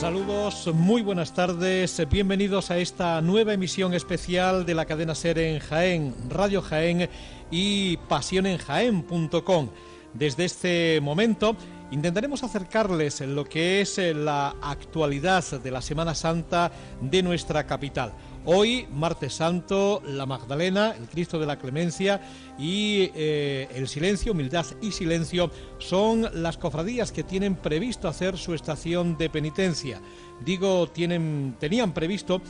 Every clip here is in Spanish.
Saludos, muy buenas tardes, bienvenidos a esta nueva emisión especial de la cadena Ser en Jaén, Radio Jaén y pasionenjaén.com. Desde este momento intentaremos acercarles lo que es la actualidad de la Semana Santa de nuestra capital. Hoy, martes santo, la Magdalena, el Cristo de la Clemencia y eh, el silencio, humildad y silencio son las cofradías que tienen previsto hacer su estación de penitencia. Digo, tienen, tenían previsto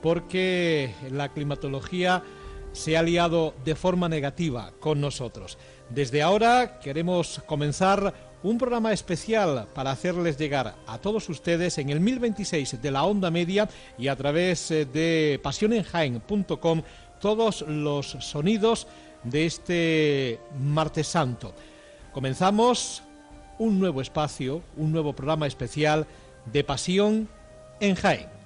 porque la climatología se ha liado de forma negativa con nosotros. Desde ahora queremos comenzar un programa especial para hacerles llegar a todos ustedes en el 1026 de la onda media y a través eh, de pasionenjaen.com todos los sonidos de este martes santo. Comenzamos un nuevo espacio, un nuevo programa especial de Pasión en Jaén.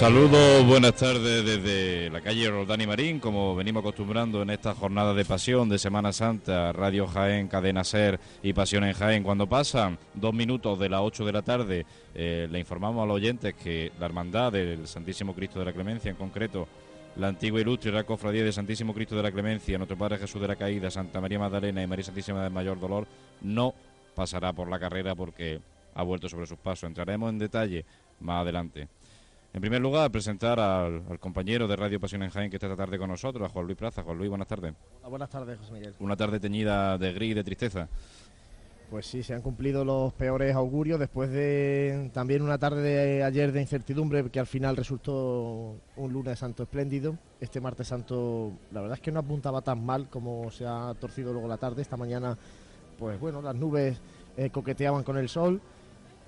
Saludos, buenas tardes desde la calle Roldán Marín, como venimos acostumbrando en esta jornada de pasión de Semana Santa, Radio Jaén, Cadena Ser y Pasión en Jaén. Cuando pasan dos minutos de las 8 de la tarde, eh, le informamos a los oyentes que la Hermandad del Santísimo Cristo de la Clemencia, en concreto la antigua ilustre Real Cofradía de Santísimo Cristo de la Clemencia, Nuestro Padre Jesús de la Caída, Santa María Magdalena y María Santísima del Mayor Dolor, no pasará por la carrera porque ha vuelto sobre sus pasos. Entraremos en detalle más adelante. En primer lugar, presentar al, al compañero de Radio Pasión en Jaén que está esta tarde con nosotros, a Juan Luis Plaza. Juan Luis, buenas tardes. Hola, buenas tardes, José Miguel. Una tarde teñida de gris y de tristeza. Pues sí, se han cumplido los peores augurios después de también una tarde de ayer de incertidumbre que al final resultó un lunes santo espléndido. Este martes santo, la verdad es que no apuntaba tan mal como se ha torcido luego la tarde. Esta mañana, pues bueno, las nubes eh, coqueteaban con el sol.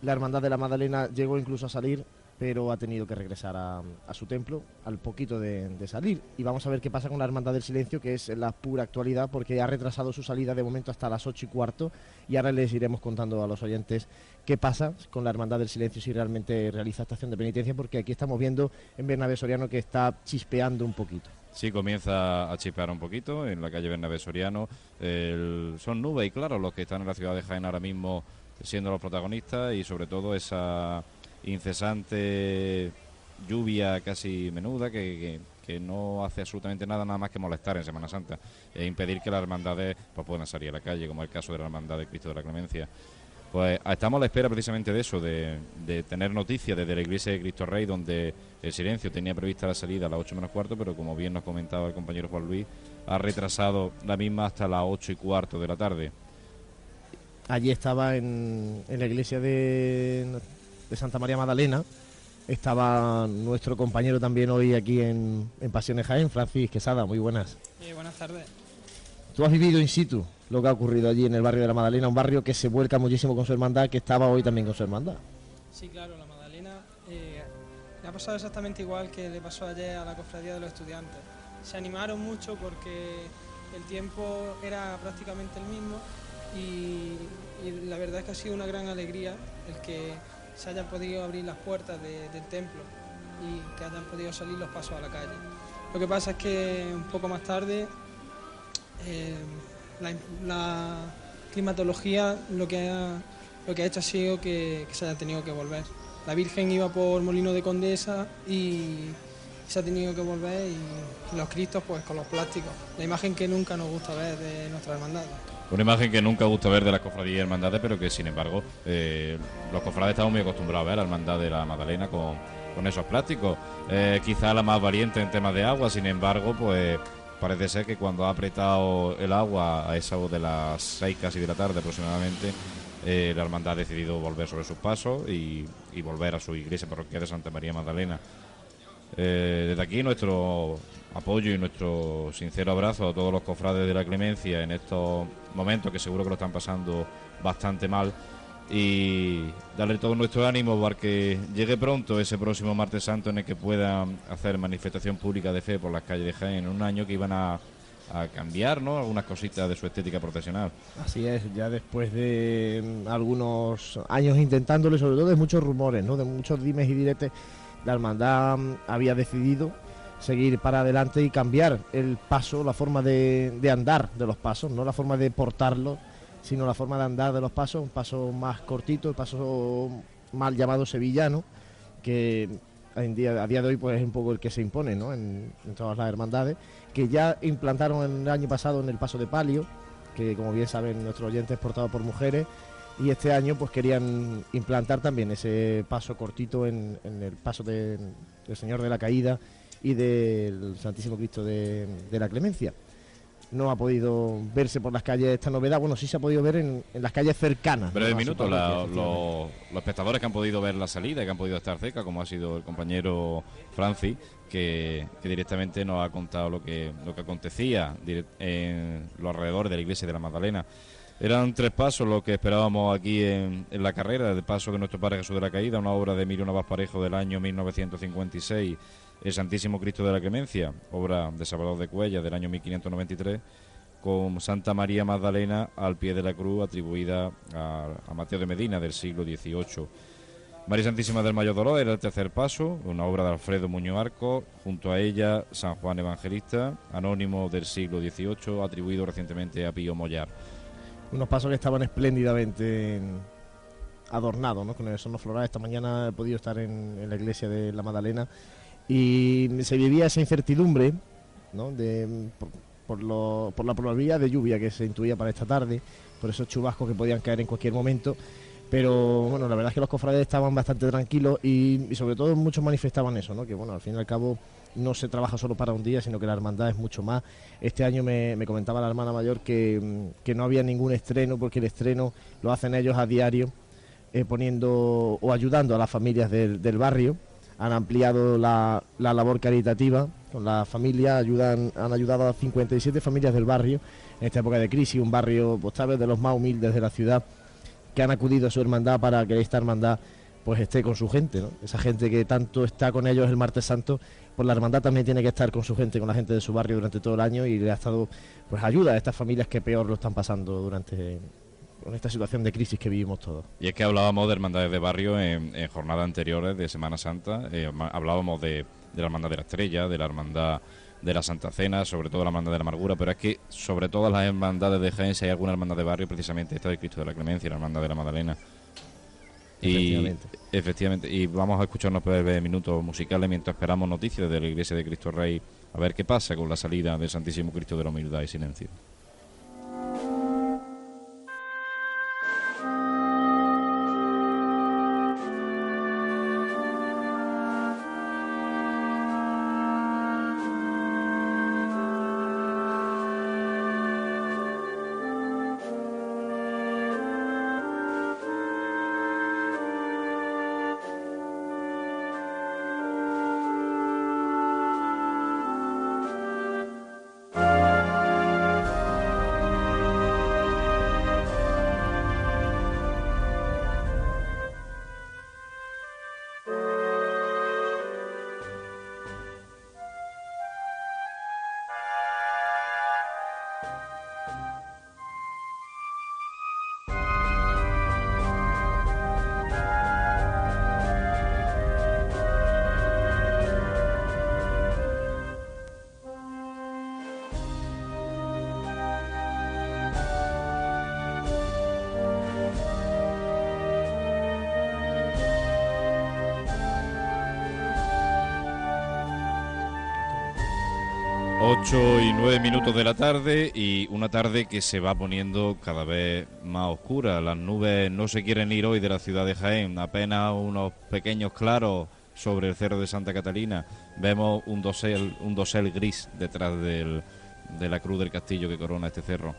La Hermandad de la Magdalena llegó incluso a salir pero ha tenido que regresar a, su templo al poquito de, salir. Y vamos a ver qué pasa con la Hermandad del Silencio, que es la pura actualidad, porque ha retrasado su salida de momento hasta las ocho y cuarto. Y ahora les iremos contando a los oyentes qué pasa con la Hermandad del Silencio si realmente realiza estación de penitencia, porque aquí estamos viendo en Bernabé Soriano que está chispeando un poquito. Sí, comienza a chispear un poquito en la calle Bernabé Soriano. Son nubes y claro los que están en la ciudad de Jaén ahora mismo siendo los protagonistas y sobre todo esa incesante lluvia casi menuda que, que, no hace absolutamente nada nada más que molestar en Semana Santa e impedir que las hermandades pues, puedan salir a la calle, como el caso de la Hermandad de Cristo de la Clemencia. Pues estamos a la espera precisamente de eso, de, de, tener noticias desde la iglesia de Cristo Rey, donde el silencio tenía prevista la salida a las 8 menos cuarto, pero como bien nos comentaba el compañero Juan Luis, ha retrasado la misma hasta las 8 y cuarto de la tarde. Allí estaba en, en la iglesia de, de Santa María Magdalena. Estaba nuestro compañero también hoy aquí en, en Pasiones Jaén, Francis Quesada. Muy buenas. Eh, buenas tardes. Tú has vivido in situ lo que ha ocurrido allí en el barrio de la Magdalena, un barrio que se vuelca muchísimo con su hermandad, que estaba hoy también con su hermandad. Sí, claro, la Magdalena eh, le ha pasado exactamente igual que le pasó ayer a la cofradía de los estudiantes. Se animaron mucho porque el tiempo era prácticamente el mismo y, y la verdad es que ha sido una gran alegría el que se hayan podido abrir las puertas de, del templo y que hayan podido salir los pasos a la calle. Lo que pasa es que un poco más tarde eh, la, climatología lo que, ha, hecho ha sido que, que, se haya tenido que volver. La Virgen iba por Molino de Condesa y se ha tenido que volver y los cristos pues con los plásticos. La imagen que nunca nos gusta ver de nuestra hermandad. Una imagen que nunca gusta ver de las cofradías y hermandades, pero que sin embargo eh, los cofrades estamos muy acostumbrados a ver la hermandad de la Magdalena con, con esos plásticos. Eh, quizá la más valiente en temas de agua, sin embargo, pues parece ser que cuando ha apretado el agua a esa de las seis casi de la tarde aproximadamente, eh, la hermandad ha decidido volver sobre sus pasos y, y, volver a su iglesia parroquial de Santa María Magdalena. Eh, desde aquí nuestro apoyo y nuestro sincero abrazo a todos los cofrades de la clemencia en estos momentos que seguro que lo están pasando bastante mal y darle todo nuestro ánimo para que llegue pronto ese próximo martes santo en el que puedan hacer manifestación pública de fe por las calles de Jaén en un año que iban a, cambiar ¿no? algunas cositas de su estética profesional. Así es, ya después de mm, algunos años intentándolo, sobre todo de muchos rumores, ¿no? de muchos dimes y diretes, la hermandad mm, había decidido seguir para adelante y cambiar el paso, la forma de, de andar de los pasos, no la forma de portarlos sino la forma de andar de los pasos, un paso más cortito, el paso mal llamado sevillano, que en a día de hoy pues es un poco el que se impone ¿no? en, todas las hermandades, que ya implantaron el año pasado en el paso de palio, que como bien saben nuestros oyentes es portado por mujeres, y este año pues querían implantar también ese paso cortito en, el paso del Señor de la Caída y del Santísimo Cristo de la Clemencia no ha podido verse por las calles esta novedad. Bueno, sí se ha podido ver en, las calles cercanas. Pero de minuto, los espectadores que han podido ver la salida, que han podido estar cerca, como ha sido el compañero Francis, que, directamente nos ha contado lo que, lo que acontecía en los alrededores de la iglesia de la Magdalena. Eran tres pasos lo que esperábamos aquí en, la carrera, el paso de nuestro Padre Jesús de la Caída, una obra de Emilio Navas Parejo del año 1956 el Santísimo Cristo de la Clemencia, obra de Salvador de Cuella del año 1593, con Santa María Magdalena al pie de la cruz atribuida a, Mateo de Medina del siglo XVIII. María Santísima del Mayor Dolor era el tercer paso, una obra de Alfredo Muñoz Arco, junto a ella San Juan Evangelista, anónimo del siglo XVIII, atribuido recientemente a Pío Mollar. Unos pasos que estaban espléndidamente adornados ¿no? con el sono floral. Esta mañana he podido estar en la iglesia de la Magdalena y se vivía esa incertidumbre ¿no? de, por, la probabilidad de lluvia que se intuía para esta tarde, por esos chubascos que podían caer en cualquier momento. Pero bueno, la verdad es que los cofrades estaban bastante tranquilos y, sobre todo muchos manifestaban eso, ¿no? que bueno, al fin y al cabo no se trabaja solo para un día, sino que la hermandad es mucho más. Este año me, comentaba la hermana mayor que, no había ningún estreno, porque el estreno lo hacen ellos a diario, eh, poniendo o ayudando a las familias del barrio han ampliado la, labor caritativa con la familia, ayudan, han ayudado a 57 familias del barrio en esta época de crisis, un barrio pues, de los más humildes de la ciudad que han acudido a su hermandad para que esta hermandad pues esté con su gente, Esa gente que tanto está con ellos el martes santo, pues la hermandad también tiene que estar con su gente, con la gente de su barrio durante todo el año y le ha estado pues ayuda a estas familias que peor lo están pasando durante con esta situación de crisis que vivimos todos. Y es que hablábamos de hermandades de barrio en, jornadas anteriores de Semana Santa, eh, hablábamos de, la hermandad de la Estrella, de la hermandad de la Santa Cena, sobre todo la hermandad de la Amargura, pero es que sobre todas las hermandades de Jaén, si hay alguna hermandad de barrio, precisamente esta de Cristo de la Clemencia, la hermandad de la Magdalena. Efectivamente. Y, efectivamente. Y vamos a escucharnos breves minutos musicales mientras esperamos noticias de la Iglesia de Cristo Rey, a ver qué pasa con la salida del Santísimo Cristo de la Humildad y Silencio. 8 y 9 minutos de la tarde y una tarde que se va poniendo cada vez más oscura. Las nubes no se quieren ir hoy de la ciudad de Jaén, apenas unos pequeños claros sobre el cerro de Santa Catalina. Vemos un dosel, un dosel gris detrás del, de la cruz del castillo que corona este cerro.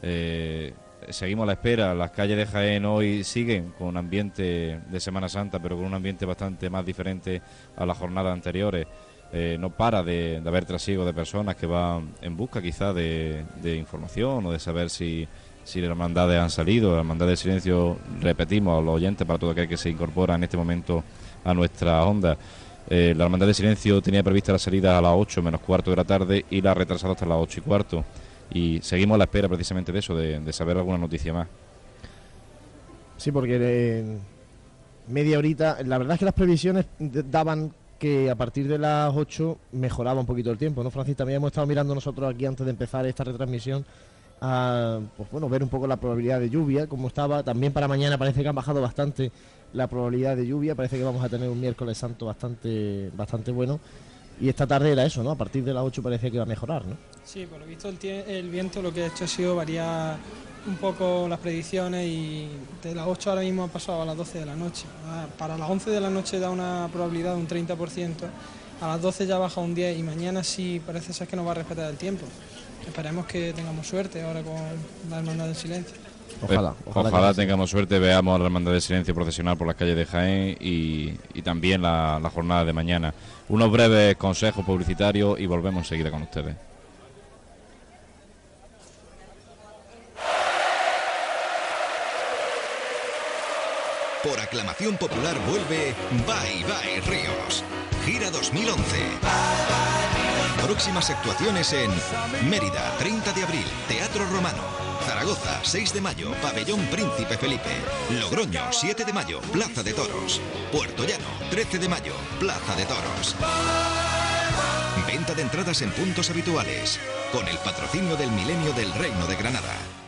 Eh, seguimos a la espera. Las calles de Jaén hoy siguen con ambiente de Semana Santa, pero con un ambiente bastante más diferente a las jornadas anteriores. Eh, no para de, haber trasiego de personas que van en busca quizá de, información o de saber si, si las hermandades han salido. La hermandad del silencio, repetimos a los oyentes, para todo aquel que se incorpora en este momento a nuestra onda. Eh, la hermandad del silencio tenía prevista la salida a las 8 menos cuarto de la tarde y la ha retrasado hasta las 8 y cuarto. Y seguimos a la espera precisamente de eso, de, saber alguna noticia más. Sí, porque media horita, la verdad es que las previsiones daban que a partir de las 8 mejoraba un poquito el tiempo, ¿no, Francis? También hemos estado mirando nosotros aquí antes de empezar esta retransmisión a pues bueno, ver un poco la probabilidad de lluvia, como estaba. También para mañana parece que han bajado bastante la probabilidad de lluvia, parece que vamos a tener un miércoles santo bastante, bastante bueno. Y esta tarde era eso, ¿no? A partir de las 8 parecía que iba a mejorar, ¿no? Sí, por lo visto el, el viento lo que ha hecho ha sido variar un poco las predicciones y de las 8 ahora mismo ha pasado a las 12 de la noche. Ah, para las 11 de la noche da una probabilidad de un 30%, a las 12 ya baja un 10 y mañana sí parece ser que nos va a respetar el tiempo. Esperemos que tengamos suerte ahora con la Hermandad del Silencio. Ojalá, ojalá, tengamos suerte, veamos a la Hermandad del Silencio procesional por las calles de Jaén y, también la, la jornada de mañana. Unos breves consejos publicitarios y volvemos enseguida con ustedes. Por aclamación popular vuelve Bye Bye Ríos. Gira 2011. Próximas actuaciones en Mérida, 30 de abril, Teatro Romano. Zaragoza, 6 de mayo, Pabellón Príncipe Felipe. Logroño, 7 de mayo, Plaza de Toros. Puerto Llano, 13 de mayo, Plaza de Toros. Venta de entradas en puntos habituales, con el patrocinio del Milenio del Reino de Granada.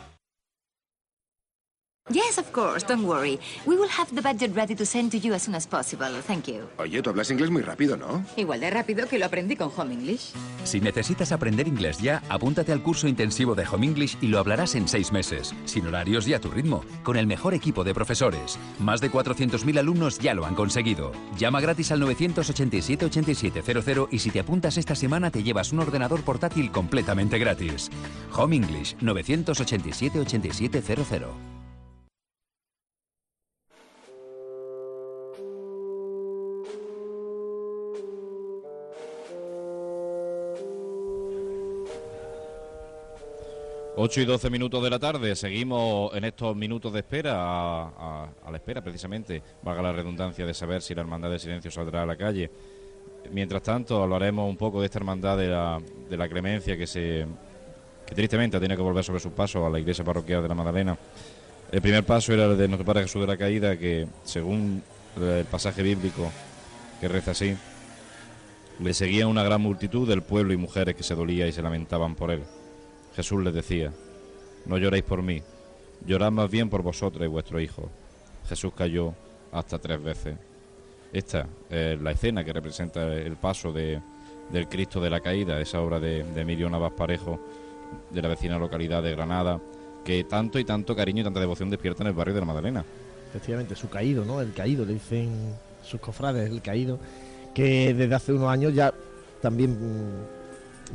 Yes, of course. Don't worry. We will have the budget ready to send to you as soon as possible. Thank you. Oye, tú hablas inglés muy rápido, ¿no? Igual de rápido que lo aprendí con Home English. Si necesitas aprender inglés ya, apúntate al curso intensivo de Home English y lo hablarás en seis meses. Sin horarios y a tu ritmo. Con el mejor equipo de profesores. Más de 400.000 alumnos ya lo han conseguido. Llama gratis al 987-8700 y si te apuntas esta semana te llevas un ordenador portátil completamente gratis. Home English 987-8700. Ocho y 12 minutos de la tarde, seguimos en estos minutos de espera, a, la espera precisamente, valga la redundancia de saber si la Hermandad de Silencio saldrá a la calle. Mientras tanto, hablaremos un poco de esta Hermandad de la, de la Clemencia que, se, que tristemente tiene que volver sobre sus pasos a la iglesia parroquial de la Magdalena. El primer paso era el de nuestro Padre Jesús de la Caída, que según el pasaje bíblico que reza así, le seguía una gran multitud del pueblo y mujeres que se dolía y se lamentaban por él. Jesús les decía, no lloréis por mí, llorad más bien por vosotros y vuestro hijo. Jesús cayó hasta tres veces. Esta es la escena que representa el paso de, del Cristo de la Caída, esa obra de, Emilio Navas Parejo, de la vecina localidad de Granada, que tanto y tanto cariño y tanta devoción despierta en el barrio de la Madalena. Efectivamente, su caído, ¿no? El caído, le dicen sus cofrades, el caído, que desde hace unos años ya también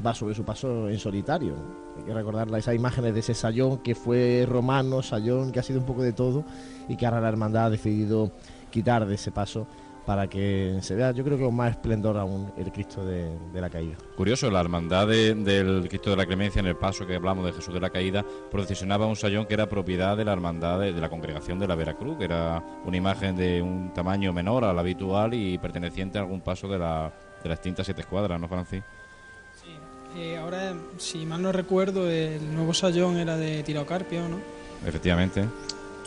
va sobre su paso en solitario. Hay que recordar esas imágenes de ese sayón que fue romano, sayón que ha sido un poco de todo y que ahora la hermandad ha decidido quitar de ese paso para que se vea, yo creo que con más esplendor aún el Cristo de, la Caída. Curioso, la hermandad del Cristo de la Clemencia, en el paso que hablamos de Jesús de la Caída, procesionaba un sayón que era propiedad de la hermandad de, la congregación de la Veracruz, que era una imagen de un tamaño menor al habitual y perteneciente a algún paso de la, de la extinta Siete Escuadras, ¿no, Francis? Eh, ahora, si mal no recuerdo, el nuevo sayón era de Tirocarpio, ¿no? Efectivamente.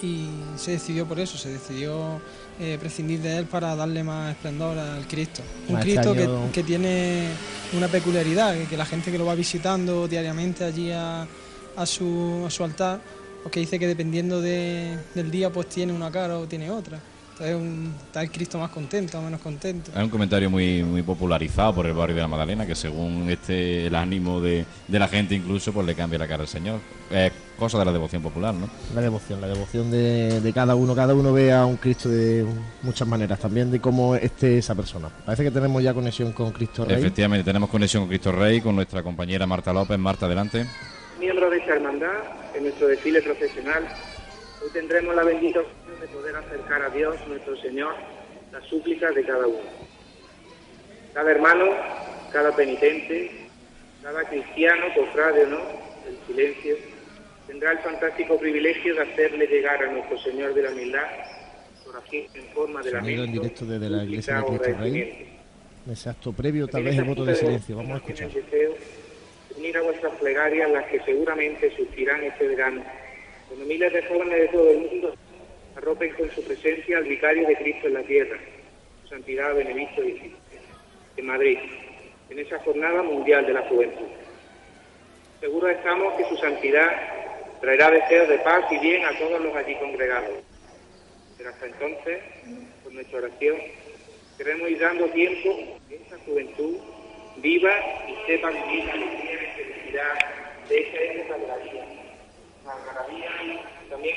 Y se decidió por eso, se decidió eh, prescindir de él para darle más esplendor al Cristo. Un Cristo que, tiene una peculiaridad, que, la gente que lo va visitando diariamente allí a, su, a su altar, pues que dice que dependiendo del día pues tiene una cara o tiene otra. Está, el Cristo más contento o menos contento. Es un comentario muy muy popularizado por el barrio de la Magdalena, que según este el ánimo de, la gente incluso, pues le cambia la cara al Señor. Es cosa de la devoción popular, ¿no? La devoción, la devoción de, cada uno. Cada uno ve a un Cristo de muchas maneras, también de cómo esté esa persona. Parece que tenemos ya conexión con Cristo Rey. Efectivamente, tenemos conexión con Cristo Rey, con nuestra compañera Marta López. Marta, adelante. Miembro de esta hermandad, en nuestro desfile profesional, hoy tendremos la bendición acercar a Dios, nuestro Señor, las súplicas de cada uno. Cada hermano cada penitente, cada cristiano, cofrade o no, el silencio, tendrá el fantástico privilegio de hacerle llegar a nuestro Señor de la humildad oración en forma de Sonido en lamento, directo desde la iglesia de Cristo Rey. agradecimiento. Ese acto previo, tal vez el voto de silencio. Vamos a escuchar. unir a vuestras plegarias las que seguramente surgirán este verano, cuando miles de jóvenes de todo el mundo arropen con su presencia al vicario de Cristo en la tierra, su santidad Benedicto XVI, en Madrid, en esa jornada mundial de la juventud. Seguros estamos que su santidad traerá deseos de paz y bien a todos los allí congregados. Pero hasta entonces, con nuestra oración, queremos ir dando tiempo que esa juventud viva y sepa vivir la alegría y felicidad de esa época de la vida. La maravilla también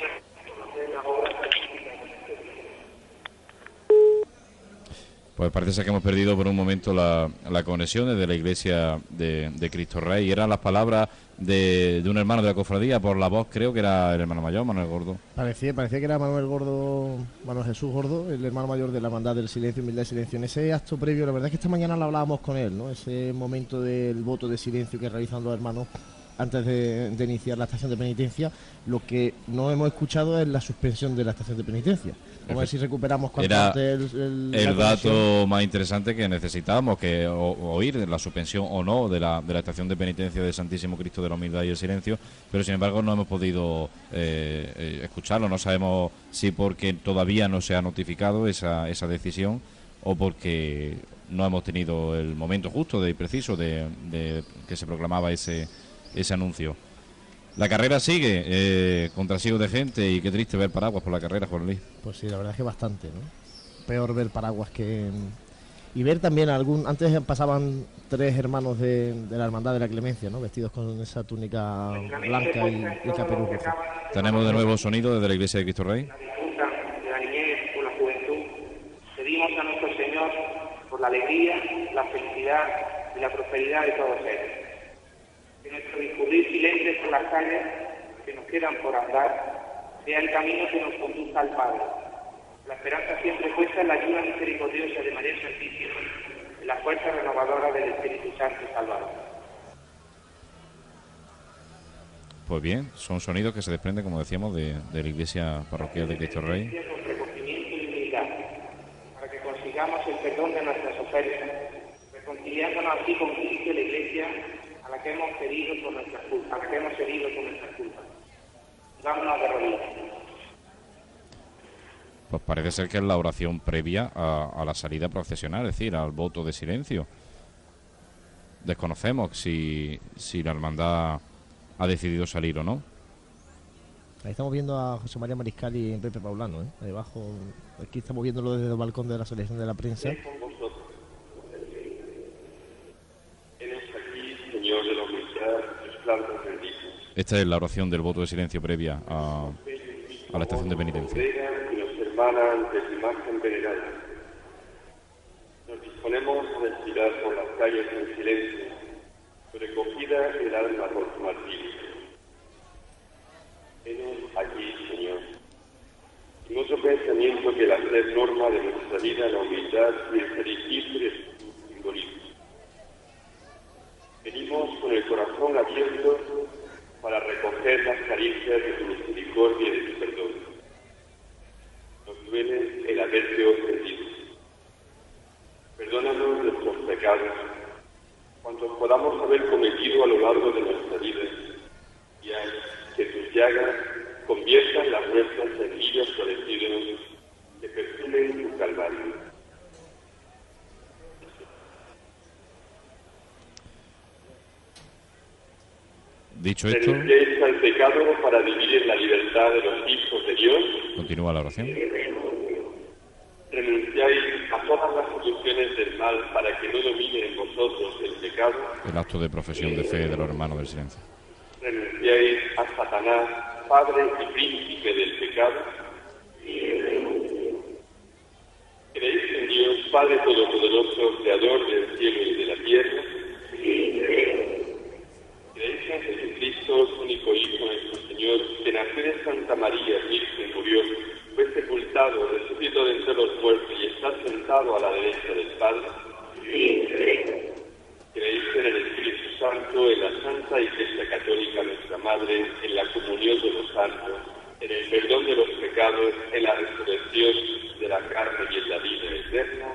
Pues parece ser que hemos perdido por un momento la, la conexión desde la iglesia de, Cristo Rey. Y eran las palabras de, de un hermano de la cofradía, por la voz creo que era el hermano mayor, Manuel Gordo. Parecía, parecía que era Manuel Gordo, Manuel Jesús Gordo, el hermano mayor de la Hermandad del Silencio, Humildad y Silencio. En ese acto previo, la verdad es que esta mañana lo hablábamos con él, ¿no? Ese momento del voto de silencio que realizan los hermanos antes de, de iniciar la estación de penitencia. Lo que no hemos escuchado es la suspensión de la estación de penitencia. Vamos a ver si recuperamos cuanto Era antes el, el- dato más interesante que necesitábamos, que o- oír la suspensión o no de la, de la estación de penitencia de Santísimo Cristo de la Humildad y el Silencio, pero sin embargo no hemos podido eh, eh, escucharlo. No sabemos si porque todavía no se ha notificado esa, esa decisión o porque no hemos tenido el momento justo y preciso de, de que se proclamaba ese, ese anuncio. La carrera sigue, eh, con trasiego de gente y qué triste ver paraguas por la carrera, Juan Luis. Pues sí, la verdad es que bastante, ¿no? Peor ver paraguas que... Y ver también algún... Antes pasaban tres hermanos de, de la Hermandad de la Clemencia, ¿no? Vestidos con esa túnica blanca y, y caperuz. Tenemos de nuevo sonido desde la iglesia de Cristo Rey. disfrutan de la niñez o la juventud, pedimos a nuestro Señor por la alegría, la felicidad y la prosperidad de todos ellos. Nuestro discurrir silente por las calles que nos quedan por andar sea el camino que nos conduzca al Padre. La esperanza siempre puesta en la ayuda misericordiosa de María Santísima, en la fuerza renovadora del Espíritu Santo y Salvador. Pues bien, son sonidos que se desprenden, como decíamos, de, de la iglesia parroquial de Cristo Rey. con recogimiento y humildad, para que consigamos el perdón de nuestras ofensas, reconciliándonos así con Cristo y la Iglesia a la que hemos herido por nuestras culpas, a la que hemos herido por nuestras culpas. Vámonos de rodillas. Pues parece ser que es la oración previa a, a la salida procesional, es decir, al voto de silencio. Desconocemos si, si la hermandad ha decidido salir o no. Ahí estamos viendo a José María Mariscal y Pepe Paulano, ¿eh? Ahí abajo. Aquí estamos viéndolo desde el balcón de la selección de la prensa. Eres aquí, Señor de la humildad, tus plantas benditas. Esta es la oración del voto de silencio previa a, a la estación de penitencia. Nos disponemos a desfilar por las calles en silencio, recogida el alma por tu martirio. Eres aquí, Señor. En otro pensamiento que la ser norma de nuestra vida, la humildad y el feliz simbolismo. Venimos con el corazón abierto para recoger las caricias de tu misericordia y de tu perdón. Nos duele el haberte ofendido. Perdónanos nuestros pecados, cuantos podamos haber cometido a lo largo de nuestra vida, y haz que tus llagas conviertan las nuestras en lirios florecidos que perfumen tu calvario. Dicho esto, al pecado para vivir en la libertad de los hijos de Dios. continúa la oración. Renunciáis a todas las soluciones del mal para que no domine en vosotros el pecado. El acto de profesión de fe de los hermanos del silencio. Renunciáis a Satanás, padre y príncipe del pecado. ¿Creéis en Dios, Padre Todopoderoso, Creador del cielo y de la tierra? ¿Creéis en Jesucristo, su único Hijo, nuestro Señor, que nació de Santa María, Virgen, murió, fue sepultado, resucitó de entre los muertos y está sentado a la derecha del Padre? Creéis en el Espíritu Santo, en la Santa Iglesia Católica, nuestra Madre, en la comunión de los santos, en el perdón de los pecados, en la resurrección de la carne y en la vida eterna.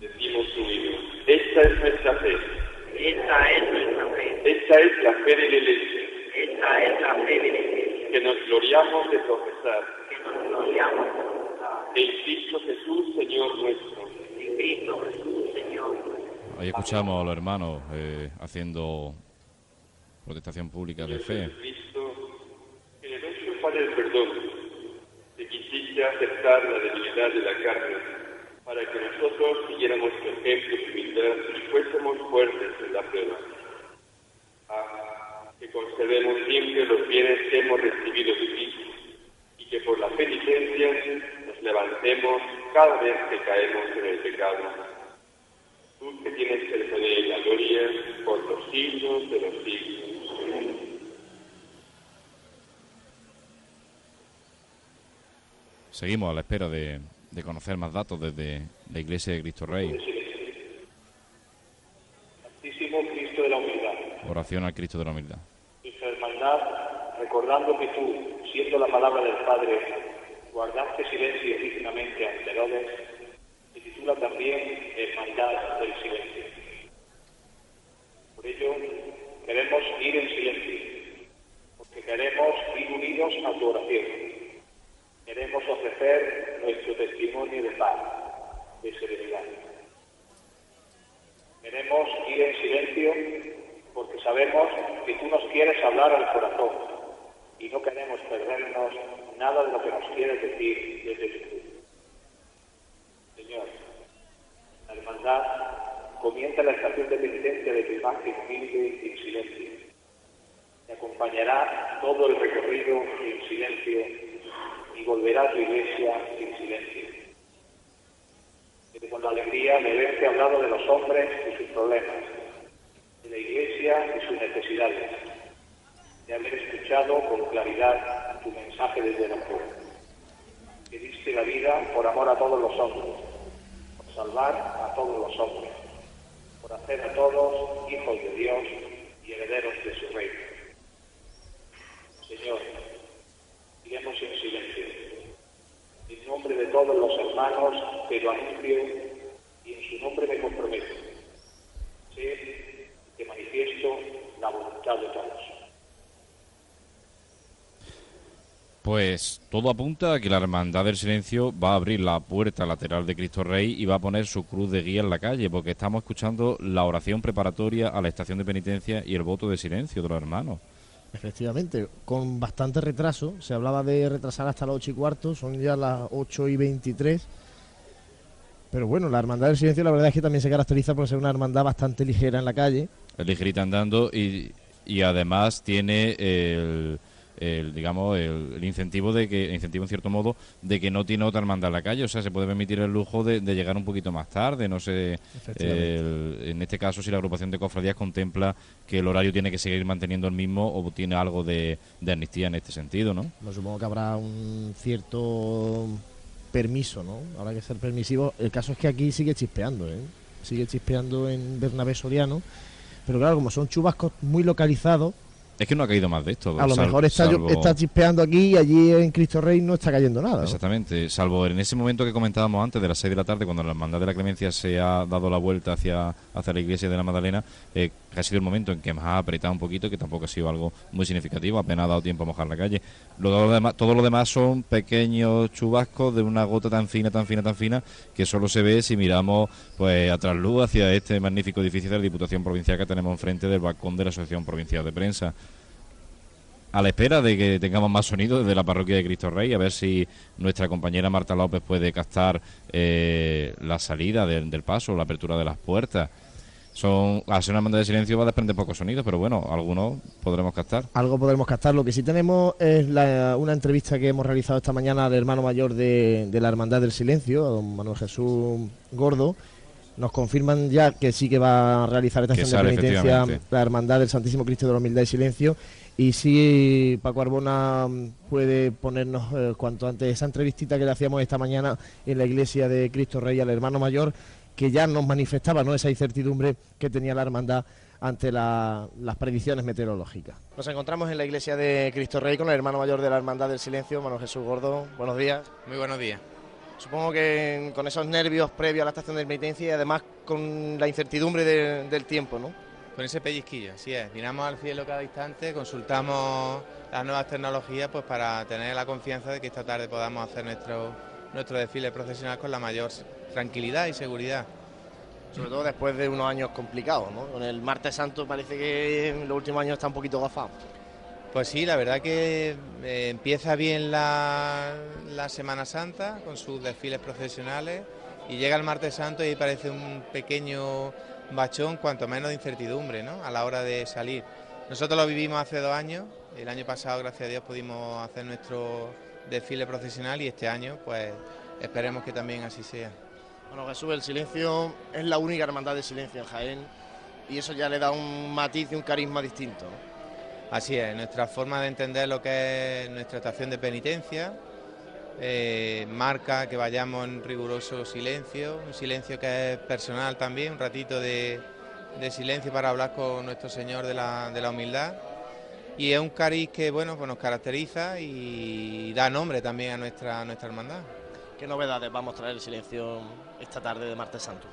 Decimos unidos, esta es nuestra fe. Esta es nuestra fe. Esta es la fe de la Iglesia. Esta es la fe de la Iglesia. Que nos gloriamos de profesar. Que nos gloriamos En Cristo Jesús, Señor nuestro. en Cristo Jesús, Señor. Ahí escuchamos a los hermanos eh, haciendo protestación pública de fe. Cristo, en el hecho para el perdón, que quisiste aceptar la debilidad de la carne, para que nosotros siguiéramos tu ejemplo y fuésemos fuertes en la prueba. Ah, que concedemos siempre los bienes que hemos recibido de ti, y que por la penitencia nos levantemos cada vez que caemos en el pecado. Tú que tienes el poder y la gloria por los siglos de los siglos. Seguimos a la espera de, de conocer más datos desde la Iglesia de Cristo Rey. Santísimo Cristo de la humildad, Oración al Cristo de la Humildad. nuestra hermandad, recordando que tú, siendo la palabra del Padre, guardaste silencio dignamente ante Herodes, se titula también Hermandad del Silencio. Por ello, queremos ir en silencio, porque queremos ir unidos a tu oración. Queremos ofrecer nuestro testimonio de paz, de serenidad. Queremos ir en silencio porque sabemos que tú nos quieres hablar al corazón y no queremos perdernos nada de lo que nos quieres decir desde tu. Señor, la hermandad comienza la estación de penitencia de tu imagen humilde en silencio. Te acompañará todo el recorrido en silencio y volverá a tu iglesia en silencio. Pero con la alegría de haberte hablado de los hombres y sus problemas, de la iglesia y sus necesidades, de haber escuchado con claridad tu mensaje desde la cruz, que diste la vida por amor a todos los hombres, por salvar a todos los hombres, por hacer a todos hijos de Dios y herederos de su reino. Señor, iremos en silencio. En nombre de todos los hermanos te lo anuncio y en su nombre me comprometo. Sé que manifiesto la voluntad de todos. Pues todo apunta a que la Hermandad del Silencio va a abrir la puerta lateral de Cristo Rey y va a poner su cruz de guía en la calle, porque estamos escuchando la oración preparatoria a la estación de penitencia y el voto de silencio de los hermanos. Efectivamente, con bastante retraso. Se hablaba de retrasar hasta las 8 y cuarto, son ya las 8 y 23. Pero bueno, la Hermandad del Silencio la verdad es que también se caracteriza por ser una hermandad bastante ligera en la calle. Ligerita andando y, y además tiene el, el, digamos el, el incentivo de que el incentivo en cierto modo de que no tiene otra hermandad en la calle o sea se puede permitir el lujo de, de llegar un poquito más tarde no sé el- en este caso si la agrupación de cofradías contempla que el horario tiene que seguir manteniendo el mismo o tiene algo de, de amnistía en este sentido no No supongo que habrá un cierto permiso, ¿no? Habrá que ser permisivo. El caso es que aquí sigue chispeando, ¿eh? Sigue chispeando en Bernabé Soriano. Pero claro, como son chubascos muy localizados, es que no ha caído más de esto a lo mejor está, salvo- está chispeando aquí y allí en Cristo Rey no está cayendo nada. ¿no? Exactamente, salvo en ese momento que comentábamos antes, de las 6 de la tarde, cuando la Hermandad de la Clemencia se ha dado la vuelta hacia, hacia la iglesia de la Magdalena, eh, que ha sido el momento en que más ha apretado un poquito, que tampoco ha sido algo muy significativo, apenas ha dado tiempo a mojar la calle. Lo, demás, todo lo demás son pequeños chubascos de una gota tan fina, tan fina, tan fina, que solo se ve si miramos pues a trasluz hacia este magnífico edificio de la Diputación Provincial que tenemos enfrente del balcón de la Asociación Provincial de Prensa a la espera de que tengamos más sonido desde la parroquia de Cristo Rey, a ver si nuestra compañera Marta López puede captar eh, la salida del paso, la apertura de las puertas. Son, al ser una banda de silencio va a desprender pocos sonidos, pero bueno, algunos podremos captar. Algo podremos captar. Lo que sí tenemos es la- una entrevista que hemos realizado esta mañana al hermano mayor de, de la Hermandad del Silencio, a don Manuel Jesús Gordo. Nos confirman ya que sí que va a realizar esta acción de penitencia la Hermandad del Santísimo Cristo de la Humildad y Silencio. Y si Paco Arbona puede ponernos eh, cuanto antes esa entrevistita que le hacíamos esta mañana en la iglesia de Cristo Rey al hermano mayor que ya nos manifestaba ¿no? esa incertidumbre que tenía la hermandad ante las predicciones meteorológicas. Nos encontramos en la iglesia de Cristo Rey con el hermano mayor de la Hermandad del Silencio, Manuel Jesús Gordo. Buenos días. Muy buenos días. Supongo que con esos nervios previos a la estación de penitencia y además con la incertidumbre del tiempo, ¿no? Con ese pellizquillo, así es. Miramos al cielo cada instante, consultamos las nuevas tecnologías pues para tener la confianza de que esta tarde podamos hacer nuestro, nuestro desfile profesional con la mayor tranquilidad y seguridad sobre todo después de unos años complicados, ¿no? Con el martes santo parece que en los últimos años está un poquito gafado. Pues sí, la verdad que eh, empieza bien la, Semana Santa con sus desfiles profesionales y llega el martes santo y parece un pequeño bachón, cuanto menos de incertidumbre, ¿no? A la hora de salir. Nosotros lo vivimos hace dos años, el año pasado, gracias a Dios, pudimos hacer nuestro desfile profesional y este año, pues esperemos que también así sea. Bueno, Jesús, el silencio es la única hermandad de silencio en Jaén y eso ya le da un matiz y un carisma distinto. Así es, nuestra forma de entender lo que es nuestra estación de penitencia eh, marca que vayamos en riguroso silencio, un silencio que es personal también, un ratito de, silencio para hablar con nuestro Señor de la, de la humildad. Y es un cariz que bueno, pues nos caracteriza y da nombre también a nuestra, a nuestra hermandad. ¿Qué novedades va a mostrar el silencio esta tarde de Martes Santo?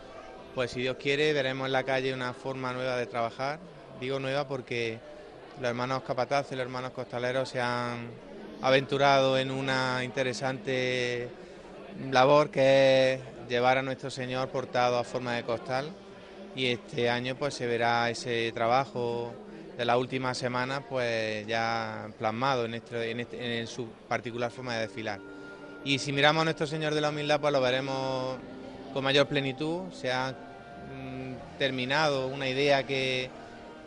Pues si Dios quiere, veremos en la calle una forma nueva de trabajar. Digo nueva porque los hermanos capataces y los hermanos costaleros se han aventurado en una interesante labor que es llevar a nuestro Señor portado a forma de costal y este año pues se verá ese trabajo de la última semana pues ya plasmado en, este, este, en su particular forma de desfilar. Y si miramos a nuestro Señor de la Humildad, pues lo veremos con mayor plenitud. Se ha mm, terminado una idea que,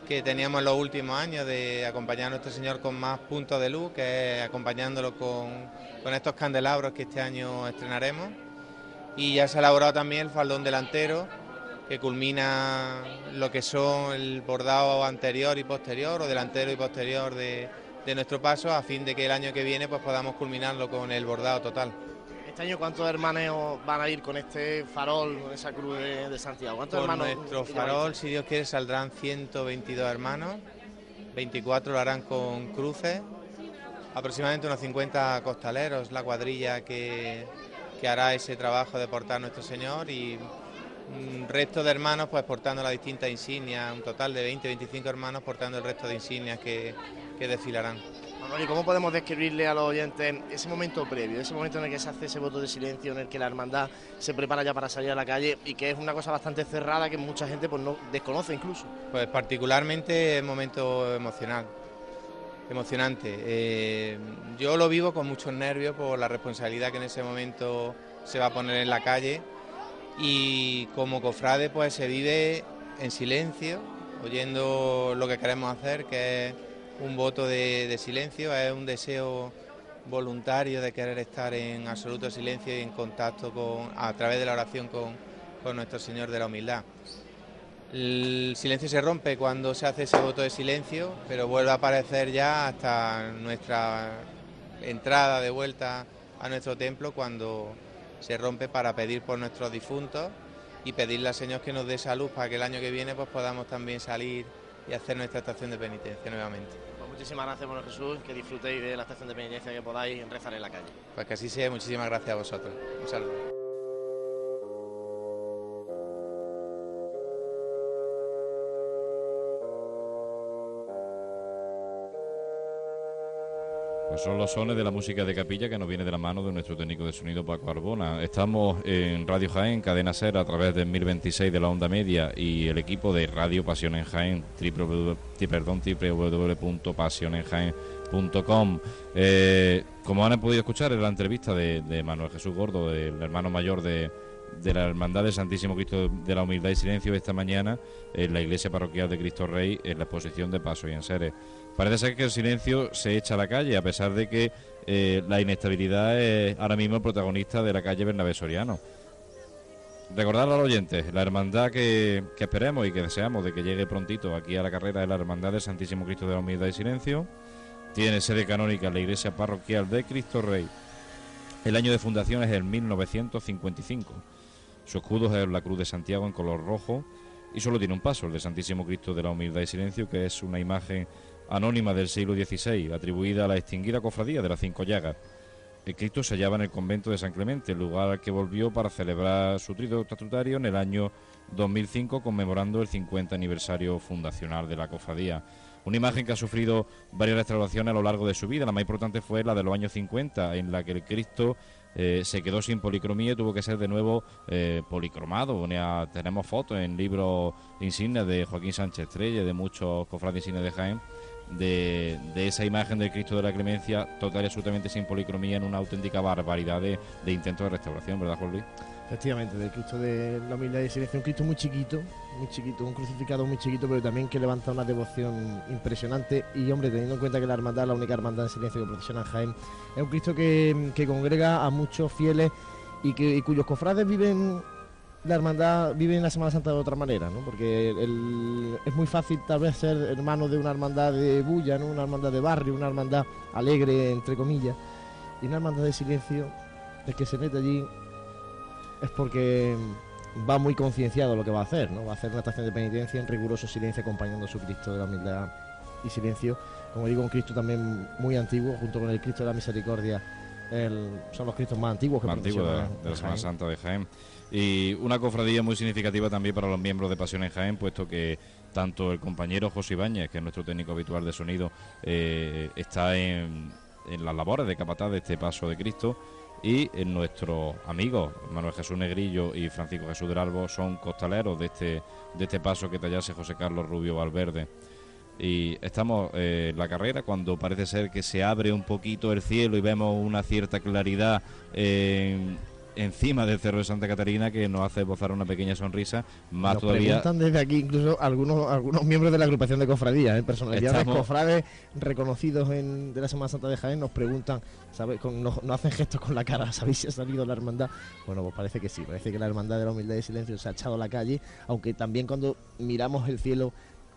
teníamos en los últimos años de acompañar a nuestro Señor con más puntos de luz, que es acompañándolo con, estos candelabros que este año estrenaremos. Y ya se ha elaborado también el faldón delantero, que culmina lo que son el bordado anterior y posterior, o delantero y posterior de, de nuestro paso a fin de que el año que viene pues podamos culminarlo con el bordado total. Este año cuántos hermanos van a ir con este farol, con esa cruz de, Santiago? ¿Cuántos Por nuestro farol, si Dios quiere, saldrán 122 hermanos, 24 lo harán con cruces, aproximadamente unos 50 costaleros, la cuadrilla que, que hará ese trabajo de portar nuestro Señor y un resto de hermanos pues portando las distintas insignias, un total de 20, 25 hermanos portando el resto de insignias que, que desfilarán. ¿Y cómo podemos describirle a los oyentes ese momento previo, ese momento en el que se hace ese voto de silencio, en el que la hermandad se prepara ya para salir a la calle y que es una cosa bastante cerrada que mucha gente pues no desconoce incluso? Pues particularmente es momento emocional, emocionante. Eh, yo lo vivo con muchos nervios por la responsabilidad que en ese momento se va a poner en la calle y como cofrade pues se vive en silencio, oyendo lo que queremos hacer, que es un voto de, silencio, es un deseo voluntario de querer estar en absoluto silencio y en contacto con, a través de la oración con, nuestro Señor de la Humildad. El silencio se rompe cuando se hace ese voto de silencio, pero vuelve a aparecer ya hasta nuestra entrada de vuelta a nuestro templo cuando se rompe para pedir por nuestros difuntos y pedirle al Señor que nos dé salud para que el año que viene pues podamos también salir y hacer nuestra estación de penitencia nuevamente. Muchísimas gracias, bueno Jesús, que disfrutéis de la estación de penitencia que podáis rezar en la calle. Pues que así sea, muchísimas gracias a vosotros. Un saludo. Pues son los sones de la música de capilla que nos viene de la mano de nuestro técnico de sonido Paco Arbona. Estamos en Radio Jaén, Cadena Ser, a través del 1026 de la onda media y el equipo de Radio Pasión en Jaén, www.pasionenjaén.com. Eh, como han podido escuchar en la entrevista de, Manuel Jesús Gordo, del hermano mayor de, la Hermandad del Santísimo Cristo de la Humildad y Silencio esta mañana en la iglesia parroquial de Cristo Rey en la exposición de Paso y en Seres. Parece ser que el silencio se echa a la calle, a pesar de que eh, la inestabilidad es ahora mismo el protagonista de la calle Bernabé Soriano. Recordar a los oyentes, la hermandad que, esperemos y que deseamos de que llegue prontito aquí a la carrera de la Hermandad del Santísimo Cristo de la Humildad y Silencio, tiene sede canónica en la iglesia parroquial de Cristo Rey. El año de fundación es el 1955. Su escudo es la Cruz de Santiago en color rojo y solo tiene un paso, el de Santísimo Cristo de la Humildad y Silencio, que es una imagen anónima del siglo XVI, atribuida a la extinguida cofradía de las Cinco Llagas. El Cristo se hallaba en el convento de San Clemente, el lugar al que volvió para celebrar su trito estatutario en el año 2005, conmemorando el 50 aniversario fundacional de la cofradía. Una imagen que ha sufrido varias restauraciones a lo largo de su vida. La más importante fue la de los años 50, en la que el Cristo eh, se quedó sin policromía y tuvo que ser de nuevo eh, policromado. tenemos fotos en libros insignes de Joaquín Sánchez Estrella, de muchos cofrades insignes de Jaén, de, esa imagen del Cristo de la Clemencia total y absolutamente sin policromía en una auténtica barbaridad de, de intento de restauración, ¿verdad, Juan Luis? Efectivamente, del Cristo de la humildad y silencio, un Cristo muy chiquito, muy chiquito, un crucificado muy chiquito, pero también que levanta una devoción impresionante. Y hombre, teniendo en cuenta que la hermandad, la única hermandad en silencio que procesiona en Jaén, es un Cristo que, congrega a muchos fieles y, que, cuyos cofrades viven la hermandad, viven la Semana Santa de otra manera, ¿no? Porque es muy fácil tal vez ser hermano de una hermandad de bulla, ¿no? Una hermandad de barrio, una hermandad alegre, entre comillas, y una hermandad de silencio, el que se mete allí es porque va muy concienciado lo que va a hacer, ¿no? Va a hacer una estación de penitencia en riguroso silencio acompañando a su Cristo de la humildad y silencio. Como digo, un Cristo también muy antiguo, junto con el Cristo de la Misericordia. son los Cristos más antiguos que más antiguos de, la Semana Santa de Jaén. Y una cofradía muy significativa también para los miembros de Pasión en Jaén, puesto que tanto el compañero José Ibáñez, que es nuestro técnico habitual de sonido, eh, está en, las labores de capataz de este paso de Cristo y nuestros amigos Manuel Jesús Negrillo y Francisco Jesús del son costaleros de este, de este paso que tallase José Carlos Rubio Valverde. Y estamos eh, en la carrera cuando parece ser que se abre un poquito el cielo y vemos una cierta claridad en encima del Cerro de Santa Catarina que nos hace bozar una pequeña sonrisa. Más nos todavía. preguntan desde aquí incluso algunos algunos miembros de la agrupación de cofradías, ¿eh? personalidades cofrades reconocidos en, de la Semana Santa de Jaén nos preguntan, ¿sabes? nos, hacen gestos con la cara, ¿sabéis si ha salido la hermandad? Bueno, pues parece que sí, parece que la hermandad de la humildad y silencio se ha echado a la calle, aunque también cuando miramos el cielo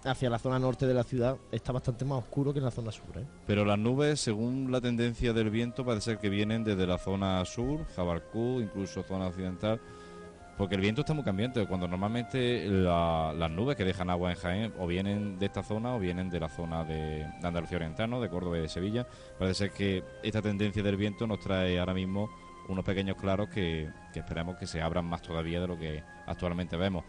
hacia la zona norte de la ciudad está bastante más oscuro que en la zona sur. ¿eh? Pero las nubes, según la tendencia del viento, parece ser que vienen desde la zona sur, Jabarcú, incluso zona occidental, porque el viento está muy cambiante. Cuando normalmente las nubes que dejan agua en Jaén o vienen de esta zona o vienen de la zona de, Andalucía Oriental, de Córdoba y de Sevilla, parece ser que esta tendencia del viento nos trae ahora mismo unos pequeños claros que, que esperamos que se abran más todavía de lo que actualmente vemos.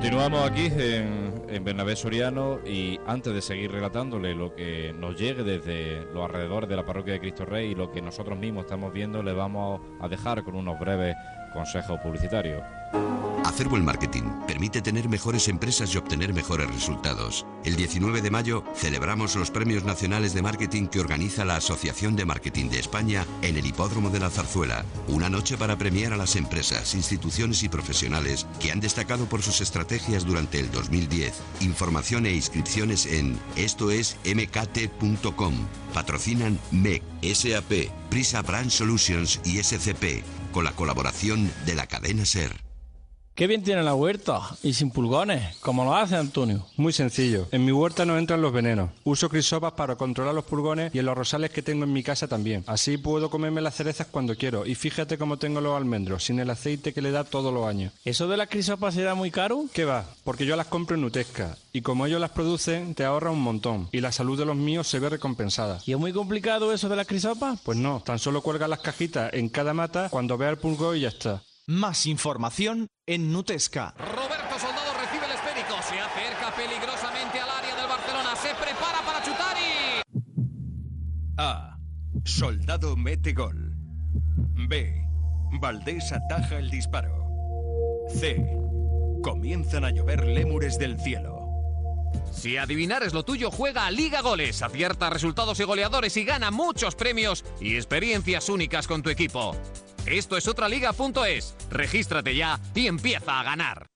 Continuamos aquí en, en, Bernabé Soriano y antes de seguir relatándole lo que nos llegue desde los alrededores de la parroquia de Cristo Rey y lo que nosotros mismos estamos viendo, le vamos a dejar con unos breves consejos publicitarios. Hacer buen marketing permite tener mejores empresas y obtener mejores resultados. El 19 de mayo celebramos los Premios Nacionales de Marketing que organiza la Asociación de Marketing de España en el Hipódromo de la Zarzuela. Una noche para premiar a las empresas, instituciones y profesionales que han destacado por sus estrategias durante el 2010. Información e inscripciones en estoesmkt.com. Patrocinan MEC, SAP, Prisa Brand Solutions y SCP, con la colaboración de la cadena SER. Qué bien tiene la huerta y sin pulgones. ¿Cómo lo hace Antonio? Muy sencillo. En mi huerta no entran los venenos. Uso crisopas para controlar los pulgones y en los rosales que tengo en mi casa también. Así puedo comerme las cerezas cuando quiero. Y fíjate cómo tengo los almendros, sin el aceite que le da todos los años. ¿Eso de las crisopas será muy caro? ¿Qué va? Porque yo las compro en Nutesca. Y como ellos las producen, te ahorra un montón. Y la salud de los míos se ve recompensada. ¿Y es muy complicado eso de las crisopas? Pues no. Tan solo cuelga las cajitas en cada mata cuando vea el pulgón y ya está. Más información en Nutesca. Roberto Soldado recibe el esférico, se acerca peligrosamente al área del Barcelona, se prepara para chutar y... A. Soldado mete gol. B. Valdés ataja el disparo. C. Comienzan a llover lémures del cielo. Si adivinar es lo tuyo, juega a Liga Goles, acierta resultados y goleadores y gana muchos premios y experiencias únicas con tu equipo. Esto es otraliga.es. Regístrate ya y empieza a ganar.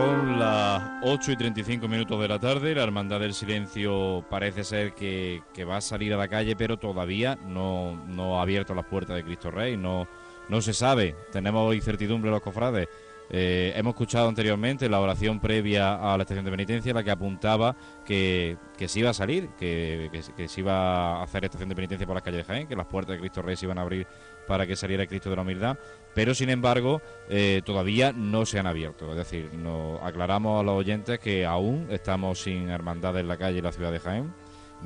Son las 8 y 35 minutos de la tarde. La Hermandad del Silencio parece ser que, va a salir a la calle, pero todavía no, no ha abierto las puertas de Cristo Rey. No, no se sabe. Tenemos incertidumbre los cofrades. Eh, hemos escuchado anteriormente la oración previa a la estación de penitencia, la que apuntaba que, que se iba a salir, que, que, que se iba a hacer estación de penitencia por las calles de Jaén, que las puertas de Cristo Rey se iban a abrir para que saliera Cristo de la Humildad, pero sin embargo eh, todavía no se han abierto. Es decir, nos aclaramos a los oyentes que aún estamos sin hermandad en la calle en la ciudad de Jaén.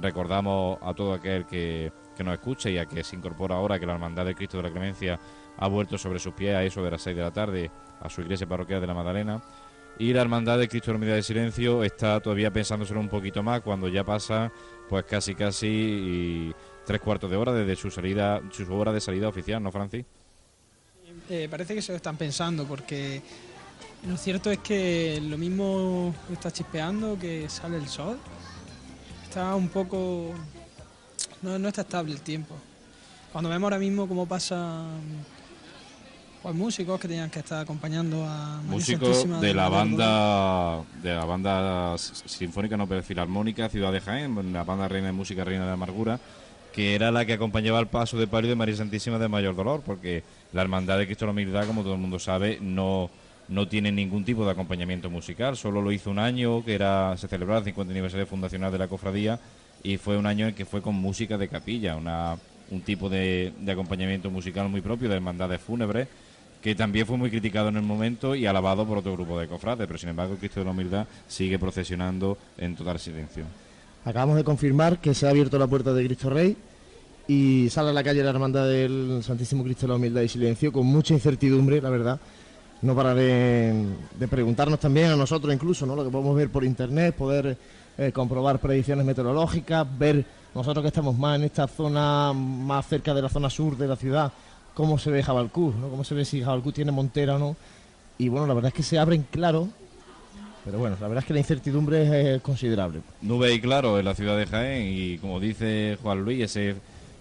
Recordamos a todo aquel que, que nos escucha y a que se incorpora ahora que la hermandad de Cristo de la Clemencia ha vuelto sobre sus pies a eso de las 6 de la tarde a su iglesia parroquial de la Magdalena. Y la Hermandad de Cristo de la Humildad de Silencio está todavía pensándoselo un poquito más cuando ya pasa pues casi casi y tres cuartos de hora desde su salida, su hora de salida oficial, ¿no, Francis? Eh, parece que se lo están pensando porque lo cierto es que lo mismo está chispeando que sale el sol. Está un poco... No, no está estable el tiempo. Cuando vemos ahora mismo cómo pasan pues, músicos que tenían que estar acompañando a Músicos Santísima de la banda de la banda sinfónica no pero filarmónica Ciudad de Jaén, la banda Reina de Música Reina de Amargura, que era la que acompañaba el paso de palio de María Santísima de Mayor Dolor, porque la Hermandad de Cristo de la Humildad, como todo el mundo sabe, no no tiene ningún tipo de acompañamiento musical, solo lo hizo un año que era se celebraba el 50 aniversario fundacional de la cofradía y fue un año en que fue con música de capilla, una un tipo de, de acompañamiento musical muy propio de hermandades fúnebres que también fue muy criticado en el momento y alabado por otro grupo de cofrades, pero sin embargo Cristo de la Humildad sigue procesionando en total silencio. Acabamos de confirmar que se ha abierto la puerta de Cristo Rey y sale a la calle la hermandad del Santísimo Cristo de la Humildad y Silencio con mucha incertidumbre, la verdad. No para de, preguntarnos también a nosotros incluso, ¿no? Lo que podemos ver por internet, poder eh, comprobar predicciones meteorológicas, ver nosotros que estamos más en esta zona, más cerca de la zona sur de la ciudad, cómo se ve Jabalcú, ¿no? Cómo se ve si Jabalcú tiene montera o no. Y bueno, la verdad es que se abren claro, pero bueno, la verdad es que la incertidumbre es considerable. Nube y claro en la ciudad de Jaén y como dice Juan Luis, ese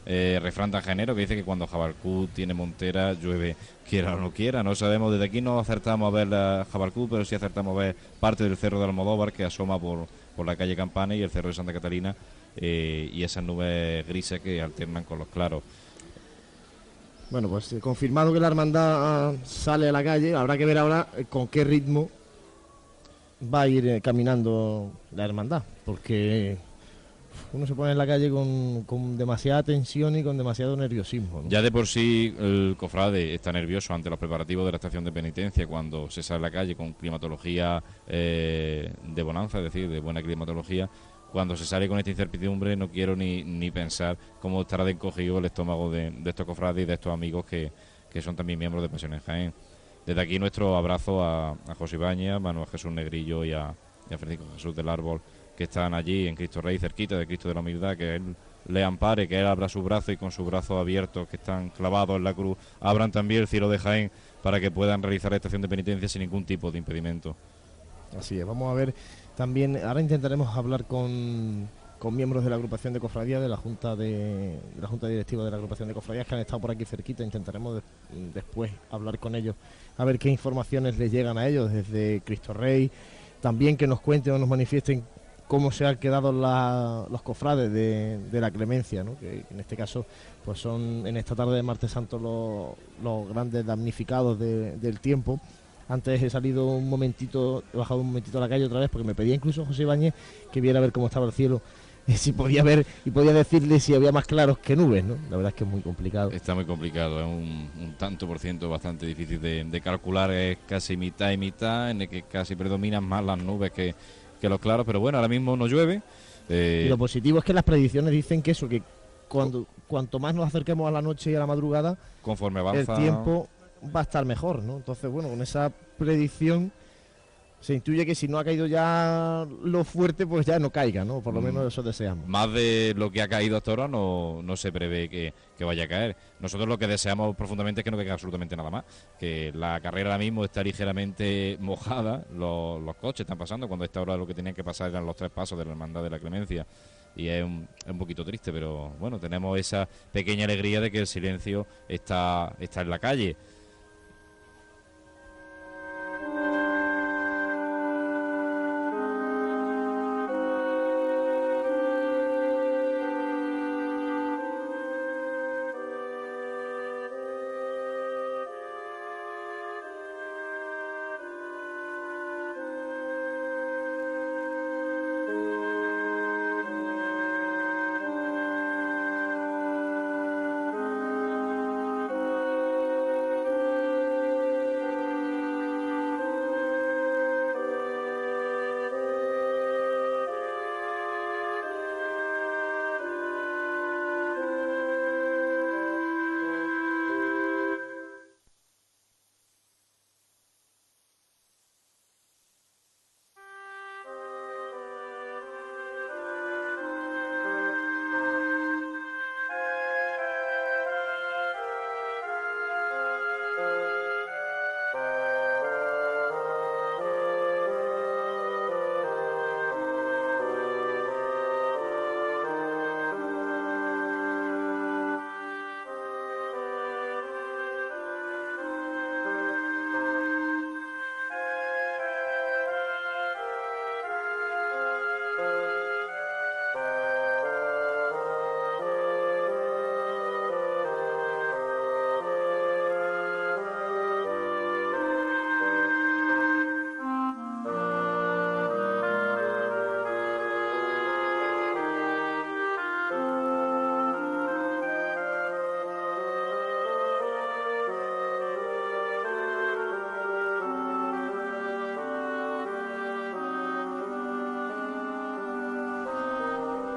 eh, refrán tangenero que dice que cuando Jabalcú tiene montera llueve, quiera o no quiera. No sabemos, desde aquí no acertamos a ver la Jabalcú, pero sí acertamos a ver parte del cerro de Almodóvar que asoma por, por la calle Campana y el cerro de Santa Catalina eh, y esas nubes grises que alternan con los claros. Bueno, pues eh, confirmado que la hermandad ah, sale a la calle, habrá que ver ahora eh, con qué ritmo va a ir eh, caminando la hermandad, porque uno se pone en la calle con, con demasiada tensión y con demasiado nerviosismo. Ya de por sí el cofrade está nervioso ante los preparativos de la estación de penitencia cuando se sale a la calle con climatología eh, de bonanza, es decir, de buena climatología. Cuando se sale con esta incertidumbre no quiero ni, ni pensar cómo estará de encogido el estómago de, estos cofrades y de estos amigos que, que son también miembros de Pasión en Jaén. Desde aquí nuestro abrazo a, a José Ibañez, Manuel Jesús Negrillo y a, Francisco Jesús del Árbol, que están allí en Cristo Rey, cerquita de Cristo de la Humildad, que Él le ampare, que Él abra su brazo y con sus brazos abiertos, que están clavados en la cruz, abran también el cielo de Jaén para que puedan realizar la estación de penitencia sin ningún tipo de impedimento. Así es, vamos a ver también, ahora intentaremos hablar con, con miembros de la agrupación de cofradías, de la junta de, la junta directiva de la agrupación de cofradías que han estado por aquí cerquita, intentaremos de- después hablar con ellos, a ver qué informaciones les llegan a ellos desde Cristo Rey, también que nos cuenten o nos manifiesten cómo se han quedado la- los cofrades de, de la clemencia, ¿no? que en este caso pues son en esta tarde de martes santo los, los grandes damnificados de- del tiempo. Antes he salido un momentito, he bajado un momentito a la calle otra vez porque me pedía incluso José Ibáñez que viera a ver cómo estaba el cielo, si podía ver y podía decirle si había más claros que nubes, ¿no? La verdad es que es muy complicado. Está muy complicado, es un, un tanto por ciento bastante difícil de, de calcular, es casi mitad y mitad, en el que casi predominan más las nubes que, que los claros, pero bueno, ahora mismo no llueve. eh, Y lo positivo es que las predicciones dicen que eso, que cuando cuanto más nos acerquemos a la noche y a la madrugada, conforme avanza el tiempo va a estar mejor, ¿no? Entonces, bueno, con esa predicción se intuye que si no ha caído ya lo fuerte, pues ya no caiga, ¿no? Por lo Mm. menos eso deseamos. Más de lo que ha caído hasta ahora no, no se prevé que, que vaya a caer. Nosotros lo que deseamos profundamente es que no caiga absolutamente nada más. Que la carrera ahora mismo está ligeramente mojada. Los, los coches están pasando cuando a esta hora lo que tenían que pasar eran los tres pasos de la Hermandad de la Clemencia. Y es un, es un poquito triste, pero bueno, tenemos esa pequeña alegría de que el silencio está, está en la calle.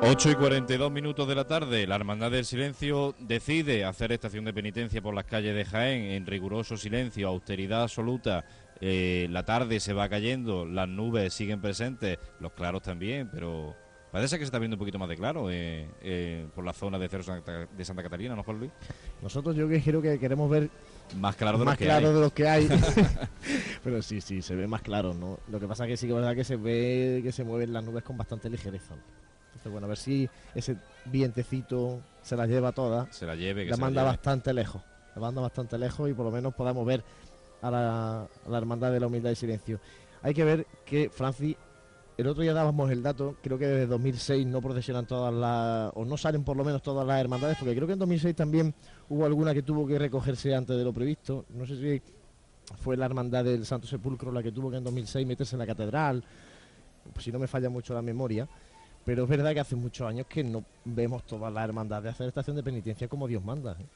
8 y 42 minutos de la tarde, la Hermandad del Silencio decide hacer estación de penitencia por las calles de Jaén en riguroso silencio, austeridad absoluta. Eh, la tarde se va cayendo, las nubes siguen presentes, los claros también, pero parece que se está viendo un poquito más de claro eh, eh, por la zona de Cerro Santa- de Santa Catalina, ¿no, Juan Luis? Nosotros yo creo que queremos ver Más claro de más los que claro hay. de los que hay. Pero sí, sí, se ve más claro, ¿no? Lo que pasa es que sí que es verdad que se ve que se mueven las nubes con bastante ligereza. Bueno, a ver si ese vientecito se las lleva todas. Se la lleve, que la se la manda lleve. bastante lejos. La manda bastante lejos y por lo menos podamos ver a la, a la hermandad de la humildad y silencio. Hay que ver que Francis, el otro día dábamos el dato, creo que desde 2006 no procesionan todas las, o no salen por lo menos todas las hermandades, porque creo que en 2006 también hubo alguna que tuvo que recogerse antes de lo previsto. No sé si fue la hermandad del Santo Sepulcro la que tuvo que en 2006 meterse en la catedral, pues si no me falla mucho la memoria. Pero es verdad que hace muchos años que no vemos todas las hermandades hacer estación de penitencia como Dios manda. ¿eh?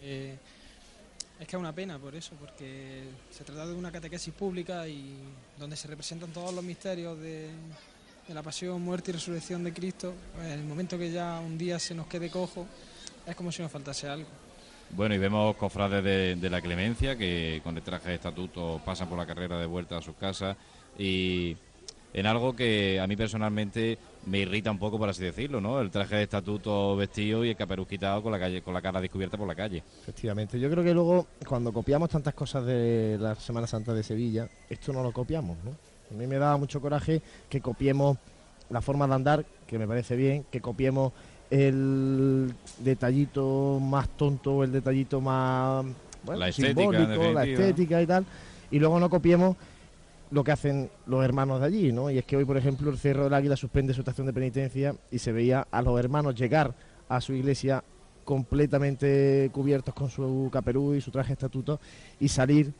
Eh, es que es una pena por eso, porque se trata de una catequesis pública y donde se representan todos los misterios de, de la pasión, muerte y resurrección de Cristo. pues, en el momento que ya un día se nos quede cojo, es como si nos faltase algo. Bueno, y vemos cofrades de, de la clemencia que con el traje de estatuto pasan por la carrera de vuelta a sus casas y en algo que a mí personalmente me irrita un poco, por así decirlo, ¿no? El traje de estatuto vestido y el caperuz quitado con la, calle, con la cara descubierta por la calle. Efectivamente, yo creo que luego cuando copiamos tantas cosas de la Semana Santa de Sevilla, esto no lo copiamos, ¿no? A mí me daba mucho coraje que copiemos la forma de andar, que me parece bien, que copiemos el detallito más tonto, el detallito más bueno, La estética, simbólico, la estética y tal, y luego no copiemos lo que hacen los hermanos de allí, ¿no? Y es que hoy, por ejemplo, el Cerro del Águila suspende su estación de penitencia y se veía a los hermanos llegar a su iglesia completamente cubiertos con su caperú y su traje de estatuto y salir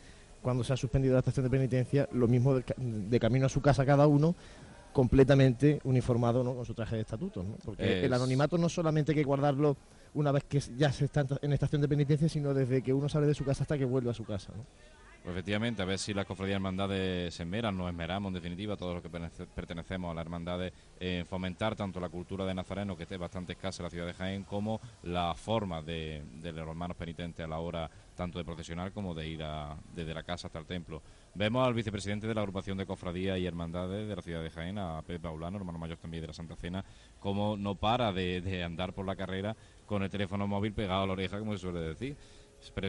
cuando se ha suspendido la estación de penitencia, lo mismo de, ca- de camino a su casa cada uno, completamente uniformado ¿no? con su traje de estatuto. ¿no? Porque Es- el anonimato no solamente hay que guardarlo una vez que ya se está en estación de penitencia, sino desde que uno sale de su casa hasta que vuelve a su casa. ¿no? Pues efectivamente, a ver si las cofradías hermandades se esmeran, nos esmeramos en definitiva, todos los que pertenece- pertenecemos a las hermandades, en fomentar tanto la cultura de Nazareno, que esté bastante escasa en la ciudad de Jaén, como la forma de, de los hermanos penitentes a la hora tanto de procesionar como de ir desde la casa hasta el templo. Vemos al vicepresidente de la agrupación de cofradías y hermandades de la ciudad de Jaén, a Pepe Paulano, hermano mayor también de la Santa Cena, como no para de andar por la carrera con el teléfono móvil pegado a la oreja, como se suele decir.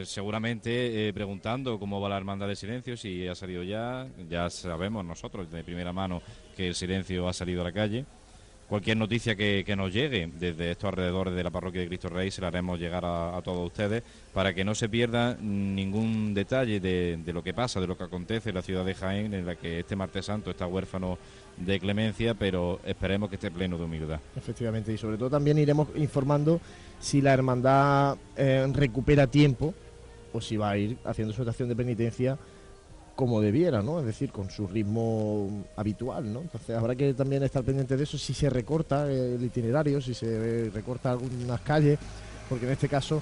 Seguramente eh, preguntando cómo va la hermandad del silencio, si ha salido ya, ya sabemos nosotros de primera mano que el silencio ha salido a la calle. Cualquier noticia que, que nos llegue desde estos alrededores de la parroquia de Cristo Rey se la haremos llegar a, a todos ustedes para que no se pierda ningún detalle de, de lo que pasa, de lo que acontece en la ciudad de Jaén, en la que este martes santo está huérfano de clemencia, pero esperemos que esté pleno de humildad. Efectivamente, y sobre todo también iremos informando si la hermandad eh, recupera tiempo o si va a ir haciendo su estación de penitencia como debiera, ¿no? Es decir, con su ritmo habitual, ¿no? Entonces habrá que también estar pendiente de eso, si se recorta el itinerario, si se recorta algunas calles, porque en este caso,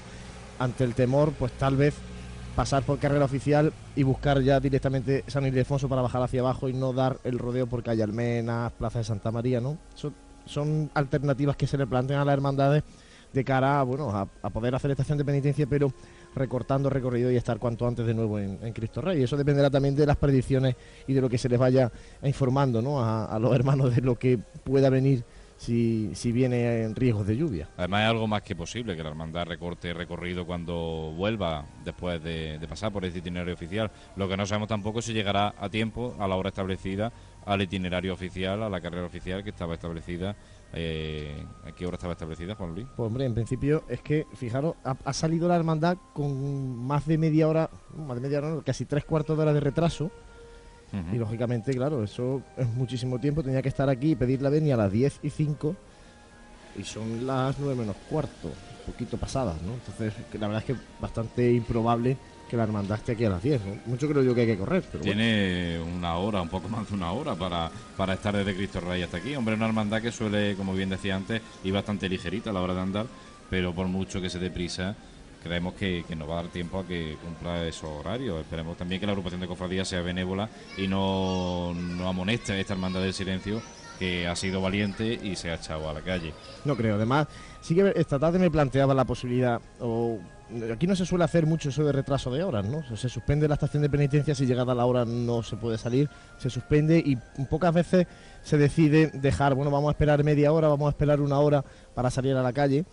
ante el temor, pues tal vez pasar por carrera oficial y buscar ya directamente San Ildefonso para bajar hacia abajo y no dar el rodeo por calle Almenas, Plaza de Santa María, ¿no? Son, son alternativas que se le plantean a las hermandades de cara a, bueno, a, poder hacer estación de penitencia, pero recortando recorrido y estar cuanto antes de nuevo en, Cristo Rey. Eso dependerá también de las predicciones y de lo que se les vaya informando ¿no? a, los hermanos de lo que pueda venir si, si viene en riesgos de lluvia. Además es algo más que posible que la hermandad recorte recorrido cuando vuelva después de, de pasar por ese itinerario oficial. Lo que no sabemos tampoco es si llegará a tiempo, a la hora establecida, al itinerario oficial, a la carrera oficial que estaba establecida. Eh, ¿A qué hora estaba establecida, Juan Luis? Pues hombre, en principio es que, fijaros, ha, ha salido la hermandad con más de media hora, más de media hora, no, casi tres cuartos de hora de retraso. Y lógicamente, claro, eso es muchísimo tiempo. Tenía que estar aquí y pedir la venia a las 10 y 5 y son las 9 menos cuarto, un poquito pasadas, ¿no? Entonces, la verdad es que bastante improbable que la hermandad esté aquí a las 10. ¿no? Mucho creo yo que hay que correr, pero bueno. Tiene una hora, un poco más de una hora para, para estar desde Cristo Rey hasta aquí. Hombre, una hermandad que suele, como bien decía antes, ir bastante ligerita a la hora de andar, pero por mucho que se dé prisa, creemos que, que nos va a dar tiempo a que cumpla esos horarios. Esperemos también que la agrupación de cofradías sea benévola y no, no amoneste a esta hermandad del silencio que ha sido valiente y se ha echado a la calle. No creo. Además, sí que esta tarde me planteaba la posibilidad, o aquí no se suele hacer mucho eso de retraso de horas, ¿no? Se suspende la estación de penitencia si llegada la hora no se puede salir, se suspende y pocas veces se decide dejar, bueno, vamos a esperar media hora, vamos a esperar una hora para salir a la calle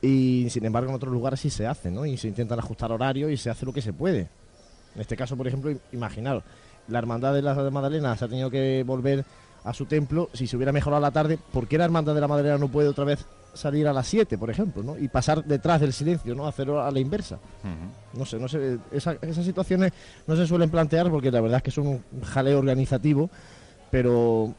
y sin embargo en otros lugares sí se hace, ¿no? Y se intentan ajustar horarios y se hace lo que se puede. En este caso, por ejemplo, imaginaros, la hermandad de la Magdalena se ha tenido que volver a su templo, si se hubiera mejorado la tarde, ¿por qué la hermandad de la Magdalena no puede otra vez salir a las 7, por ejemplo, ¿no? Y pasar detrás del silencio, ¿no? Hacerlo a la inversa. No sé, no sé, esas situaciones no se suelen plantear porque la verdad es que son un jaleo organizativo, pero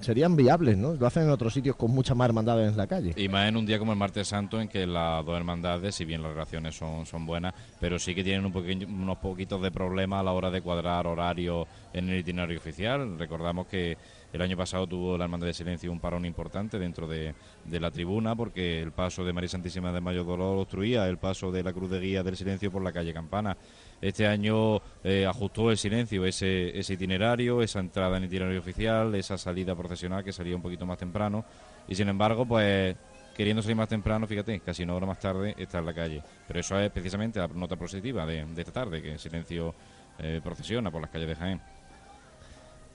serían viables, ¿no? Lo hacen en otros sitios con muchas más hermandades en la calle. Y más en un día como el martes santo en que las dos hermandades, si bien las relaciones son, son buenas, pero sí que tienen un unos poquitos de problemas a la hora de cuadrar horario en el itinerario oficial. Recordamos que el año pasado tuvo la Hermandad de Silencio un parón importante dentro de, la tribuna porque el paso de María Santísima de Mayo Dolor obstruía el paso de la Cruz de Guía del Silencio por la calle Campana. Este año eh, ajustó el silencio ese, itinerario, esa entrada en itinerario oficial, esa salida procesional que salía un poquito más temprano y sin embargo pues queriendo salir más temprano, fíjate, casi una hora más tarde está en la calle. Pero eso es precisamente la nota positiva de, esta tarde, que el silencio eh, procesiona por las calles de Jaén.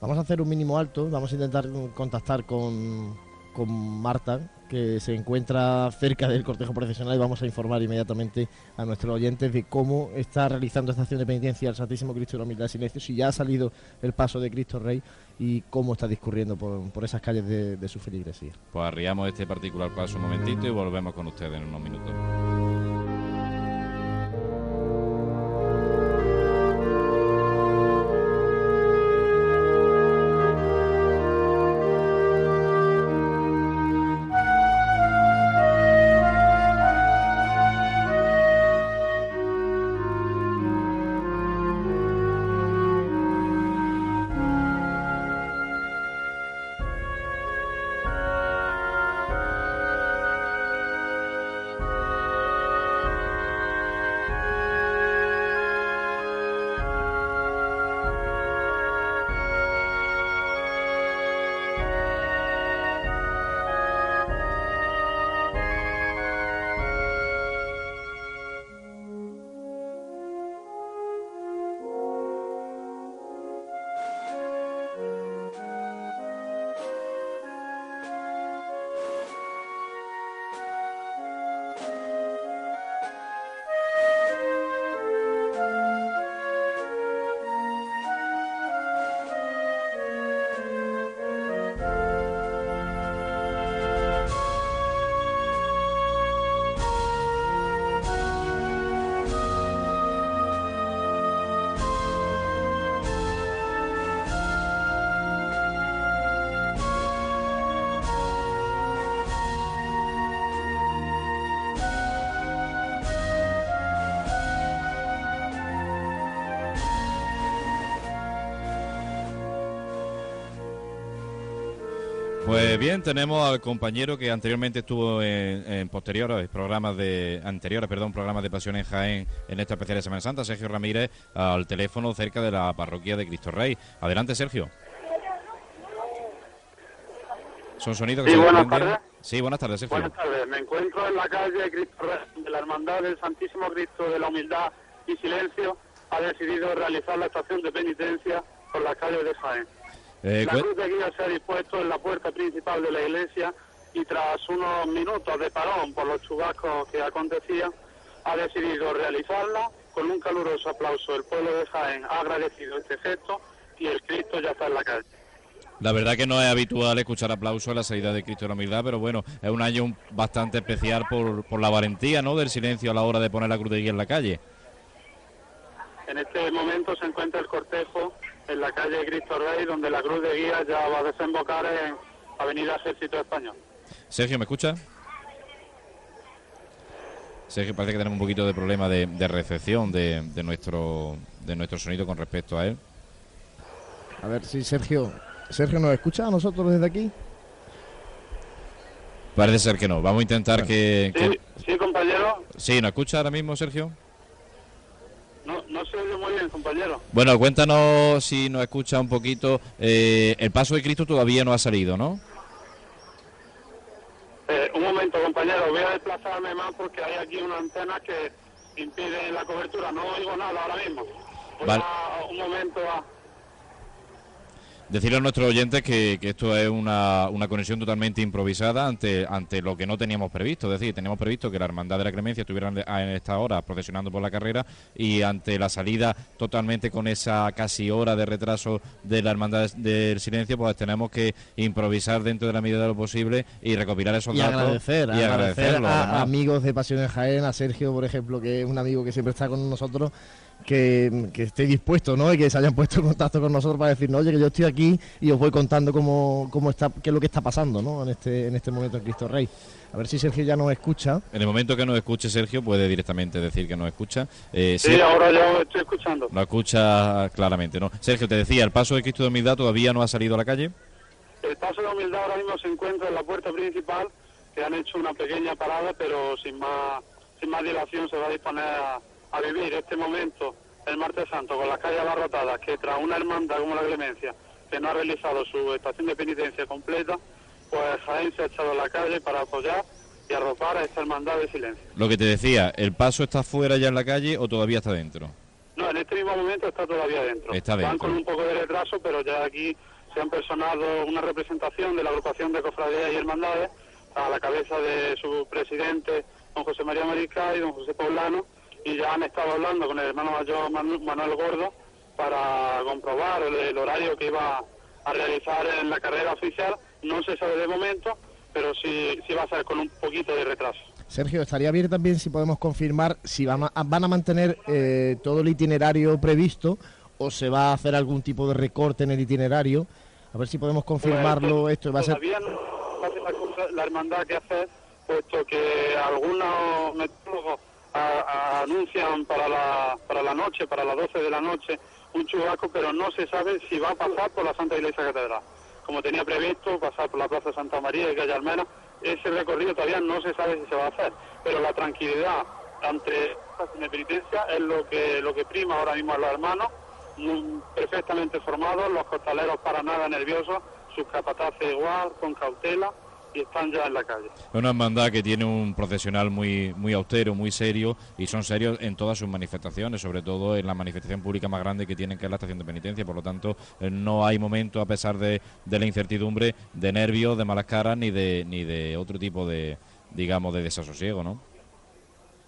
Vamos a hacer un mínimo alto, vamos a intentar contactar con, Marta, que se encuentra cerca del cortejo profesional y vamos a informar inmediatamente a nuestros oyentes de cómo está realizando esta acción de penitencia al Santísimo Cristo de la Humildad de Silencio, si ya ha salido el paso de Cristo Rey y cómo está discurriendo por, esas calles de su feligresía. Pues arriamos este particular paso un momentito y volvemos con ustedes en unos minutos. Bien, tenemos al compañero que anteriormente estuvo en, posteriores programas de anteriores, perdón, programas de Pasión en Jaén en esta especial de Semana Santa, Sergio Ramírez al teléfono cerca de la parroquia de Cristo Rey. Adelante, Sergio. Son sonidos que sí, buenas tardes. Sí, buenas tardes, Sergio. Buenas tardes. Me encuentro en la calle Cristo Rey de la Hermandad del Santísimo Cristo de la Humildad y Silencio. Ha decidido realizar la estación de penitencia por la calle de Jaén. Eh, la cruz de guía se ha dispuesto en la puerta principal de la iglesia y tras unos minutos de parón por los chubascos que acontecían, ha decidido realizarla con un caluroso aplauso. El pueblo de Jaén ha agradecido este gesto y el Cristo ya está en la calle. La verdad que no es habitual escuchar aplausos a la salida de Cristo de la Humildad, pero bueno, es un año bastante especial por, por la valentía ¿no? del silencio a la hora de poner la cruz de guía en la calle. En este momento se encuentra el cortejo en la calle Cristo Rey, donde la cruz de guía ya va a desembocar en Avenida Ejército Español. Sergio, ¿me escucha? Sergio, parece que tenemos un poquito de problema de, recepción de, nuestro, de nuestro sonido con respecto a él. A ver si Sergio, Sergio nos escucha a nosotros desde aquí. Parece ser que no. Vamos a intentar que, que... Sí, compañero. Sí, ¿nos escucha ahora mismo, Sergio? No, no se oye muy bien, compañero. Bueno, cuéntanos si nos escucha un poquito. Eh, el paso de Cristo todavía no ha salido, ¿no? Eh, un momento, compañero. Voy a desplazarme más porque hay aquí una antena que impide la cobertura. No oigo nada ahora mismo. Vale. un momento a... Decirle a nuestros oyentes que, esto es una, conexión totalmente improvisada ante, ante lo que no teníamos previsto. Es decir, teníamos previsto que la Hermandad de la Clemencia estuviera en esta hora procesionando por la carrera y ante la salida totalmente con esa casi hora de retraso de la Hermandad del Silencio, pues tenemos que improvisar dentro de la medida de lo posible y recopilar esos y datos. Agradecer, y agradecer a amigos de Pasiones Jaén, a Sergio, por ejemplo, que es un amigo que siempre está con nosotros que, esté dispuesto, ¿no? Y que se hayan puesto en contacto con nosotros para decir, oye, que yo estoy aquí y os voy contando cómo, cómo está, qué es lo que está pasando, ¿no? En este, en este momento en Cristo Rey. A ver si Sergio ya nos escucha. En el momento que nos escuche Sergio puede directamente decir que nos escucha. Eh, sí, ahora ya lo estoy escuchando. Lo escucha claramente, ¿no? Sergio, te decía, ¿el paso de Cristo de Humildad todavía no ha salido a la calle? El paso de Humildad ahora mismo se encuentra en la puerta principal, que han hecho una pequeña parada, pero sin más, sin más dilación se va a disponer a, a vivir este momento el martes santo con las calles abarrotadas, que tras una hermandad como la Clemencia, que no ha realizado su estación de penitencia completa, pues Jaén se ha echado a la calle para apoyar y arropar a esta hermandad de silencio. Lo que te decía, ¿el paso está fuera ya en la calle o todavía está dentro? No, en este mismo momento está todavía dentro. Está dentro. Van con un poco de retraso, pero ya aquí se han personado una representación de la agrupación de cofradías y hermandades a la cabeza de su presidente, don José María Mariscal y don José Poblano, y ya han estado hablando con el hermano mayor Manuel Gordo para comprobar el, horario que iba a realizar en la carrera oficial. No se sabe de momento, pero sí, sí va a ser con un poquito de retraso. Sergio, estaría bien también si podemos confirmar si van a, van a mantener eh, todo el itinerario previsto o se va a hacer algún tipo de recorte en el itinerario. A ver si podemos confirmarlo. Pues, esto va a ser... la, la hermandad que hacer, puesto que algunos metólogos anuncian para la, para la noche, para las 12 de la noche, un chubasco, pero no se sabe si va a pasar por la Santa Iglesia Catedral. Como tenía previsto, pasar por la Plaza Santa María y Calle Almena, ese recorrido todavía no se sabe si se va a hacer, pero la tranquilidad ante esta penitencia es lo que, lo que prima ahora mismo a los hermanos, perfectamente formados, los costaleros para nada nerviosos, sus capataces igual, con cautela, y están ya en la calle. Es una hermandad que tiene un profesional muy, muy austero, muy serio y son serios en todas sus manifestaciones, sobre todo en la manifestación pública más grande que tienen que es la estación de penitencia. Por lo tanto, eh, no hay momento, a pesar de, de la incertidumbre, de nervios, de malas caras ni de, ni de otro tipo de, digamos, de desasosiego, ¿no?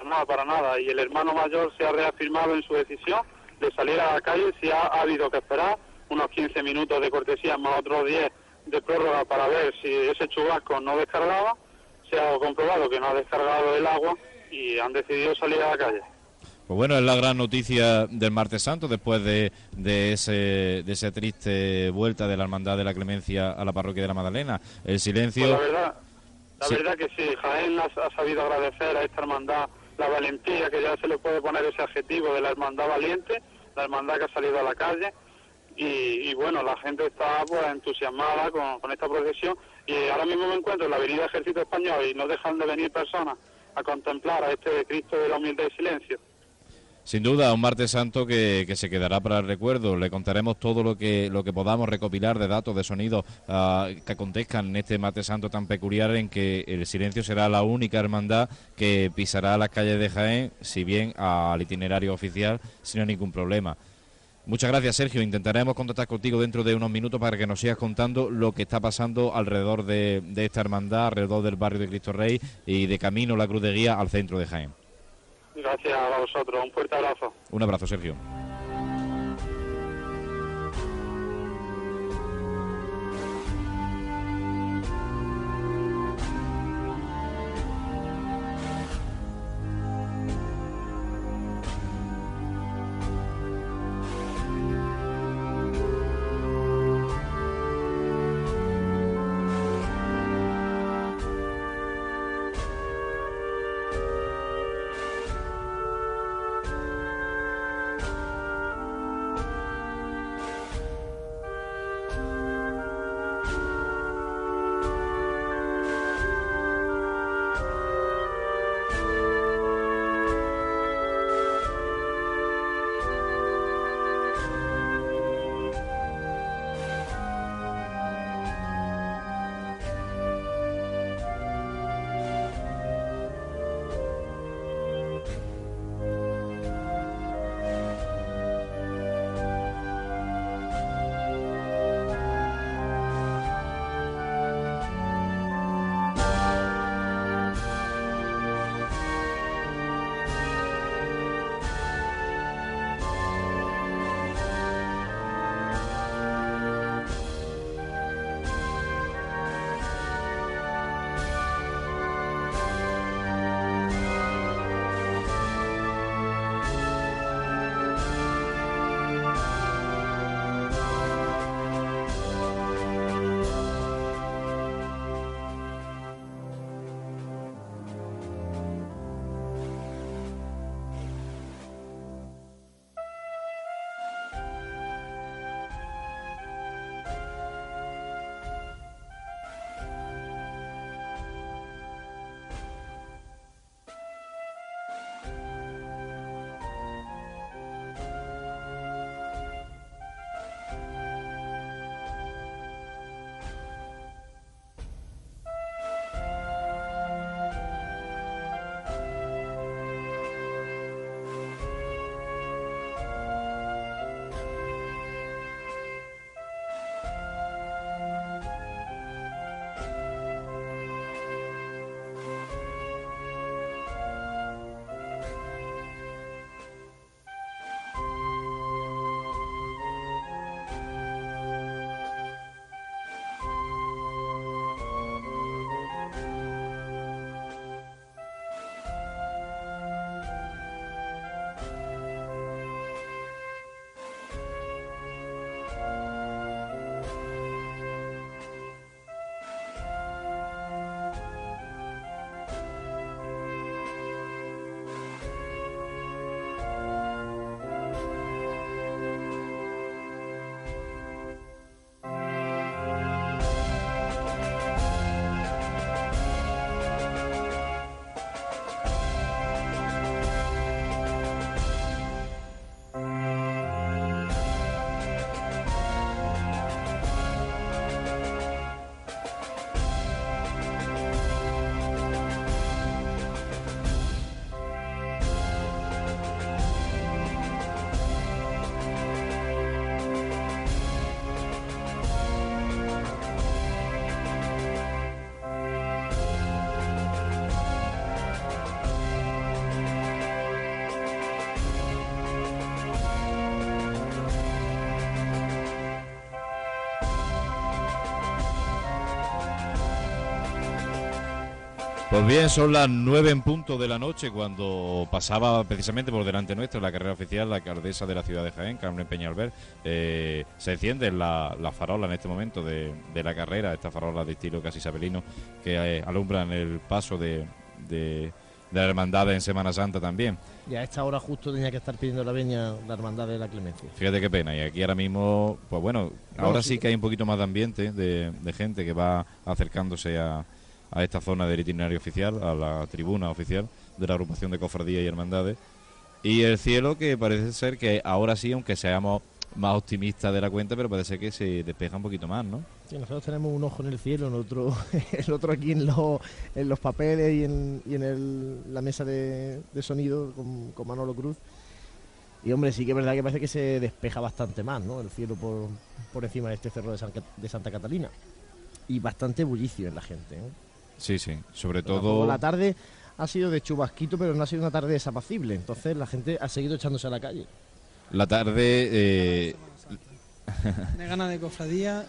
No, para nada. Y el hermano mayor se ha reafirmado en su decisión de salir a la calle si ha, ha habido que esperar unos 15 minutos de cortesía más otros 10 de prórroga para ver si ese chubasco no descargaba, se ha comprobado que no ha descargado el agua y han decidido salir a la calle. Pues bueno, es la gran noticia del martes santo después de, de, ese, de esa triste vuelta de la Hermandad de la Clemencia a la parroquia de la Magdalena. El silencio... Pues la verdad, la verdad que sí, Jaén ha, ha, sabido agradecer a esta hermandad la valentía, que ya se le puede poner ese adjetivo de la hermandad valiente, la hermandad que ha salido a la calle y, bueno, la gente está pues entusiasmada con, esta procesión y ahora mismo me encuentro en la avenida Ejército Español y no dejan de venir personas a contemplar a este Cristo de la humildad y silencio. Sin duda, un martes santo que, se quedará para el recuerdo. Le contaremos todo lo que, lo que podamos recopilar de datos, de sonidos ah, que acontezcan en este martes santo tan peculiar en que el silencio será la única hermandad que pisará las calles de Jaén, si bien al itinerario oficial, sin ningún problema. Muchas gracias, Sergio. Intentaremos contactar contigo dentro de unos minutos para que nos sigas contando lo que está pasando alrededor de, de esta hermandad, alrededor del barrio de Cristo Rey y de camino la Cruz de Guía al centro de Jaén. Gracias a vosotros. Un fuerte abrazo. Un abrazo, Sergio. Pues bien, son las nueve en punto de la noche cuando pasaba precisamente por delante nuestra la carrera oficial la alcaldesa de la ciudad de Jaén, Carmen Peñalver. Eh, se enciende la, la, farola en este momento de, la carrera, esta farola de estilo casi isabelino que eh, alumbran el paso de, de, la hermandad en Semana Santa también. Y a esta hora justo tenía que estar pidiendo la veña la hermandad de la Clemencia. Fíjate qué pena. Y aquí ahora mismo, pues bueno, ahora sí que hay un poquito más de ambiente, de gente que va acercándose a a esta zona del itinerario oficial, a la tribuna oficial de la agrupación de cofradías y hermandades. Y el cielo que parece ser que ahora sí, aunque seamos más optimistas de la cuenta, pero parece que se despeja un poquito más, ¿no? Sí, nosotros tenemos un ojo en el cielo, el otro, el otro aquí en, en los papeles y en, en la mesa de, sonido con, con, Manolo Cruz. Y hombre, sí que es verdad que parece que se despeja bastante más, ¿no? El cielo por, por encima de este cerro de, de Santa Catalina. Y bastante bullicio en la gente, ¿eh? Sí, sí, sobre todo... La tarde ha sido de chubasquito, pero no ha sido una tarde desapacible, entonces la gente ha seguido echándose a la calle. La tarde... Eh... de ganas de cofradía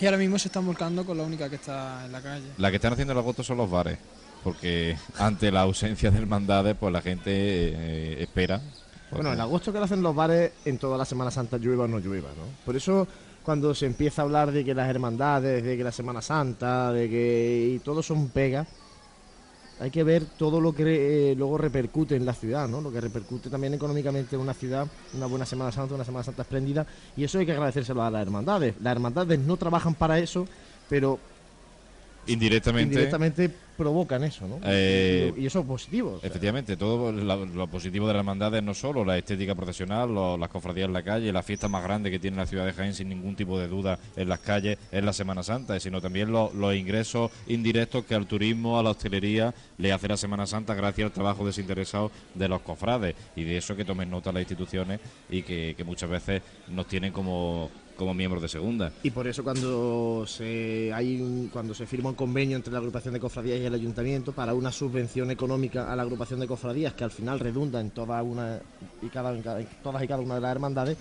y ahora mismo se están volcando con la única que está en la calle. La que están haciendo el agosto son los bares, porque ante la ausencia de hermandades, pues la gente eh, espera. Bueno, el agosto que lo hacen los bares en toda la Semana Santa llueva o no llueva, ¿no? Por eso cuando se empieza a hablar de que las hermandades, de que la Semana Santa, de que y todo son pegas, hay que ver todo lo que eh, luego repercute en la ciudad, ¿no? Lo que repercute también económicamente en una ciudad, una buena Semana Santa, una Semana Santa espléndida, y eso hay que agradecérselo a las hermandades. Las hermandades no trabajan para eso, pero indirectamente, indirectamente provocan eso, ¿no? Eh, y eso es positivo. Efectivamente, todo lo, positivo de la hermandad es no solo la estética profesional, las cofradías en la calle, la fiesta más grande que tiene la ciudad de Jaén sin ningún tipo de duda en las calles es la Semana Santa, sino también los ingresos indirectos que al turismo, a la hostelería le hace la Semana Santa gracias al trabajo desinteresado de los cofrades y de eso que tomen nota las instituciones y que muchas veces nos tienen como como miembros de segunda. Y por eso cuando se hay cuando se firma un convenio entre la agrupación de cofradías y el ayuntamiento para una subvención económica a la agrupación de cofradías que al final redunda en toda una y cada, todas y cada una de las hermandades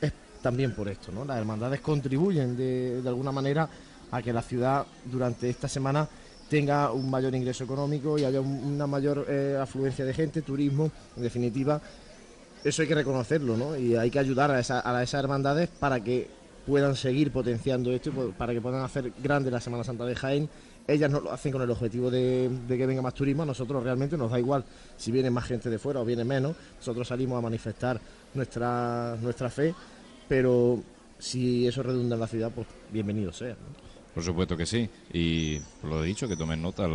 es también por esto, ¿no? Las hermandades contribuyen de, de alguna manera a que la ciudad durante esta semana tenga un mayor ingreso económico y haya una mayor eh, afluencia de gente, turismo, en definitiva, eso hay que reconocerlo, ¿no? Y hay que ayudar a, esas hermandades para que puedan seguir potenciando esto para que puedan hacer grande la Semana Santa de Jaén. Ellas no lo hacen con el objetivo de, que venga más turismo, a nosotros realmente nos da igual si viene más gente de fuera o viene menos, nosotros salimos a manifestar nuestra, nuestra fe, pero si eso redunda en la ciudad, pues bienvenido sea. Por supuesto que sí. Y lo he dicho, que tomen nota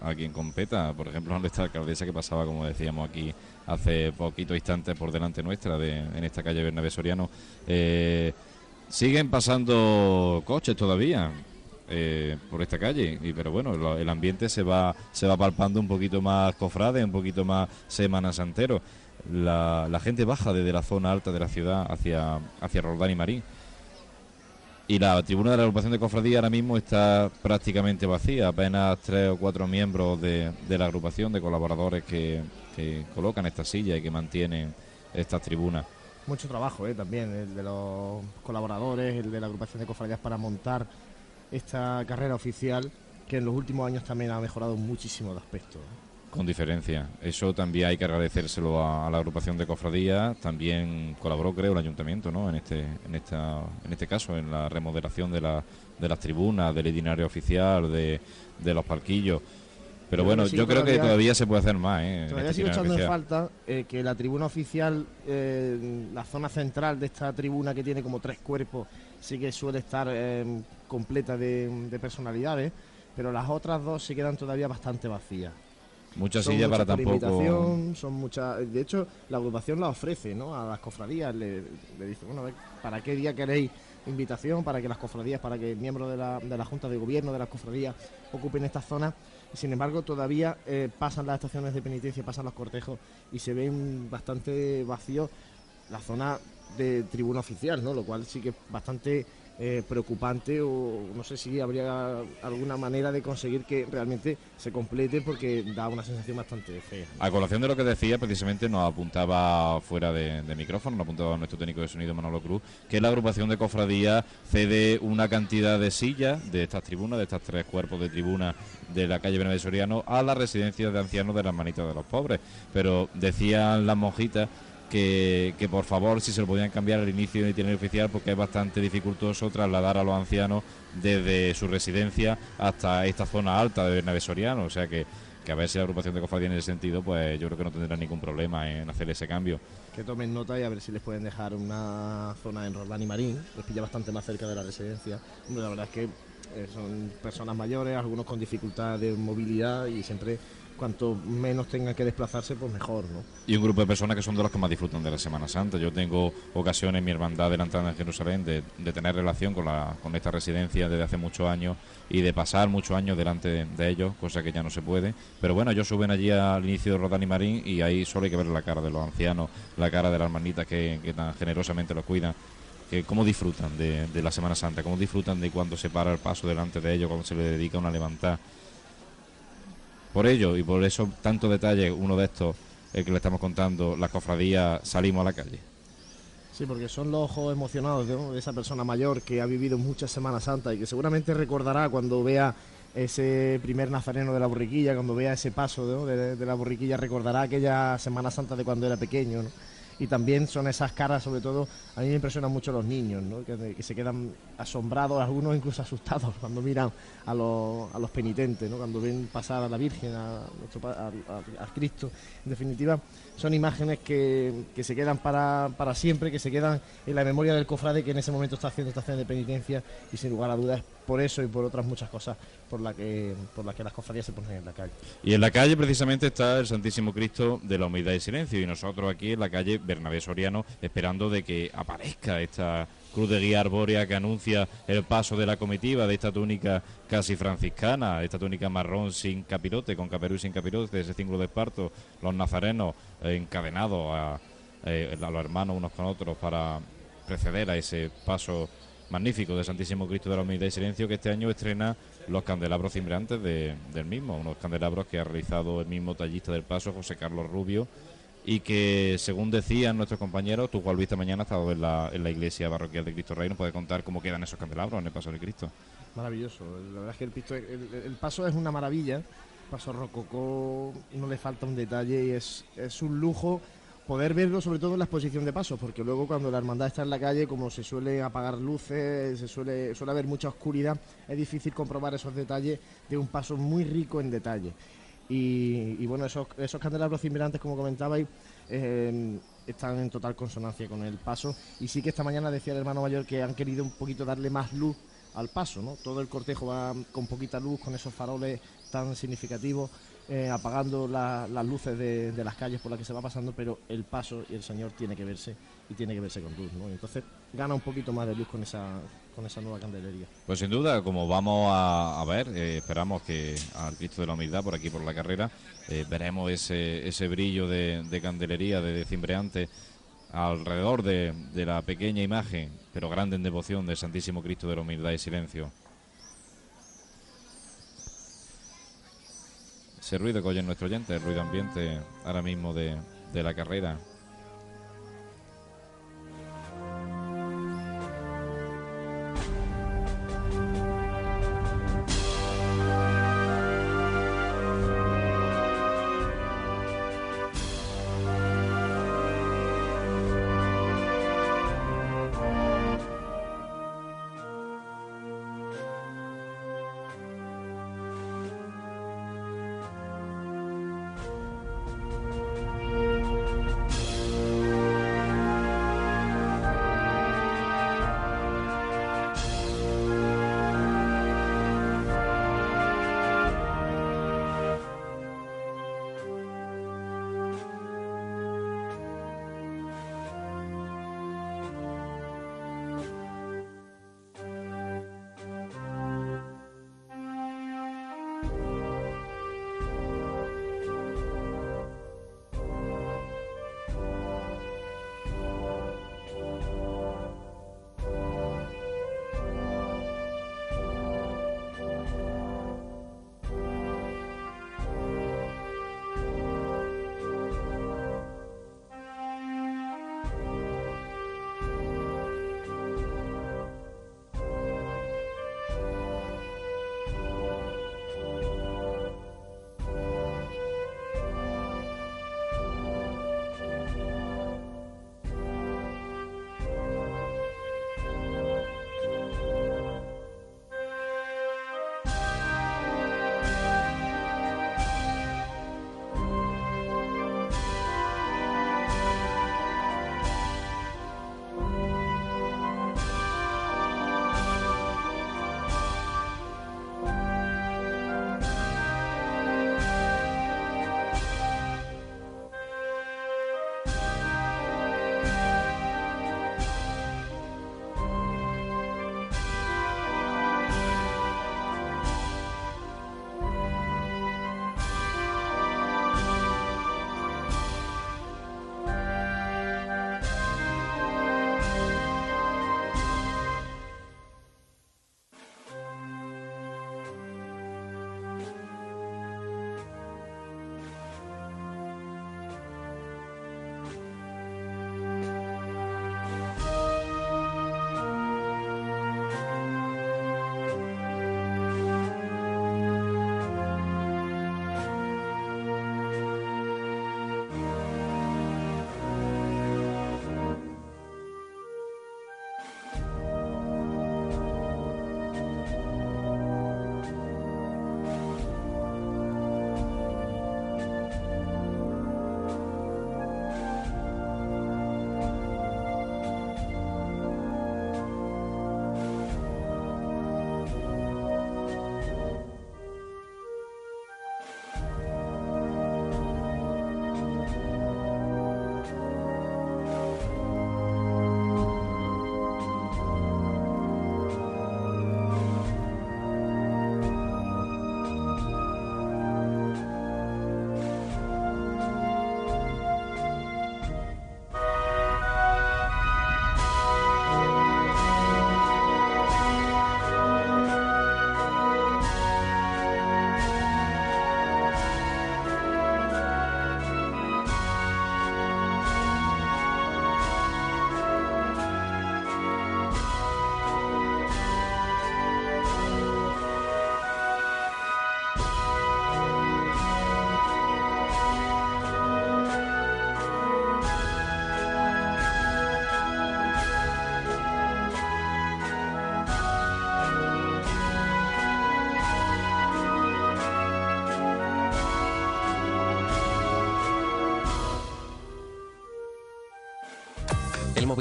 a quien competa. Por ejemplo, está la alcaldesa que pasaba, como decíamos aquí hace poquito instantes por delante nuestra, de, en esta calle Bernabé Soriano. Eh, siguen pasando coches todavía. Eh, por esta calle y pero bueno el ambiente se va se va palpando un poquito más cofrade un poquito más semana santero la, la gente baja desde la zona alta de la ciudad hacia hacia Roldán y Marín y la tribuna de la agrupación de cofradía ahora mismo está prácticamente vacía, apenas tres o cuatro miembros de, la agrupación de colaboradores que, colocan esta silla y que mantienen estas tribunas. Mucho trabajo ¿eh? también, el de los colaboradores, el de la agrupación de cofradías para montar esta carrera oficial que en los últimos años también ha mejorado muchísimo de aspecto. Con diferencia. Eso también hay que agradecérselo a, la agrupación de cofradías. También colaboró, creo, el ayuntamiento, ¿no? En este, en esta, en este caso, en la remodelación de, la, de las tribunas, del itinerario oficial, de, de los parquillos. Pero, bueno, yo creo que todavía se puede hacer más. ¿eh? Todavía este sigo echando en falta eh, que la tribuna oficial, eh, la zona central de esta tribuna que tiene como tres cuerpos, sí que suele estar completa de, de personalidades, pero las otras dos se quedan todavía bastante vacías. Muchas sillas para tampoco. Son muchas. De hecho, la agrupación la ofrece, ¿no? A las cofradías le, dice, bueno, a ver, ¿para qué día queréis invitación? Para que las cofradías, para que miembros de la, de la Junta de Gobierno de las cofradías ocupen esta zona. Sin embargo, todavía eh, pasan las estaciones de penitencia, pasan los cortejos y se ven bastante vacíos la zona de tribuna oficial, ¿no? Lo cual sí que es bastante eh, preocupante o no sé si habría alguna manera de conseguir que realmente se complete porque da una sensación bastante fea. A colación de lo que decía, precisamente nos apuntaba fuera de, micrófono, nos apuntaba nuestro técnico de sonido Manolo Cruz, que la agrupación de cofradías cede una cantidad de sillas de estas tribunas, de estos tres cuerpos de tribuna de la calle Soriano a la residencia de ancianos de las manitas de los pobres. Pero decían las monjitas que, por favor si se lo podían cambiar al inicio de itinerario oficial porque es bastante dificultoso trasladar a los ancianos desde su residencia hasta esta zona alta de Bernabé Soriano, o sea que, a ver si la agrupación de cofradía en ese sentido, pues yo creo que no tendrá ningún problema en hacer ese cambio. Que tomen nota y a ver si les pueden dejar una zona en Roldán y Marín, les pilla bastante más cerca de la residencia. la verdad es que eh, son personas mayores, algunos con dificultad de movilidad y siempre cuanto menos tengan que desplazarse, pues mejor, ¿no? Y un grupo de personas que son de los que más disfrutan de la Semana Santa. Yo tengo ocasiones mi hermandad de la entrada en Jerusalén de, tener relación con, la, con esta residencia desde hace muchos años y de pasar muchos años delante de, ellos, cosa que ya no se puede. Pero bueno, ellos suben allí al inicio de Rodán y Marín y ahí solo hay que ver la cara de los ancianos, la cara de las hermanitas que, tan generosamente los cuidan cómo disfrutan de, de, la Semana Santa, cómo disfrutan de cuando se para el paso delante de ellos, cuando se le dedica una levantada. Por ello y por eso tanto detalle, uno de estos, el que le estamos contando, las cofradías salimos a la calle. Sí, porque son los ojos emocionados de esa persona mayor que ha vivido muchas Semanas Santas y que seguramente recordará cuando vea ese primer nazareno de la borriquilla, cuando vea ese paso de, de, la borriquilla, recordará aquella Semana Santa de cuando era pequeño. Y también son esas caras, sobre todo, a mí me impresionan mucho los niños, ¿no? que, se quedan asombrados, algunos incluso asustados cuando miran a los, a los penitentes, ¿no? cuando ven pasar a la Virgen, a, a, Cristo. En definitiva, son imágenes que, que se quedan para, para, siempre, que se quedan en la memoria del cofrade que en ese momento está haciendo esta acción de penitencia y sin lugar a dudas por eso y por otras muchas cosas por las que por las que las cofradías se ponen en la calle. Y en la calle precisamente está el Santísimo Cristo de la Humildad y Silencio y nosotros aquí en la calle Bernabé Soriano esperando de que aparezca esta cruz de guía arbórea que anuncia el paso de la comitiva de esta túnica casi franciscana, esta túnica marrón sin capirote, con caperú sin capirote, ese cíngulo de esparto, los nazarenos encadenados a, eh, los hermanos unos con otros para preceder a ese paso magnífico de Santísimo Cristo de la Humildad y Silencio que este año estrena los candelabros cimbreantes del mismo, unos candelabros que ha realizado el mismo tallista del paso, José Carlos Rubio, y que según decían nuestros compañeros, tú cual viste mañana, estado en la, en la iglesia parroquial de Cristo Rey, ¿nos puede contar cómo quedan esos candelabros en el paso de Cristo? Maravilloso, la verdad es que el, el, paso es una maravilla, el paso rococó, no le falta un detalle y es, es un lujo poder verlo sobre todo en la exposición de pasos, porque luego cuando la hermandad está en la calle, como se suele apagar luces, se suele, suele haber mucha oscuridad, es difícil comprobar esos detalles de un paso muy rico en detalle. Y, bueno, esos, esos candelabros cimbrantes, como comentabais, eh, están en total consonancia con el paso. Y sí que esta mañana decía el hermano mayor que han querido un poquito darle más luz al paso, ¿no? Todo el cortejo va con poquita luz, con esos faroles tan significativos eh, apagando las luces de, las calles por las que se va pasando, pero el paso y el Señor tiene que verse y tiene que verse con luz, ¿no? Entonces gana un poquito más de luz con esa con esa nueva candelería. Pues sin duda, como vamos a, ver, eh, esperamos que al Cristo de la Humildad por aquí por la carrera eh, veremos ese, ese brillo de, candelería, de, cimbreante alrededor de, de la pequeña imagen, pero grande en devoción del Santísimo Cristo de la Humildad y Silencio. ese ruido que oye nuestro oyente, el ruido ambiente ahora mismo de, de la carrera,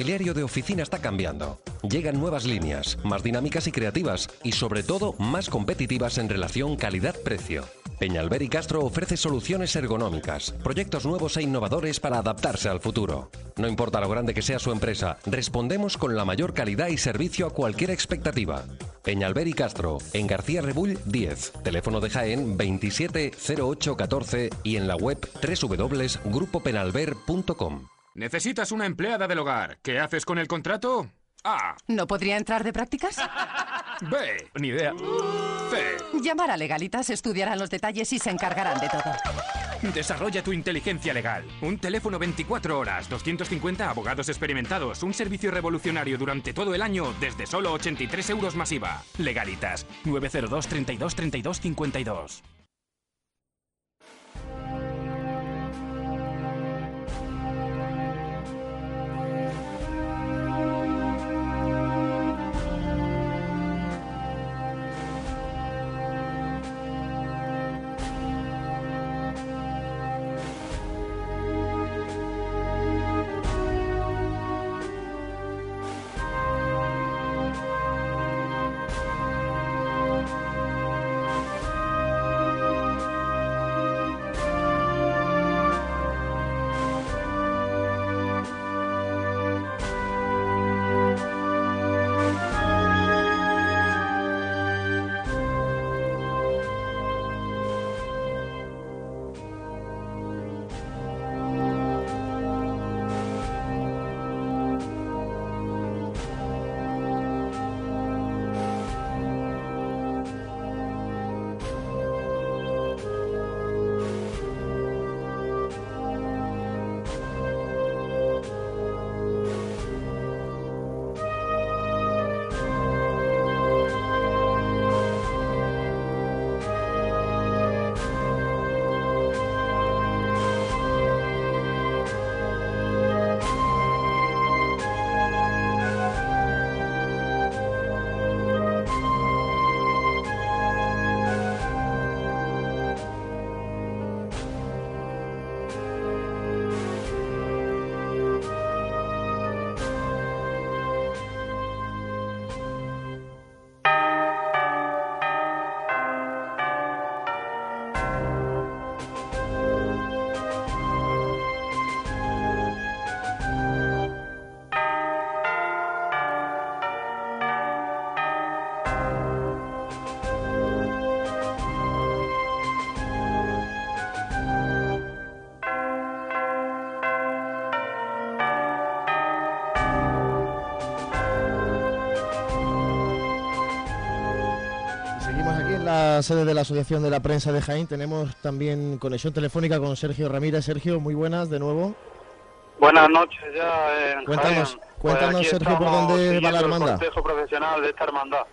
mobiliario de oficina está cambiando. Llegan nuevas líneas, más dinámicas y creativas, y sobre todo más competitivas en relación calidad-precio. Peñalver y Castro ofrece soluciones ergonómicas, proyectos nuevos e innovadores para adaptarse al futuro. No importa lo grande que sea su empresa, respondemos con la mayor calidad y servicio a cualquier expectativa. Peñalver y Castro, en García Rebull 10, teléfono de Jaén 270814 y en la web www.grupopenalver.com. ¿Necesitas una empleada del hogar? ¿Qué haces con el contrato? A. ¿No podría entrar de prácticas? B. Ni idea. C. Llamar a Legalitas, estudiarán los detalles y se encargarán de todo. Desarrolla tu inteligencia legal. Un teléfono 24 horas, 250 abogados experimentados, un servicio revolucionario durante todo el año desde solo 83 euros masiva. Legalitas. 902 32 32 52. Sede de la Asociación de la Prensa de Jaén tenemos también conexión telefónica con Sergio Ramírez. Sergio, muy buenas de nuevo. Buenas noches ya en Cuéntanos, Jaén. cuéntanos Pues Sergio, por dónde va la siguiendo el hermandad. cortejo profesional de esta hermandad.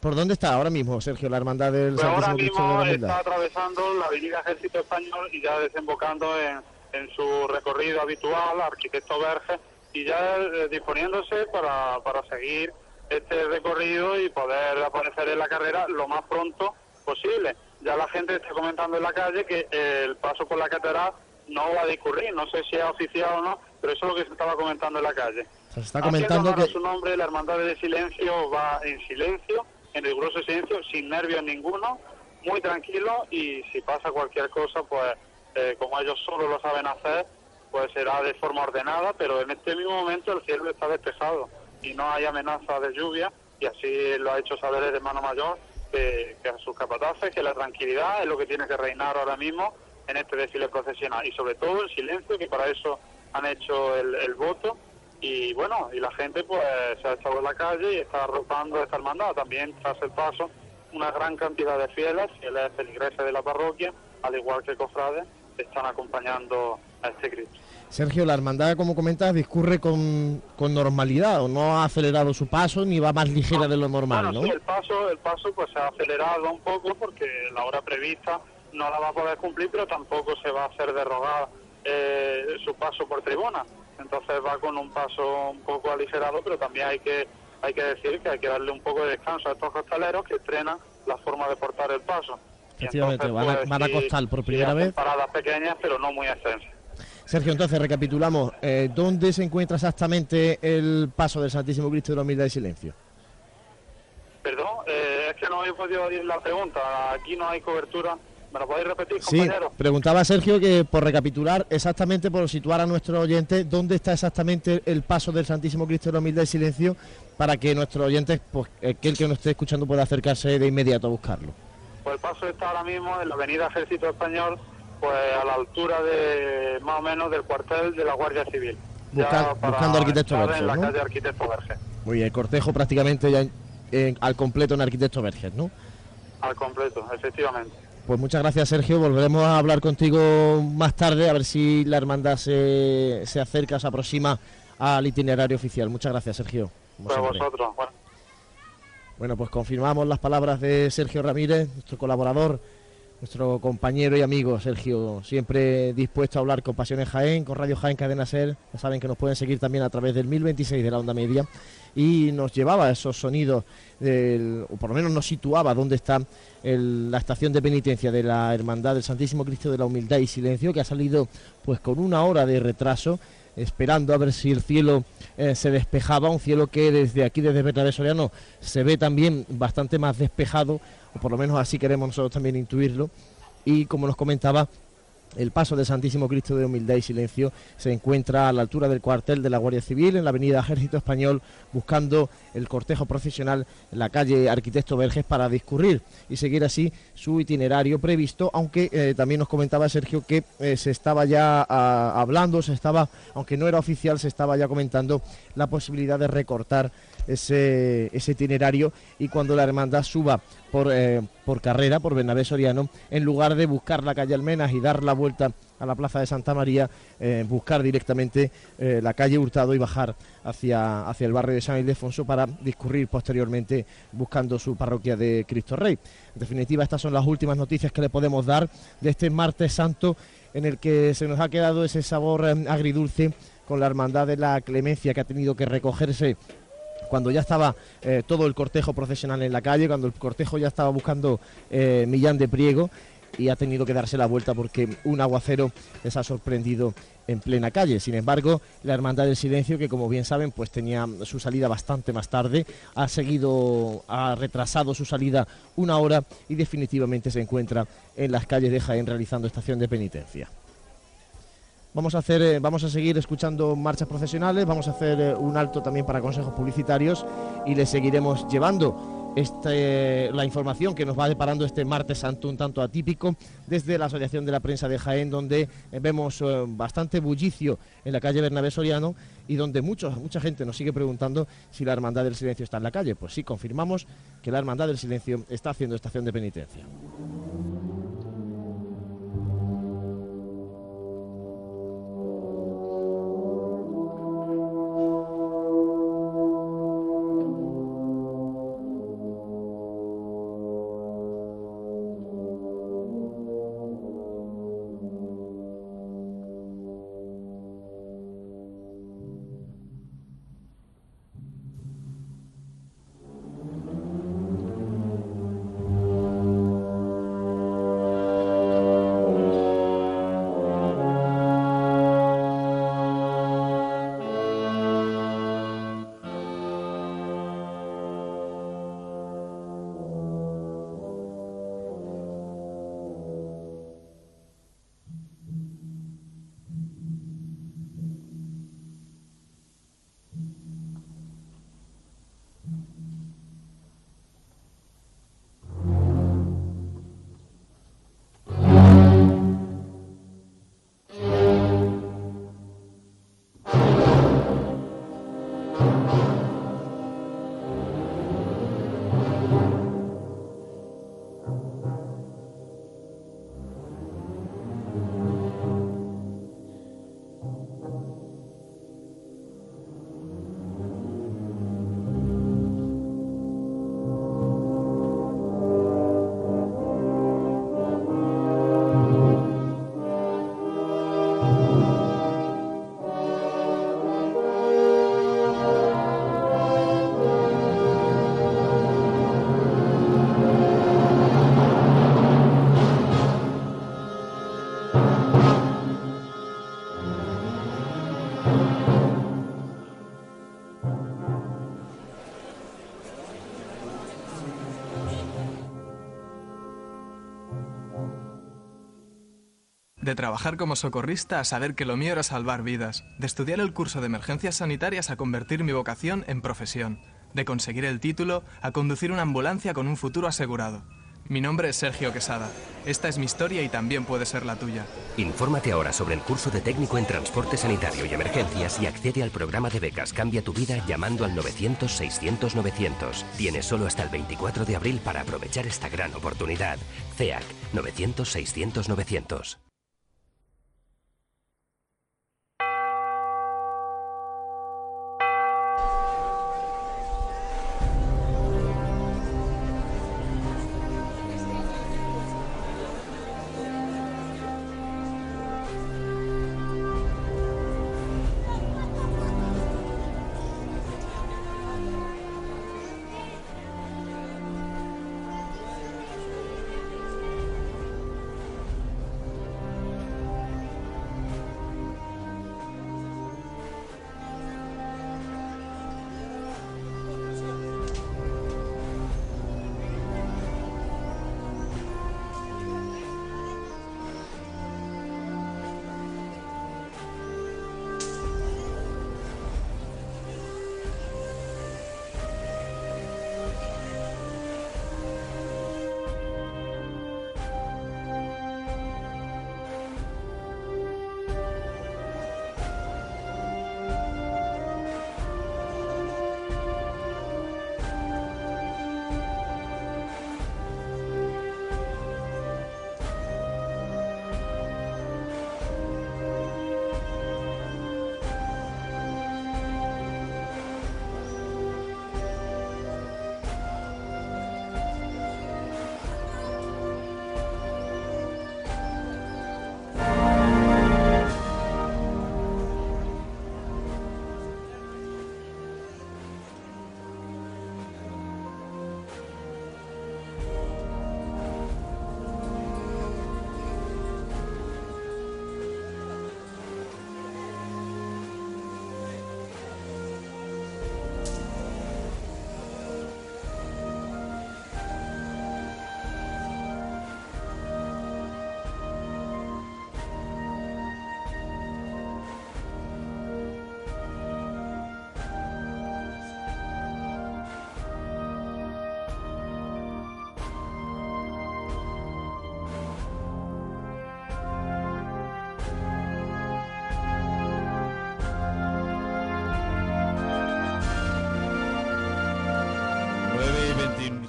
¿Por dónde está ahora mismo, Sergio, la hermandad del Pues ahora Santísimo Cristo de mismo la está atravesando la avenida Ejército Español y ya desembocando en, en su recorrido habitual, Arquitecto Verge, y ya eh, disponiéndose para, para seguir este recorrido y poder aparecer en la carrera lo más pronto posible. Ya la gente está comentando en la calle que el paso por la catedral no va a discurrir, no sé si es oficial o no, pero eso es lo que se estaba comentando en la calle. Se está comentando que su nombre, la Hermandad de Silencio va en silencio, en riguroso silencio, sin nervios ninguno, muy tranquilo y si pasa cualquier cosa, pues eh, como ellos solo lo saben hacer, pues será de forma ordenada, pero en este mismo momento el cielo está despejado y no hay amenaza de lluvia y así lo ha hecho saber el hermano mayor que, a sus capataces, que la tranquilidad es lo que tiene que reinar ahora mismo en este desfile procesional y sobre todo el silencio, que para eso han hecho el, voto y bueno, y la gente pues se ha echado a la calle y está arropando esta hermandad. También tras el paso una gran cantidad de fieles, fieles feligreses de la parroquia, al igual que cofrades, están acompañando a este Cristo. Sergio, la hermandad, como comentas, discurre con, con normalidad, o no ha acelerado su paso ni va más ligera de lo normal, Bueno, ¿no? sí, el paso, el paso pues se ha acelerado un poco porque la hora prevista no la va a poder cumplir, pero tampoco se va a hacer derrogar eh, su paso por tribuna. Entonces va con un paso un poco aligerado, pero también hay que hay que decir que hay que darle un poco de descanso a estos costaleros que estrenan la forma de portar el paso. Efectivamente, entonces, van a, pues, van a costar por primera vez. paradas pequeñas, pero no muy extensas. Sergio, entonces recapitulamos. Eh, ¿Dónde se encuentra exactamente el paso del Santísimo Cristo de la Humildad y Silencio? Perdón, eh, es que no he podido oír la pregunta. Aquí no hay cobertura. ¿Me lo podéis repetir, Sí, compañero? preguntaba Sergio que por recapitular exactamente, por situar a nuestro oyente, dónde está exactamente el paso del Santísimo Cristo de la Humildad y Silencio para que nuestro oyente, pues aquel que nos esté escuchando, pueda acercarse de inmediato a buscarlo. Pues el paso está ahora mismo en la avenida Ejército Español, pues a la altura de más o menos del cuartel de la Guardia Civil. Busca- buscando Arquitecto Verges, En la ¿no? calle Arquitecto Verges, Muy bien, el cortejo prácticamente ya en- en- al completo en Arquitecto Verges, ¿no? al completo, efectivamente. Pues muchas gracias, Sergio. Volveremos a hablar contigo más tarde, a ver si la hermandad se, se acerca, se aproxima al itinerario oficial. Muchas gracias, Sergio. Pues vosotros, bueno. Bueno, pues confirmamos las palabras de Sergio Ramírez, nuestro colaborador, nuestro compañero y amigo Sergio, siempre dispuesto a hablar con Pasiones Jaén, con Radio Jaén Cadena Ser. Ya saben que nos pueden seguir también a través del 1026 de la onda media y nos llevaba esos sonidos, del- o por lo menos nos situaba dónde está la estación de penitencia de la Hermandad del Santísimo Cristo de la Humildad y Silencio, que ha salido pues con una hora de retraso esperando a ver si el cielo eh, se despejaba, un cielo que desde aquí, desde Bernabé Soriano, se ve también bastante más despejado, por lo menos así queremos nosotros también intuirlo, y como nos comentaba, el paso del Santísimo Cristo de Humildad y Silencio se encuentra a la altura del cuartel de la Guardia Civil, en la avenida Ejército Español, buscando el cortejo profesional en la calle Arquitecto Verges para discurrir y seguir así su itinerario previsto, aunque eh, también nos comentaba Sergio que eh, se estaba ya ah, hablando, se estaba, aunque no era oficial, se estaba ya comentando la posibilidad de recortar ese, itinerario y cuando la hermandad suba por, eh, por carrera, por Bernabé Soriano, en lugar de buscar la calle Almenas y dar la vuelta a la plaza de Santa María, eh, buscar directamente eh, la calle Hurtado y bajar hacia, hacia el barrio de San Ildefonso para discurrir posteriormente buscando su parroquia de Cristo Rey. En definitiva, estas son las últimas noticias que le podemos dar de este martes santo en el que se nos ha quedado ese sabor agridulce con la hermandad de la clemencia que ha tenido que recogerse cuando ya estaba eh, todo el cortejo procesional en la calle, cuando el cortejo ya estaba buscando eh, Millán de Priego y ha tenido que darse la vuelta porque un aguacero les ha sorprendido en plena calle. Sin embargo, la Hermandad del Silencio, que como bien saben, pues tenía su salida bastante más tarde, ha seguido, ha retrasado su salida una hora y definitivamente se encuentra en las calles de Jaén realizando estación de penitencia. Vamos a hacer, eh, vamos a seguir escuchando marchas profesionales, vamos a hacer eh, un alto también para consejos publicitarios y les seguiremos llevando este, la información que nos va deparando este martes santo un tanto atípico desde la Asociación de la Prensa de Jaén, donde eh, vemos bastante bullicio en la calle Bernabé Soriano y donde muchos, mucha gente nos sigue preguntando si la Hermandad del Silencio está en la calle. Pues sí, confirmamos que la Hermandad del Silencio está haciendo estación de penitencia. De trabajar como socorrista a saber que lo mío era salvar vidas. De estudiar el curso de emergencias sanitarias a convertir mi vocación en profesión. De conseguir el título a conducir una ambulancia con un futuro asegurado. Mi nombre es Sergio Quesada. Esta es mi historia y también puede ser la tuya. Infórmate ahora sobre el curso de técnico en transporte sanitario y emergencias y accede al programa de becas Cambia tu vida llamando al 900-600-900. Tienes solo hasta el 24 de abril para aprovechar esta gran oportunidad. CEAC 900-600-900.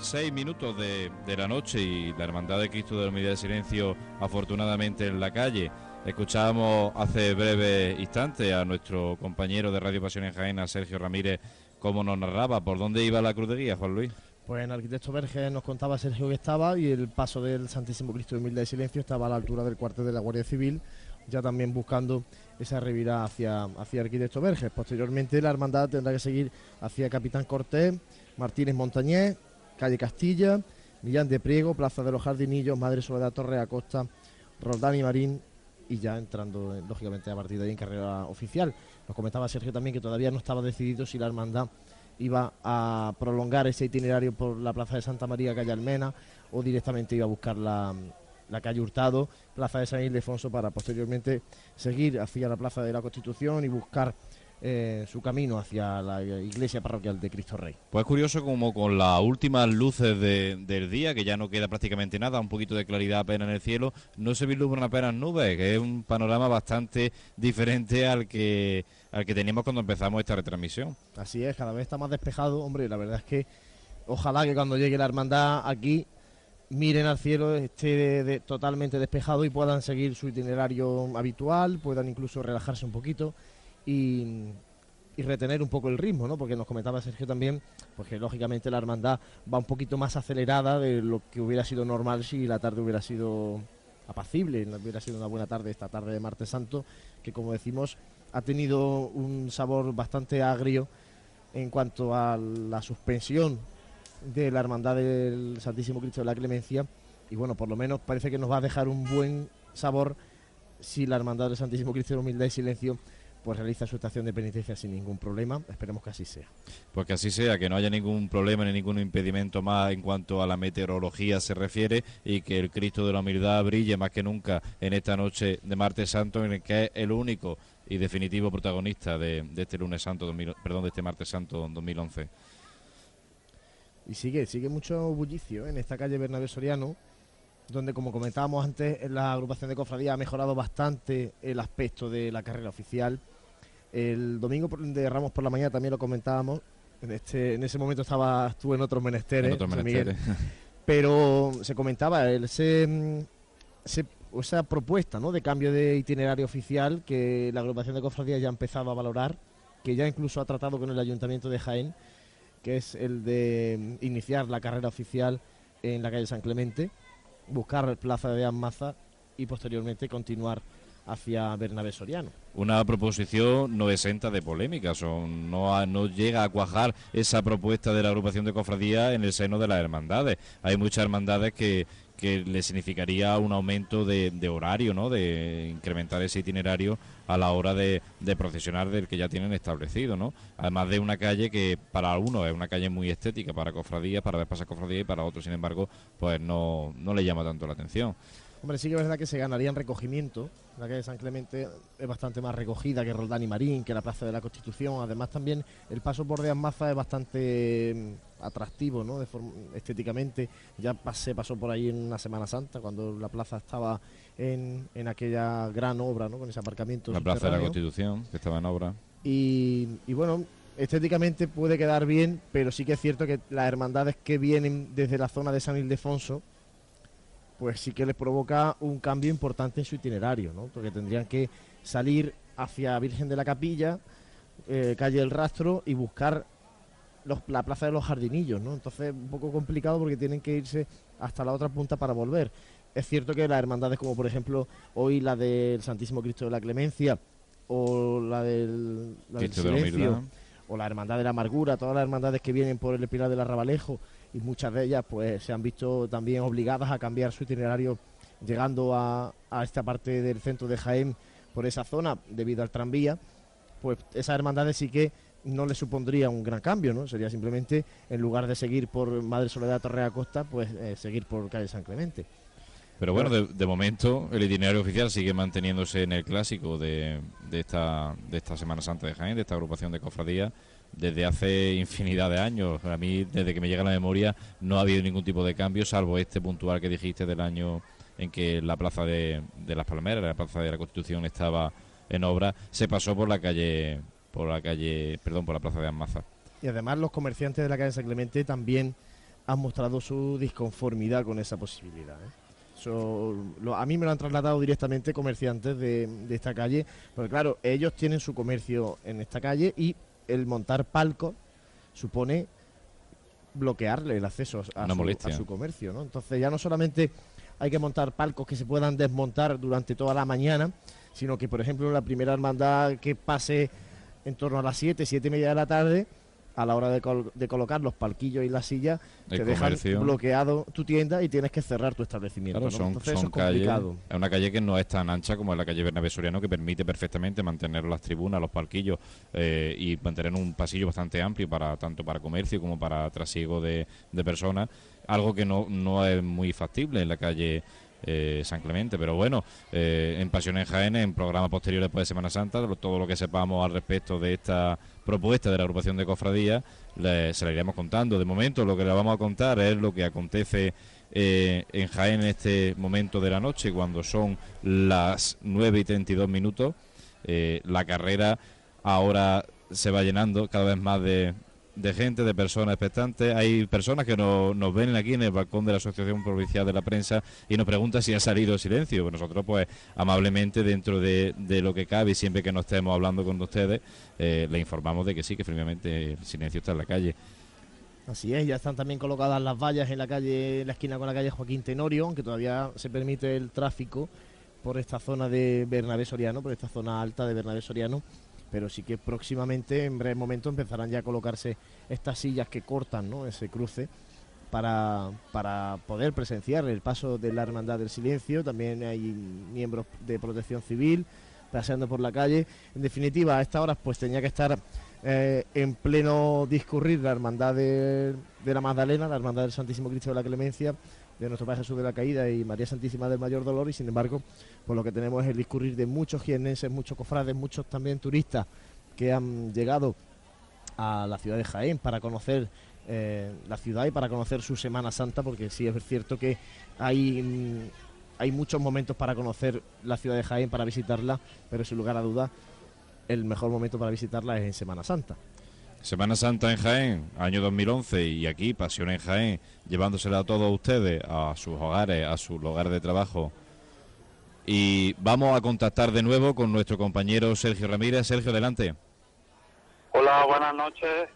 6 minutos de, la noche y la Hermandad de Cristo de la Unidad de Silencio afortunadamente en la calle. Escuchábamos hace breve instante a nuestro compañero de Radio Pasión en Jaén, Sergio Ramírez, cómo nos narraba por dónde iba la cruz de guía, Juan Luis. Pues en Arquitecto Verge nos contaba Sergio que estaba y el paso del Santísimo Cristo de Humildad y Silencio estaba a la altura del cuartel de la Guardia Civil, ya también buscando esa revirada hacia, hacia Arquitecto Verge. Posteriormente la hermandad tendrá que seguir hacia Capitán Cortés, Martínez Montañés, calle Castilla, Millán de Priego, Plaza de los Jardinillos, Madre Soledad Torre Acosta, Roldán y Marín y ya entrando eh, lógicamente a partir de ahí en carrera oficial. Nos comentaba Sergio también que todavía no estaba decidido si la hermandad iba a prolongar ese itinerario por la Plaza de Santa María, calle Almena, o directamente iba a buscar la, la calle Hurtado, Plaza de San Ildefonso, para posteriormente seguir hacia la Plaza de la Constitución y buscar eh, su camino hacia la iglesia parroquial de Cristo Rey. Pues es curioso como con las últimas luces del día, que ya no queda prácticamente nada, un poquito de claridad apenas en el cielo, no se vislumbran apenas nubes, que es un panorama bastante diferente al que, al que teníamos cuando empezamos esta retransmisión. Así es, cada vez está más despejado, hombre, la verdad es que ojalá que cuando llegue la hermandad aquí miren al cielo, esté totalmente despejado y puedan seguir su itinerario habitual, puedan incluso relajarse un poquito y, retener un poco el ritmo, ¿no? Porque nos comentaba Sergio también, pues que lógicamente la hermandad va un poquito más acelerada de lo que hubiera sido normal si la tarde hubiera sido apacible, hubiera sido una buena tarde esta tarde de Martes Santo, que como decimos ha tenido un sabor bastante agrio en cuanto a la suspensión de la hermandad del Santísimo Cristo de la Clemencia y bueno, por lo menos parece que nos va a dejar un buen sabor si la hermandad del Santísimo Cristo de la Humildad y Silencio pues realiza su estación de penitencia sin ningún problema. Esperemos que así sea. Pues que así sea, que no haya ningún problema ni ningún impedimento más en cuanto a la meteorología se refiere y que el Cristo de la Humildad brille más que nunca en esta noche de martes santo en el que es el único y definitivo protagonista de, este lunes santo, perdón, de este martes santo 2011. Y sigue, sigue mucho bullicio en esta calle Bernabé Soriano donde como comentábamos antes, la agrupación de cofradía ha mejorado bastante el aspecto de la carrera oficial. El domingo de Ramos por la mañana también lo comentábamos. En, este, en ese momento estaba, estuve en otros menesteres, pero se comentaba ese, esa propuesta ¿no? de cambio de itinerario oficial que la agrupación de cofradías ya ha empezado a valorar, que ya incluso ha tratado con el ayuntamiento de Jaén, que es el de iniciar la carrera oficial en la calle San Clemente, buscar Plaza de Amaza y posteriormente continuar hacia Bernabé Soriano. Una proposición no exenta de polémicas, o no, no llega a cuajar esa propuesta de la agrupación de cofradías en el seno de las hermandades. Hay muchas hermandades que, le significaría un aumento de, horario, ¿no? de incrementar ese itinerario a la hora de, procesionar del que ya tienen establecido. ¿no? Además de una calle que para algunos es una calle muy estética para cofradías, para ver pasar cofradías y para otros, sin embargo, pues no le llama tanto la atención. Hombre, sí que es verdad que se ganaría en recogimiento. La calle San Clemente es bastante más recogida que Roldán y Marín, que la Plaza de la Constitución. Además, también el paso por de Maza es bastante mm, atractivo, ¿no? De estéticamente. Ya se pasó por ahí en una Semana Santa, cuando la plaza estaba en, aquella gran obra, ¿no? Con ese aparcamiento. La Plaza de la Constitución, que estaba en obra. Y, y bueno, estéticamente puede quedar bien, pero sí que es cierto que las hermandades que vienen desde la zona de San Ildefonso pues sí que les provoca un cambio importante en su itinerario, ¿no? Porque tendrían que salir hacia Virgen de la Capilla, eh, calle El Rastro y buscar la plaza de los jardinillos, ¿no? Entonces un poco complicado porque tienen que irse hasta la otra punta para volver. Es cierto que las hermandades como por ejemplo hoy la del Santísimo Cristo de la Clemencia o la del, Silencio o la Hermandad de la Amargura, todas las hermandades que vienen por el Pilar del Arrabalejo y muchas de ellas pues se han visto también obligadas a cambiar su itinerario llegando a, esta parte del centro de Jaén por esa zona debido al tranvía, pues esas hermandades sí que no le supondría un gran cambio, ¿no? Sería simplemente, en lugar de seguir por Madre Soledad Torrea Costa, pues eh, seguir por calle San Clemente. Pero bueno, de, momento el itinerario oficial sigue manteniéndose en el clásico de, de, esta, de esta Semana Santa de Jaén, de esta agrupación de cofradías, desde hace infinidad de años. A mí, desde que me llega la memoria, no ha habido ningún tipo de cambio, salvo este puntual que dijiste del año en que la plaza de, las Palmeras, la plaza de la Constitución, estaba en obra. Se pasó por la calle, por la calle, perdón, por la plaza de Almaza. Y además los comerciantes de la calle San Clemente también han mostrado su disconformidad con esa posibilidad. ¿eh? a mí me lo han trasladado directamente comerciantes de, de, esta calle, porque claro, ellos tienen su comercio en esta calle y el montar palcos supone bloquearle el acceso a, su, comercio, ¿no? Entonces ya no solamente hay que montar palcos que se puedan desmontar durante toda la mañana, sino que, por ejemplo, la primera hermandad que pase en torno a las 7, siete y media de la tarde, a la hora de, colocar los palquillos y las sillas, te dejan bloqueado tu tienda y tienes que cerrar tu establecimiento. Claro, son, Entonces, es complicado. Es una calle que no es tan ancha como la calle Bernabé Soriano, que permite perfectamente mantener las tribunas, los palquillos eh, y mantener un pasillo bastante amplio para tanto para comercio como para trasiego de, de personas. Algo que no, no es muy factible en la calle eh, San Clemente. Pero bueno, eh, en Pasión en Jaén, en programas posteriores después de Semana Santa, todo lo que sepamos al respecto de esta propuesta de la agrupación de cofradías, se la iremos contando. De momento, lo que le vamos a contar es lo que acontece eh, en Jaén en este momento de la noche, cuando son las 9 y 32 minutos. la carrera ahora se va llenando cada vez más de, de gente, de personas expectantes. Hay personas que nos ven aquí en el balcón de la Asociación Provincial de la Prensa y nos preguntan si ha salido silencio. Pues nosotros, pues, amablemente, dentro de, lo que cabe y siempre que no estemos hablando con ustedes, eh, le informamos de que sí, que firmemente el silencio está en la calle. Así es, ya están también colocadas las vallas en la calle, en la esquina con la calle Joaquín Tenorio, aunque todavía se permite el tráfico por esta zona de Bernabé Soriano, por esta zona alta de Bernabé Soriano pero sí que próximamente, en breve momento, empezarán ya a colocarse estas sillas que cortan ¿no? ese cruce para, para poder presenciar el paso de la Hermandad del Silencio. También hay miembros de protección civil, paseando por la calle. En definitiva, a estas horas pues tenía que estar eh, en pleno discurrir la hermandad de, la Magdalena, la hermandad del Santísimo Cristo de la Clemencia, de nuestro Padre Jesús de la Caída y María Santísima del Mayor Dolor y sin embargo pues lo que tenemos es el discurrir de muchos jienenses, muchos cofrades, muchos también turistas que han llegado a la ciudad de Jaén para conocer eh, la ciudad y para conocer su Semana Santa, porque sí es cierto que hay, mm, hay muchos momentos para conocer la ciudad de Jaén, para visitarla, pero sin lugar a dudas el mejor momento para visitarla es en Semana Santa. Semana Santa en Jaén, año 2011, y aquí Pasión en Jaén, llevándosela a todos ustedes, a sus hogares, a su lugar de trabajo. Y vamos a contactar de nuevo con nuestro compañero Sergio Ramírez. Sergio, adelante. Hola, buenas noches.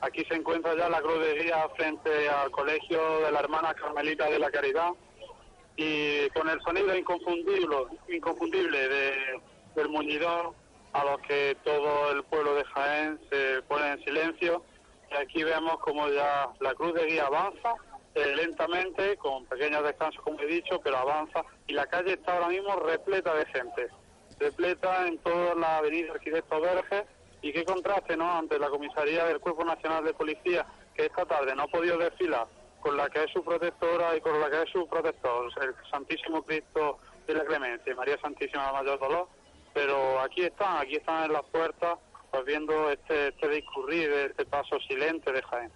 Aquí se encuentra ya la cruz de guía frente al colegio de la hermana Carmelita de la Caridad y con el sonido inconfundible, inconfundible de, del muñidor a los que todo el pueblo de Jaén se pone en silencio. Y aquí vemos como ya la cruz de guía avanza eh, lentamente, con pequeños descansos como he dicho, pero avanza y la calle está ahora mismo repleta de gente, repleta en toda la avenida Arquitecto Verges y qué contraste, ¿no?, ante la comisaría del Cuerpo Nacional de Policía, que esta tarde no ha podido desfilar con la que es su protectora y con la que es su protector, el Santísimo Cristo de la Clemencia, María Santísima de Mayor Dolor, pero aquí están, aquí están en las puertas, pues viendo este, este discurrir, este paso silente de Jaén.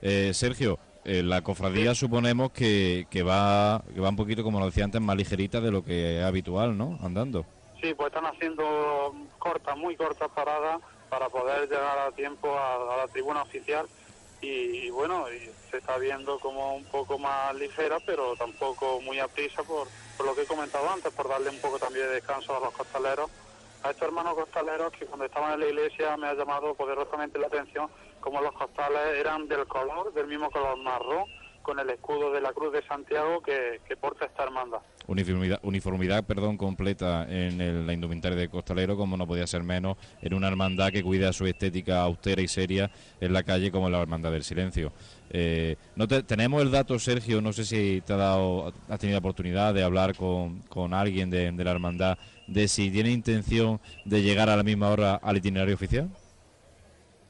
Eh, Sergio, eh, la cofradía suponemos que, que, va, que va un poquito, como lo decía antes, más ligerita de lo que es habitual, ¿no? Andando. Sí, pues están haciendo cortas, muy cortas paradas para poder llegar a tiempo a, la tribuna oficial y, bueno, se está viendo como un poco más ligera, pero tampoco muy a prisa por, por lo que he comentado antes, por darle un poco también de descanso a los costaleros, a estos hermanos costaleros que cuando estaban en la iglesia me ha llamado poderosamente la atención como los costales eran del color, del mismo color marrón, con el escudo de la Cruz de Santiago que, porta esta hermandad. Uniformidad, uniformidad perdón, completa en la indumentaria de costalero, como no podía ser menos, en una hermandad que cuida su estética austera y seria en la calle como la Hermandad del Silencio. Eh, no tenemos el dato, Sergio, no sé si te ha dado, has tenido la oportunidad de hablar con, con alguien de, de la hermandad, de si tiene intención de llegar a la misma hora al itinerario oficial.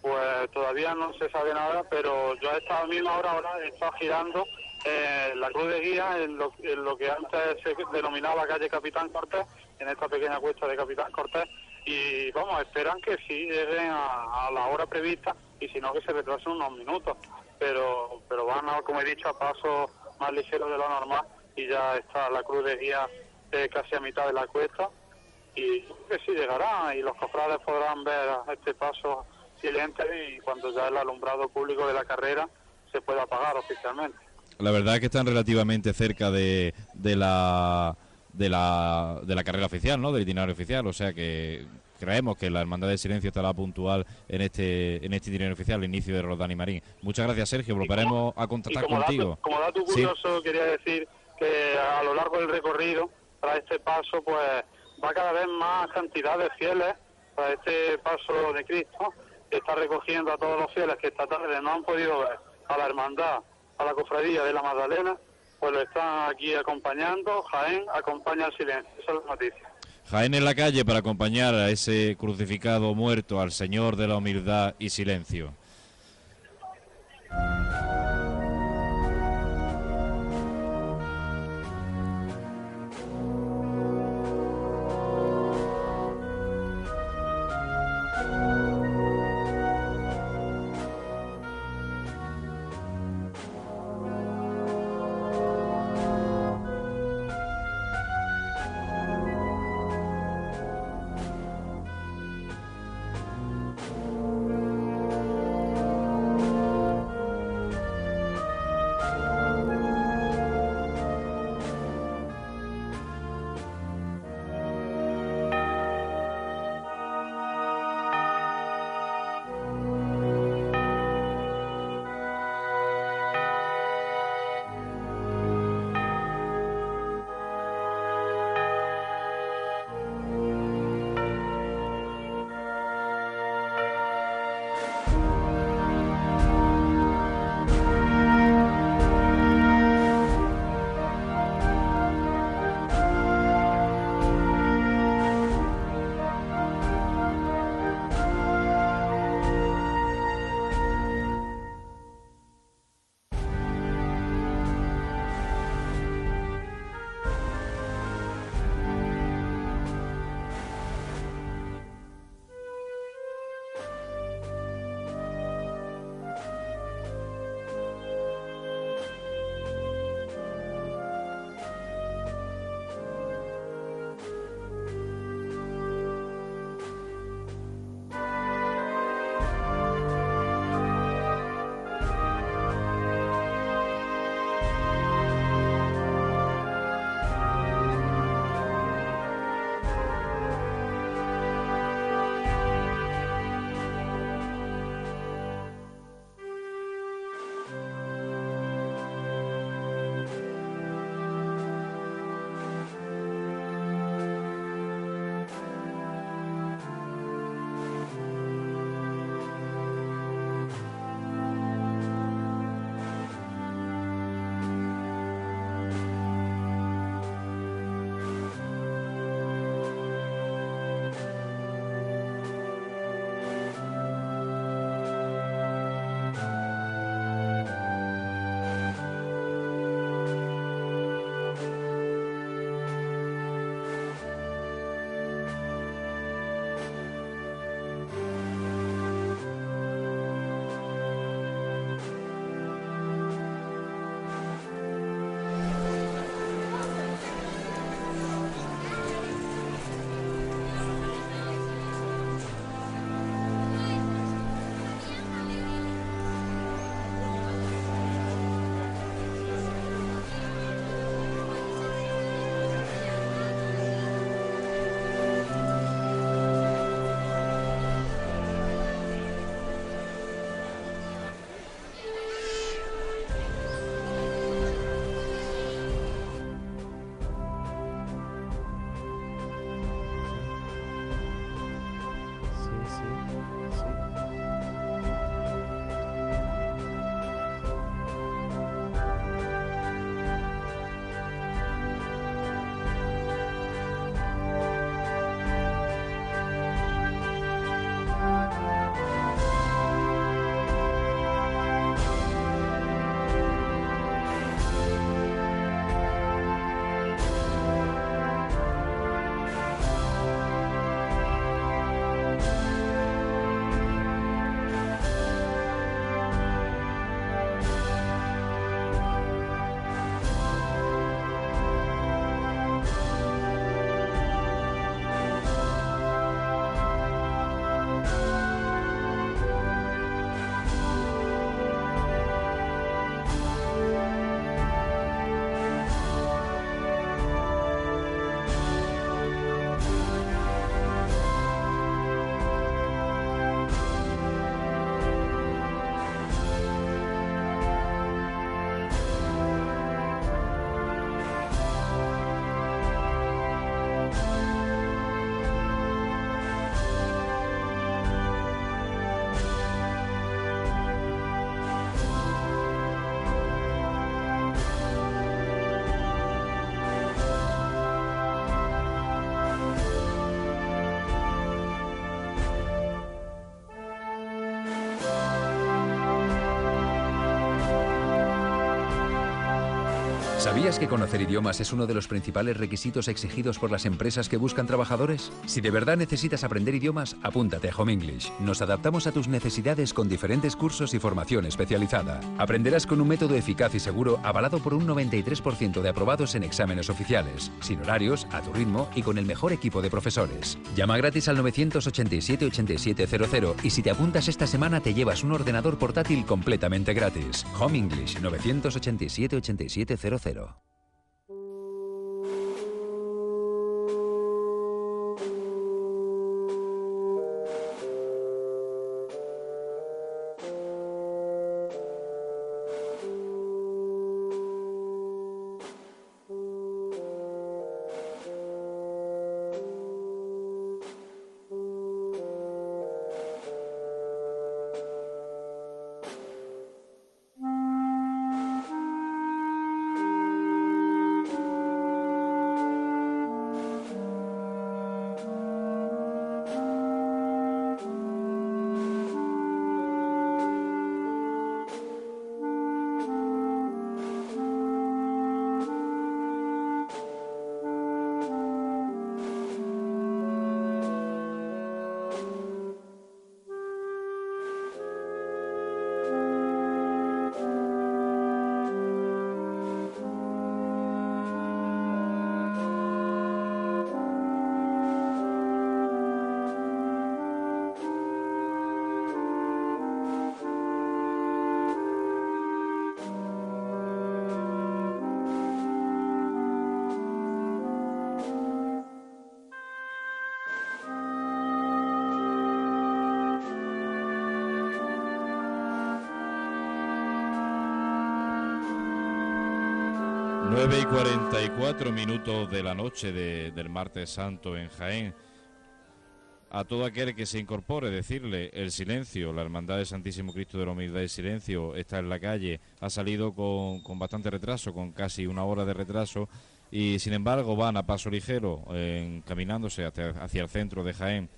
Pues todavía no se sabe nada, pero yo a esta misma hora ahora he estado girando eh, la cruz de guía en lo, que antes se denominaba calle Capitán Cortés, en esta pequeña cuesta de Capitán Cortés, y vamos, esperan que sí lleguen a, la hora prevista y si no que se retrasen unos minutos, pero pero van, a, como he dicho, a paso más ligero de lo normal y ya está la cruz de guía eh, casi a mitad de la cuesta y que sí llegará y los cofrades podrán ver este paso silente y cuando ya el alumbrado público de la carrera se pueda apagar oficialmente. La verdad es que están relativamente cerca de, de la de la, de la carrera oficial, ¿no? Del itinerario oficial, o sea que creemos que la Hermandad del Silencio estará puntual en este en este itinerario oficial, el inicio de Rodán y Marín. Muchas gracias, Sergio, volveremos a contactar contigo. como dato curioso, quería decir que a lo largo del recorrido, para este paso, pues va cada vez más cantidad de fieles para este paso de Cristo está recogiendo a todos los fieles que esta tarde no han podido ver a la hermandad, a la cofradía de la Magdalena, pues lo están aquí acompañando. Jaén acompaña al silencio. Esa es la noticia. Jaén en la calle para acompañar a ese crucificado muerto, al Señor de la humildad y silencio. ¿Sabías que conocer idiomas es uno de los principales requisitos exigidos por las empresas que buscan trabajadores? Si de verdad necesitas aprender idiomas, apúntate a Home English. Nos adaptamos a tus necesidades con diferentes cursos y formación especializada. Aprenderás con un método eficaz y seguro avalado por un 93% de aprobados en exámenes oficiales, sin horarios, a tu ritmo y con el mejor equipo de profesores. Llama gratis al 987-8700 y si te apuntas esta semana te llevas un ordenador portátil completamente gratis. Home English 987-8700. 0. 44 minutos de la noche del martes santo en Jaén. A todo aquel que se incorpore, decirle el silencio, la Hermandad de Santísimo Cristo de la Humildad y Silencio está en la calle, ha salido con, con bastante retraso, con casi una hora de retraso, y sin embargo van a paso ligero, encaminándose hacia, hacia el centro de Jaén.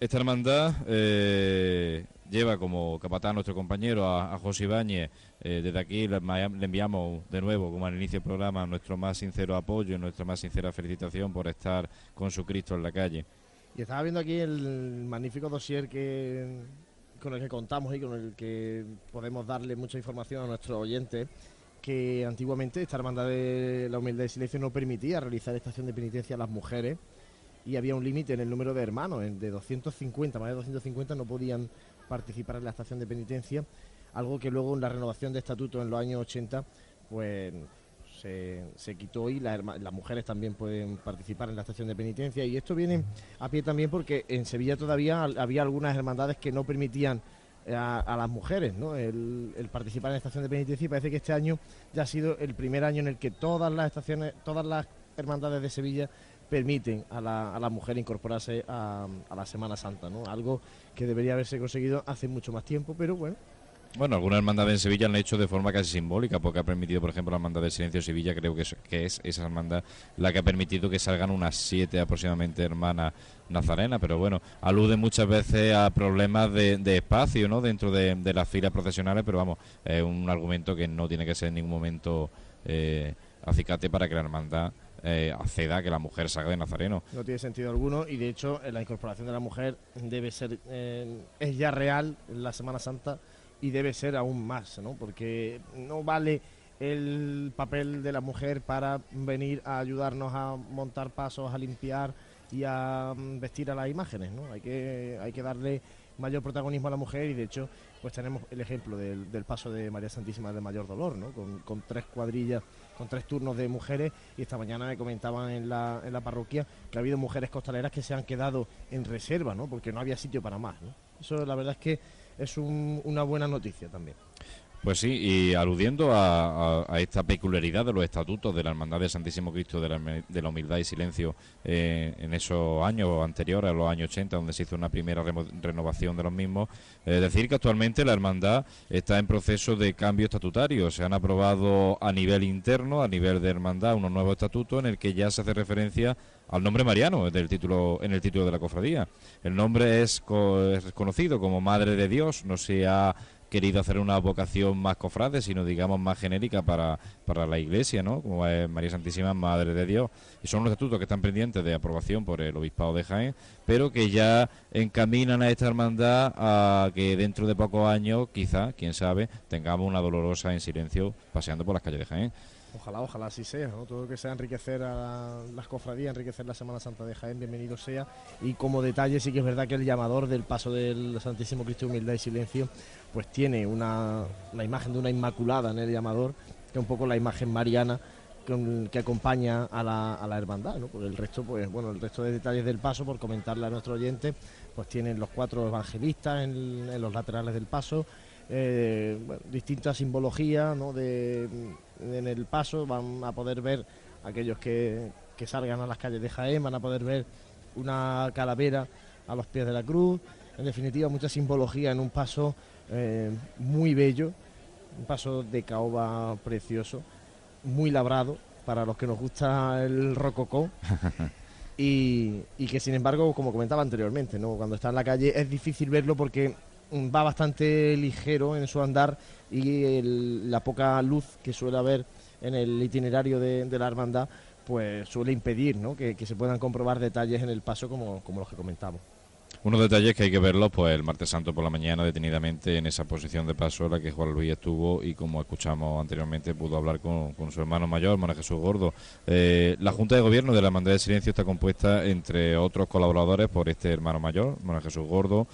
Esta hermandad eh, lleva como capatán nuestro compañero a, José Ibáñez. Eh, desde aquí le, enviamos de nuevo, como al inicio del programa, nuestro más sincero apoyo y nuestra más sincera felicitación por estar con su Cristo en la calle. Y estaba viendo aquí el magnífico dossier que con el que contamos y con el que podemos darle mucha información a nuestros oyentes que antiguamente esta hermandad de la humildad y silencio no permitía realizar estación de penitencia a las mujeres y había un límite en el número de hermanos, de 250, más de 250 no podían participar en la estación de penitencia, algo que luego en la renovación de estatuto en los años 80 pues se, quitó y las mujeres también pueden participar en la estación de penitencia y esto viene a pie también porque en Sevilla todavía había algunas hermandades que no permitían a, las mujeres ¿no? el, participar en la estación de penitencia y parece que este año ya ha sido el primer año en el que todas las estaciones, todas las hermandades de Sevilla permiten a la, a la mujer incorporarse a, a, la Semana Santa, ¿no? Algo que debería haberse conseguido hace mucho más tiempo, pero bueno. Bueno, algunas hermandades en Sevilla han hecho de forma casi simbólica, porque ha permitido, por ejemplo, la hermandad del Silencio de Sevilla, creo que es, que es esa hermandad la que ha permitido que salgan unas siete aproximadamente hermanas nazarenas, pero bueno, alude muchas veces a problemas de, espacio, ¿no? Dentro de, las filas procesionales, pero vamos, es un argumento que no tiene que ser en ningún momento eh, acicate para que la hermandad eh, que la mujer salga de Nazareno. No tiene sentido alguno y de hecho la incorporación de la mujer debe ser, eh, es ya real en la Semana Santa y debe ser aún más, ¿no? Porque no vale el papel de la mujer para venir a ayudarnos a montar pasos, a limpiar y a mm, vestir a las imágenes, ¿no? Hay que, hay que darle mayor protagonismo a la mujer y de hecho pues tenemos el ejemplo del, paso de María Santísima de Mayor Dolor, ¿no? Con, tres cuadrillas, con tres turnos de mujeres y esta mañana me comentaban en la, en la parroquia que ha habido mujeres costaleras que se han quedado en reserva, ¿no? Porque no había sitio para más, ¿no? Eso la verdad es que es una buena noticia también. Pues sí, y aludiendo a, esta peculiaridad de los estatutos de la Hermandad de Santísimo Cristo de la, Humildad y Silencio eh, en esos años anteriores, a los años 80, donde se hizo una primera renovación de los mismos, decir que actualmente la Hermandad está en proceso de cambio estatutario. Se han aprobado a nivel interno, a nivel de Hermandad, unos nuevos estatutos en el que ya se hace referencia al nombre Mariano del título, en el título de la cofradía. El nombre es, es conocido como Madre de Dios, no se ha querido hacer una vocación más cofrade, sino digamos más genérica para, para la Iglesia, ¿no? Como es María Santísima Madre de Dios. Y son unos estatutos que están pendientes de aprobación por el Obispado de Jaén, pero que ya encaminan a esta hermandad a que dentro de pocos años, quizá, quién sabe, tengamos una dolorosa en silencio paseando por las calles de Jaén. Ojalá, ojalá así sea, ¿no? Todo lo que sea enriquecer a las cofradías, enriquecer la Semana Santa de Jaén, bienvenido sea. Y como detalle, sí que es verdad que el llamador del paso del Santísimo Cristo Humildad y Silencio, pues tiene una, la imagen de una Inmaculada en el llamador, que es un poco la imagen mariana que acompaña a la, a la hermandad, ¿no? Por el resto, pues bueno, el resto de detalles del paso, por comentarle a nuestro oyente, pues tienen los cuatro evangelistas en, en los laterales del paso, eh, distintas simbologías ¿no? de, en el paso, van a poder ver aquellos que, que salgan a las calles de Jaén, van a poder ver una calavera a los pies de la cruz, en definitiva mucha simbología en un paso eh, muy bello, un paso de caoba precioso, muy labrado para los que nos gusta el rococó. y, y, que sin embargo, como comentaba anteriormente, ¿no? cuando está en la calle es difícil verlo porque va bastante ligero en su andar y la poca luz que suele haber en el itinerario de, la hermandad pues suele impedir ¿no? que, se puedan comprobar detalles en el paso como, como los que comentamos. Unos detalles que hay que verlos, pues el martes santo por la mañana, detenidamente en esa posición de paso en la que Juan Luis estuvo y como escuchamos anteriormente, pudo hablar con, su hermano mayor, Mona Jesús Gordo. Eh, la Junta de Gobierno de la Hermandad de Silencio está compuesta, entre otros colaboradores, por este hermano mayor, Mona Jesús Gordo,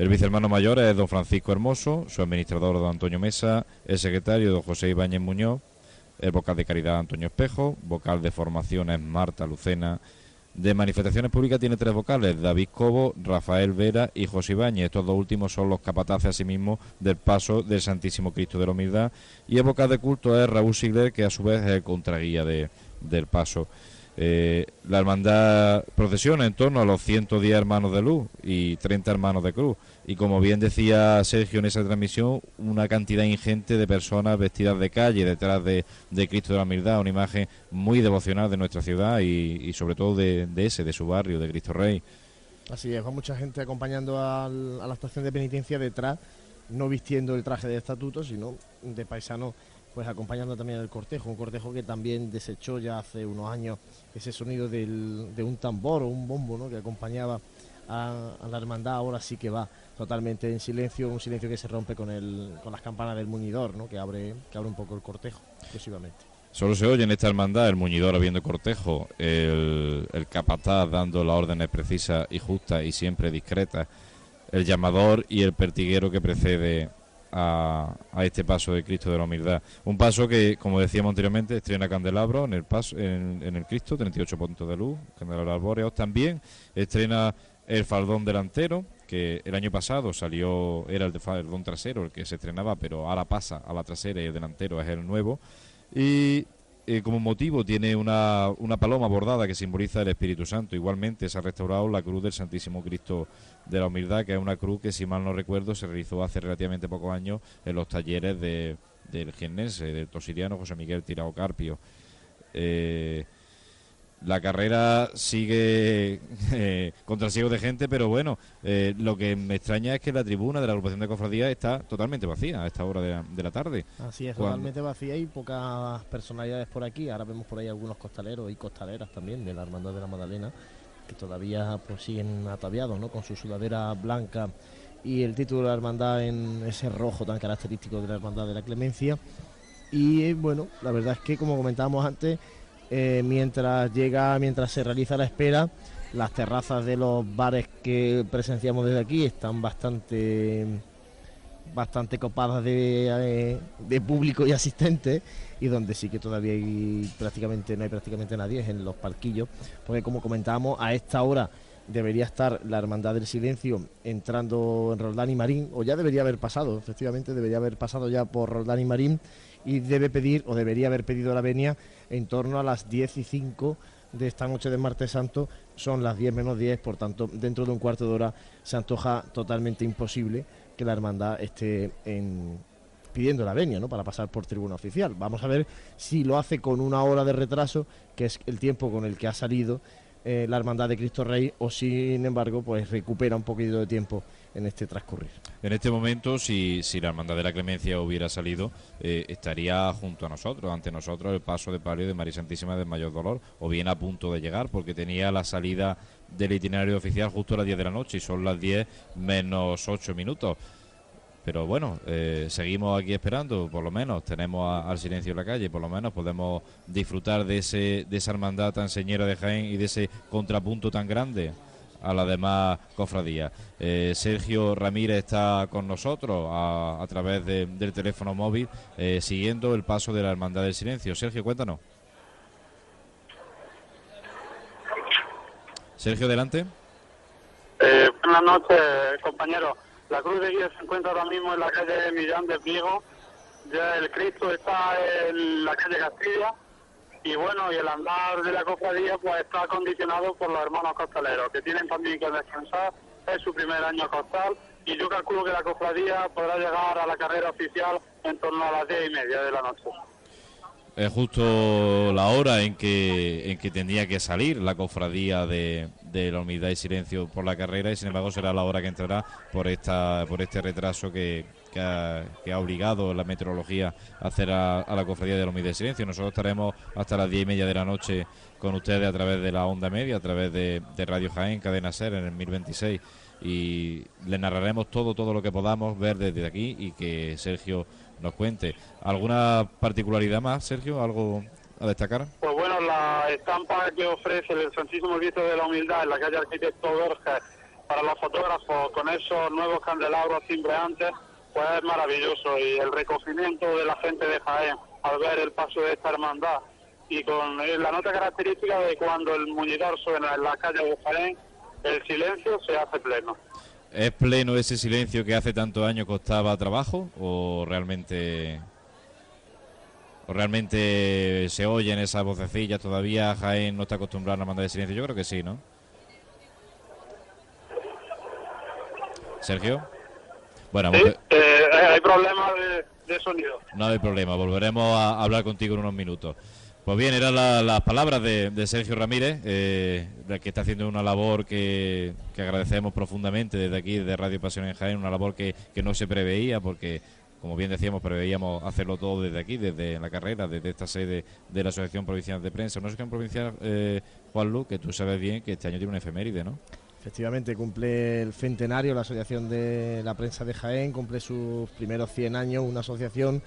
el vicehermano mayor es don Francisco Hermoso, su administrador don Antonio Mesa, el secretario don José Ibáñez Muñoz, el vocal de caridad Antonio Espejo, vocal de formaciones Marta Lucena, de manifestaciones públicas tiene tres vocales, David Cobo, Rafael Vera y José Ibáñez. Estos dos últimos son los capataces asimismo del paso del Santísimo Cristo de la Humildad. Y el vocal de culto es Raúl Sigler, que a su vez es el contraguía de, del paso. Eh, la hermandad procesiona en torno a los 110 hermanos de luz y 30 hermanos de cruz. Y como bien decía Sergio en esa transmisión, una cantidad ingente de personas vestidas de calle detrás de, Cristo de la Humildad, una imagen muy devocional de nuestra ciudad y, sobre todo de, ese, de su barrio, de Cristo Rey. Así es, va mucha gente acompañando a la estación de penitencia detrás, no vistiendo el traje de estatuto, sino de paisano pues acompañando también el cortejo, un cortejo que también desechó ya hace unos años ese sonido de un tambor o un bombo ¿no? que acompañaba a, la hermandad, ahora sí que va totalmente en silencio, un silencio que se rompe con, el, con las campanas del muñidor, ¿no? que, abre, que abre un poco el cortejo, exclusivamente. Solo se oye en esta hermandad el muñidor habiendo cortejo, el, el capataz dando las órdenes precisas y justas y siempre discretas, el llamador y el pertiguero que precede a, este paso de Cristo de la humildad. Un paso que, como decíamos anteriormente, estrena candelabro en el paso, en, el Cristo, 38 puntos de luz, candelabros arbóreos también, estrena el faldón delantero, que el año pasado salió, era el de faldón trasero el que se estrenaba, pero ahora pasa a la trasera y el delantero es el nuevo. Y eh, como motivo tiene una, una, paloma bordada que simboliza el Espíritu Santo. Igualmente se ha restaurado la cruz del Santísimo Cristo de la Humildad, que es una cruz que, si mal no recuerdo, se realizó hace relativamente pocos años en los talleres de, del jiennense, del tosiriano José Miguel Tirao Carpio. Eh, la carrera sigue eh, contra ciego de gente, pero bueno, eh, lo que me extraña es que la tribuna de la agrupación de cofradías está totalmente vacía a esta hora de la, tarde. Así es, totalmente vacía y pocas personalidades por aquí. Ahora vemos por ahí algunos costaleros y costaleras también de la Hermandad de la Magdalena que todavía pues, siguen ataviados ¿no? con su sudadera blanca y el título de la hermandad en ese rojo tan característico de la Hermandad de la Clemencia. Y bueno, la verdad es que como comentábamos antes, eh, mientras llega, mientras se realiza la espera, las terrazas de los bares que presenciamos desde aquí están bastante bastante copadas de, eh, de público y asistentes y donde sí que todavía hay prácticamente no hay prácticamente nadie es en los parquillos. Porque como comentábamos a esta hora debería estar la Hermandad del Silencio entrando en Roldán y Marín o ya debería haber pasado efectivamente debería haber pasado ya por Roldán y Marín y debe pedir o debería haber pedido la venia en torno a las 10 y 5 de esta noche de martes santo. Son las 10 menos 10, por tanto, dentro de un cuarto de hora se antoja totalmente imposible que la hermandad esté pidiendo la venia ¿no? para pasar por tribuna oficial. Vamos a ver si lo hace con una hora de retraso, que es el tiempo con el que ha salido eh, la Hermandad de Cristo Rey o sin embargo pues recupera un poquito de tiempo en este transcurrir. En este momento, si, si la Hermandad de la Clemencia hubiera salido, eh, estaría junto a nosotros, ante nosotros, el paso de palio de María Santísima del Mayor Dolor, o bien a punto de llegar, porque tenía la salida del itinerario oficial justo a las 10 de la noche y son las 10 menos 8 minutos. Pero bueno, eh, seguimos aquí esperando, por lo menos tenemos al silencio en la calle, por lo menos podemos disfrutar de, ese, de esa hermandad tan señera de Jaén y de ese contrapunto tan grande a la demás cofradías. Eh, Sergio Ramírez está con nosotros a, través del teléfono móvil, eh, siguiendo el paso de la Hermandad del Silencio. Sergio, cuéntanos. Sergio, adelante. Eh, buenas noches, compañero. La Cruz de Guía se encuentra ahora mismo en la calle Millán de Pliego. Ya el Cristo está en la calle Castilla y bueno, y el andar de la cofradía pues está condicionado por los hermanos costaleros, que tienen también que descansar, es su primer año costal, y yo calculo que la cofradía podrá llegar a la carrera oficial en torno a las diez y media de la noche. Es justo la hora en que, en que tendría que salir la cofradía de, de la unidad y silencio por la carrera y sin embargo será la hora que entrará por esta por este retraso que, que ha, obligado la meteorología a hacer a, la cofradía de la Humildad de Silencio. Nosotros estaremos hasta las diez y media de la noche con ustedes a través de la onda media, a través de, Radio Jaén, Cadena Ser en el 1026 y le narraremos todo, todo lo que podamos ver desde aquí y que Sergio nos cuente. ¿Alguna particularidad más, Sergio? ¿Algo a destacar? Pues bueno, la estampa que ofrece el Santísimo Cristo de la Humildad en la calle Arquitecto Borges para los fotógrafos con esos nuevos candelabros cimbreantes pues es maravilloso y el recogimiento de la gente de Jaén al ver el paso de esta hermandad y con la nota característica de cuando el muñidor suena en la calle de Jaén, el silencio se hace pleno. ¿Es pleno ese silencio que hace tantos años costaba trabajo o realmente o realmente se oyen esas vocecillas todavía Jaén no está acostumbrado a mandar de silencio? Yo creo que sí, ¿no? Sergio. Bueno, eh, hay problemas de, sonido. No hay problema, volveremos a hablar contigo en unos minutos. Pues bien, eran las palabras de, Sergio Ramírez, eh, que está haciendo una labor que, agradecemos profundamente desde aquí, desde Radio Pasión en Jaén, una labor que, no se preveía, porque, como bien decíamos, preveíamos hacerlo todo desde aquí, desde la carrera, desde esta sede de la Asociación Provincial de Prensa. Una asociación provincial, eh, Juan Lu, que tú sabes bien que este año tiene una efeméride, ¿no? Efectivamente, cumple el centenario, la Asociación de la Prensa de Jaén, cumple sus primeros 100 años, una asociación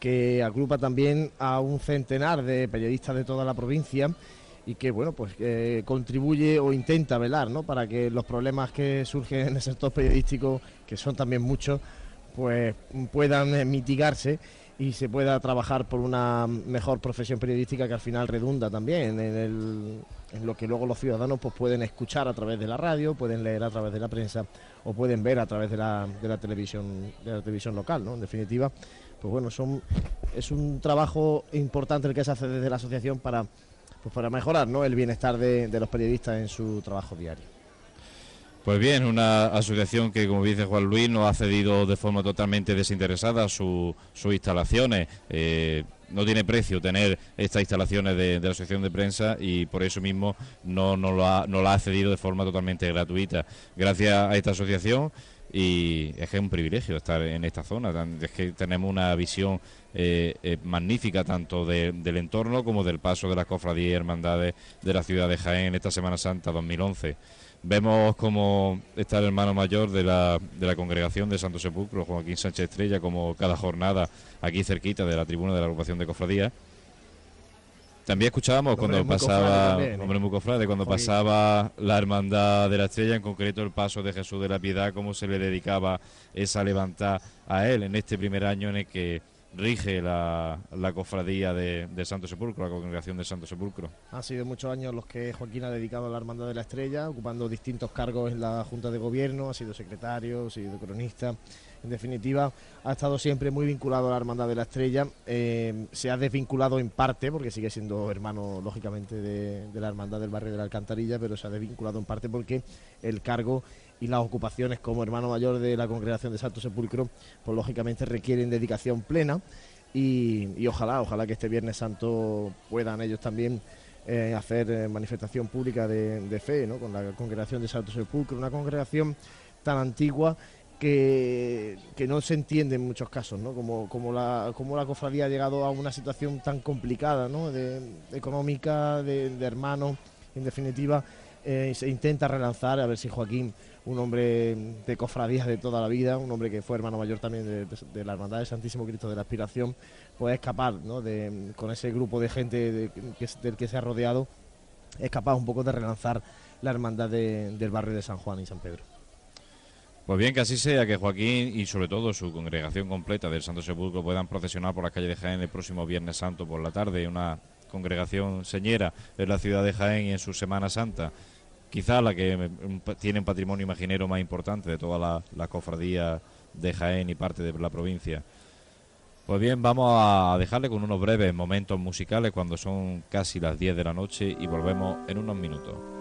que agrupa también a un centenar de periodistas de toda la provincia y que bueno pues contribuye o intenta velar ¿no? para que los problemas que surgen en el sector periodístico que son también muchos pues puedan mitigarse y se pueda trabajar por una mejor profesión periodística que al final redunda también en, el, en, lo que luego los ciudadanos pues pueden escuchar a través de la radio, pueden leer a través de la prensa o pueden ver a través de la, televisión de la televisión local, ¿no? En definitiva, pues bueno, es un trabajo importante el que se hace desde la asociación para pues para mejorar, ¿no? el bienestar de los periodistas en su trabajo diario. Pues bien, una asociación que, como dice Juan Luis, nos ha cedido de forma totalmente desinteresada sus instalaciones. Eh, no tiene precio tener estas instalaciones de, la asociación de prensa y por eso mismo no ha, ha cedido de forma totalmente gratuita. Gracias a esta asociación y es que es un privilegio estar en esta zona, es que tenemos una visión eh, eh, magnífica tanto del entorno como del paso de las cofradías y hermandades de la ciudad de Jaén en esta Semana Santa 2011. Vemos como está el hermano mayor de la, de la congregación de Santo Sepulcro, Joaquín Sánchez Estrella, como cada jornada aquí cerquita de la tribuna de la agrupación de cofradías. También escuchábamos cuando pasaba, ¿eh? cuando pasaba la hermandad de la estrella, en concreto el paso de Jesús de la Piedad, cómo se le dedicaba esa levantada a él en este primer año en el que rige la, cofradía de, Santo Sepulcro, la congregación de Santo Sepulcro. Ha sido muchos años los que Joaquín ha dedicado a la Hermandad de la Estrella, ocupando distintos cargos en la Junta de Gobierno, ha sido secretario, ha sido cronista. En definitiva, ha estado siempre muy vinculado a la Hermandad de la Estrella. Eh, se ha desvinculado en parte, porque sigue siendo hermano, lógicamente, de, de la Hermandad del Barrio de la Alcantarilla, pero se ha desvinculado en parte porque el cargo y las ocupaciones como hermano mayor de la congregación de Santo Sepulcro, pues lógicamente requieren dedicación plena y, ojalá, ojalá que este Viernes Santo puedan ellos también eh, hacer manifestación pública de, fe, ¿no? con la congregación de Santo Sepulcro, una congregación tan antigua que, no se entiende en muchos casos, ¿no? Como, como, la, como la cofradía ha llegado a una situación tan complicada, ¿no? De, económica, de, hermanos, en definitiva, eh, se intenta relanzar, a ver si Joaquín, un hombre de cofradías de toda la vida, un hombre que fue hermano mayor también de, la Hermandad del Santísimo Cristo de la Aspiración, pues es capaz, ¿no? Con ese grupo de gente del que se ha rodeado, es capaz un poco de relanzar la hermandad del barrio de San Juan y San Pedro. Pues bien, que así sea, que Joaquín y sobre todo su congregación completa del Santo Sepulcro puedan procesionar por las calles de Jaén el próximo Viernes Santo por la tarde, una congregación señera en la ciudad de Jaén y en su Semana Santa, quizá la que tiene un patrimonio imaginero más importante de toda la, la cofradía de Jaén y parte de la provincia. Pues bien, vamos a dejarle con unos breves momentos musicales cuando son casi las 10 de la noche y volvemos en unos minutos.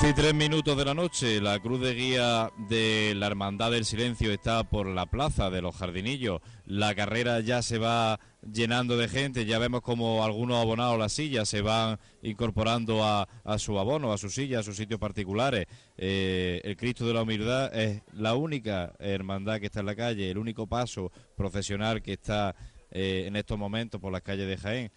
10 y 3 minutos de la noche, la cruz de guía de la Hermandad del Silencio está por la plaza de los Jardinillos. La carrera ya se va llenando de gente, ya vemos como algunos abonados las sillas se van incorporando a, su abono, a su silla, a sus sitios particulares. Eh, el Cristo de la Humildad es la única hermandad que está en la calle, el único paso profesional que está eh, en estos momentos por las calles de Jaén.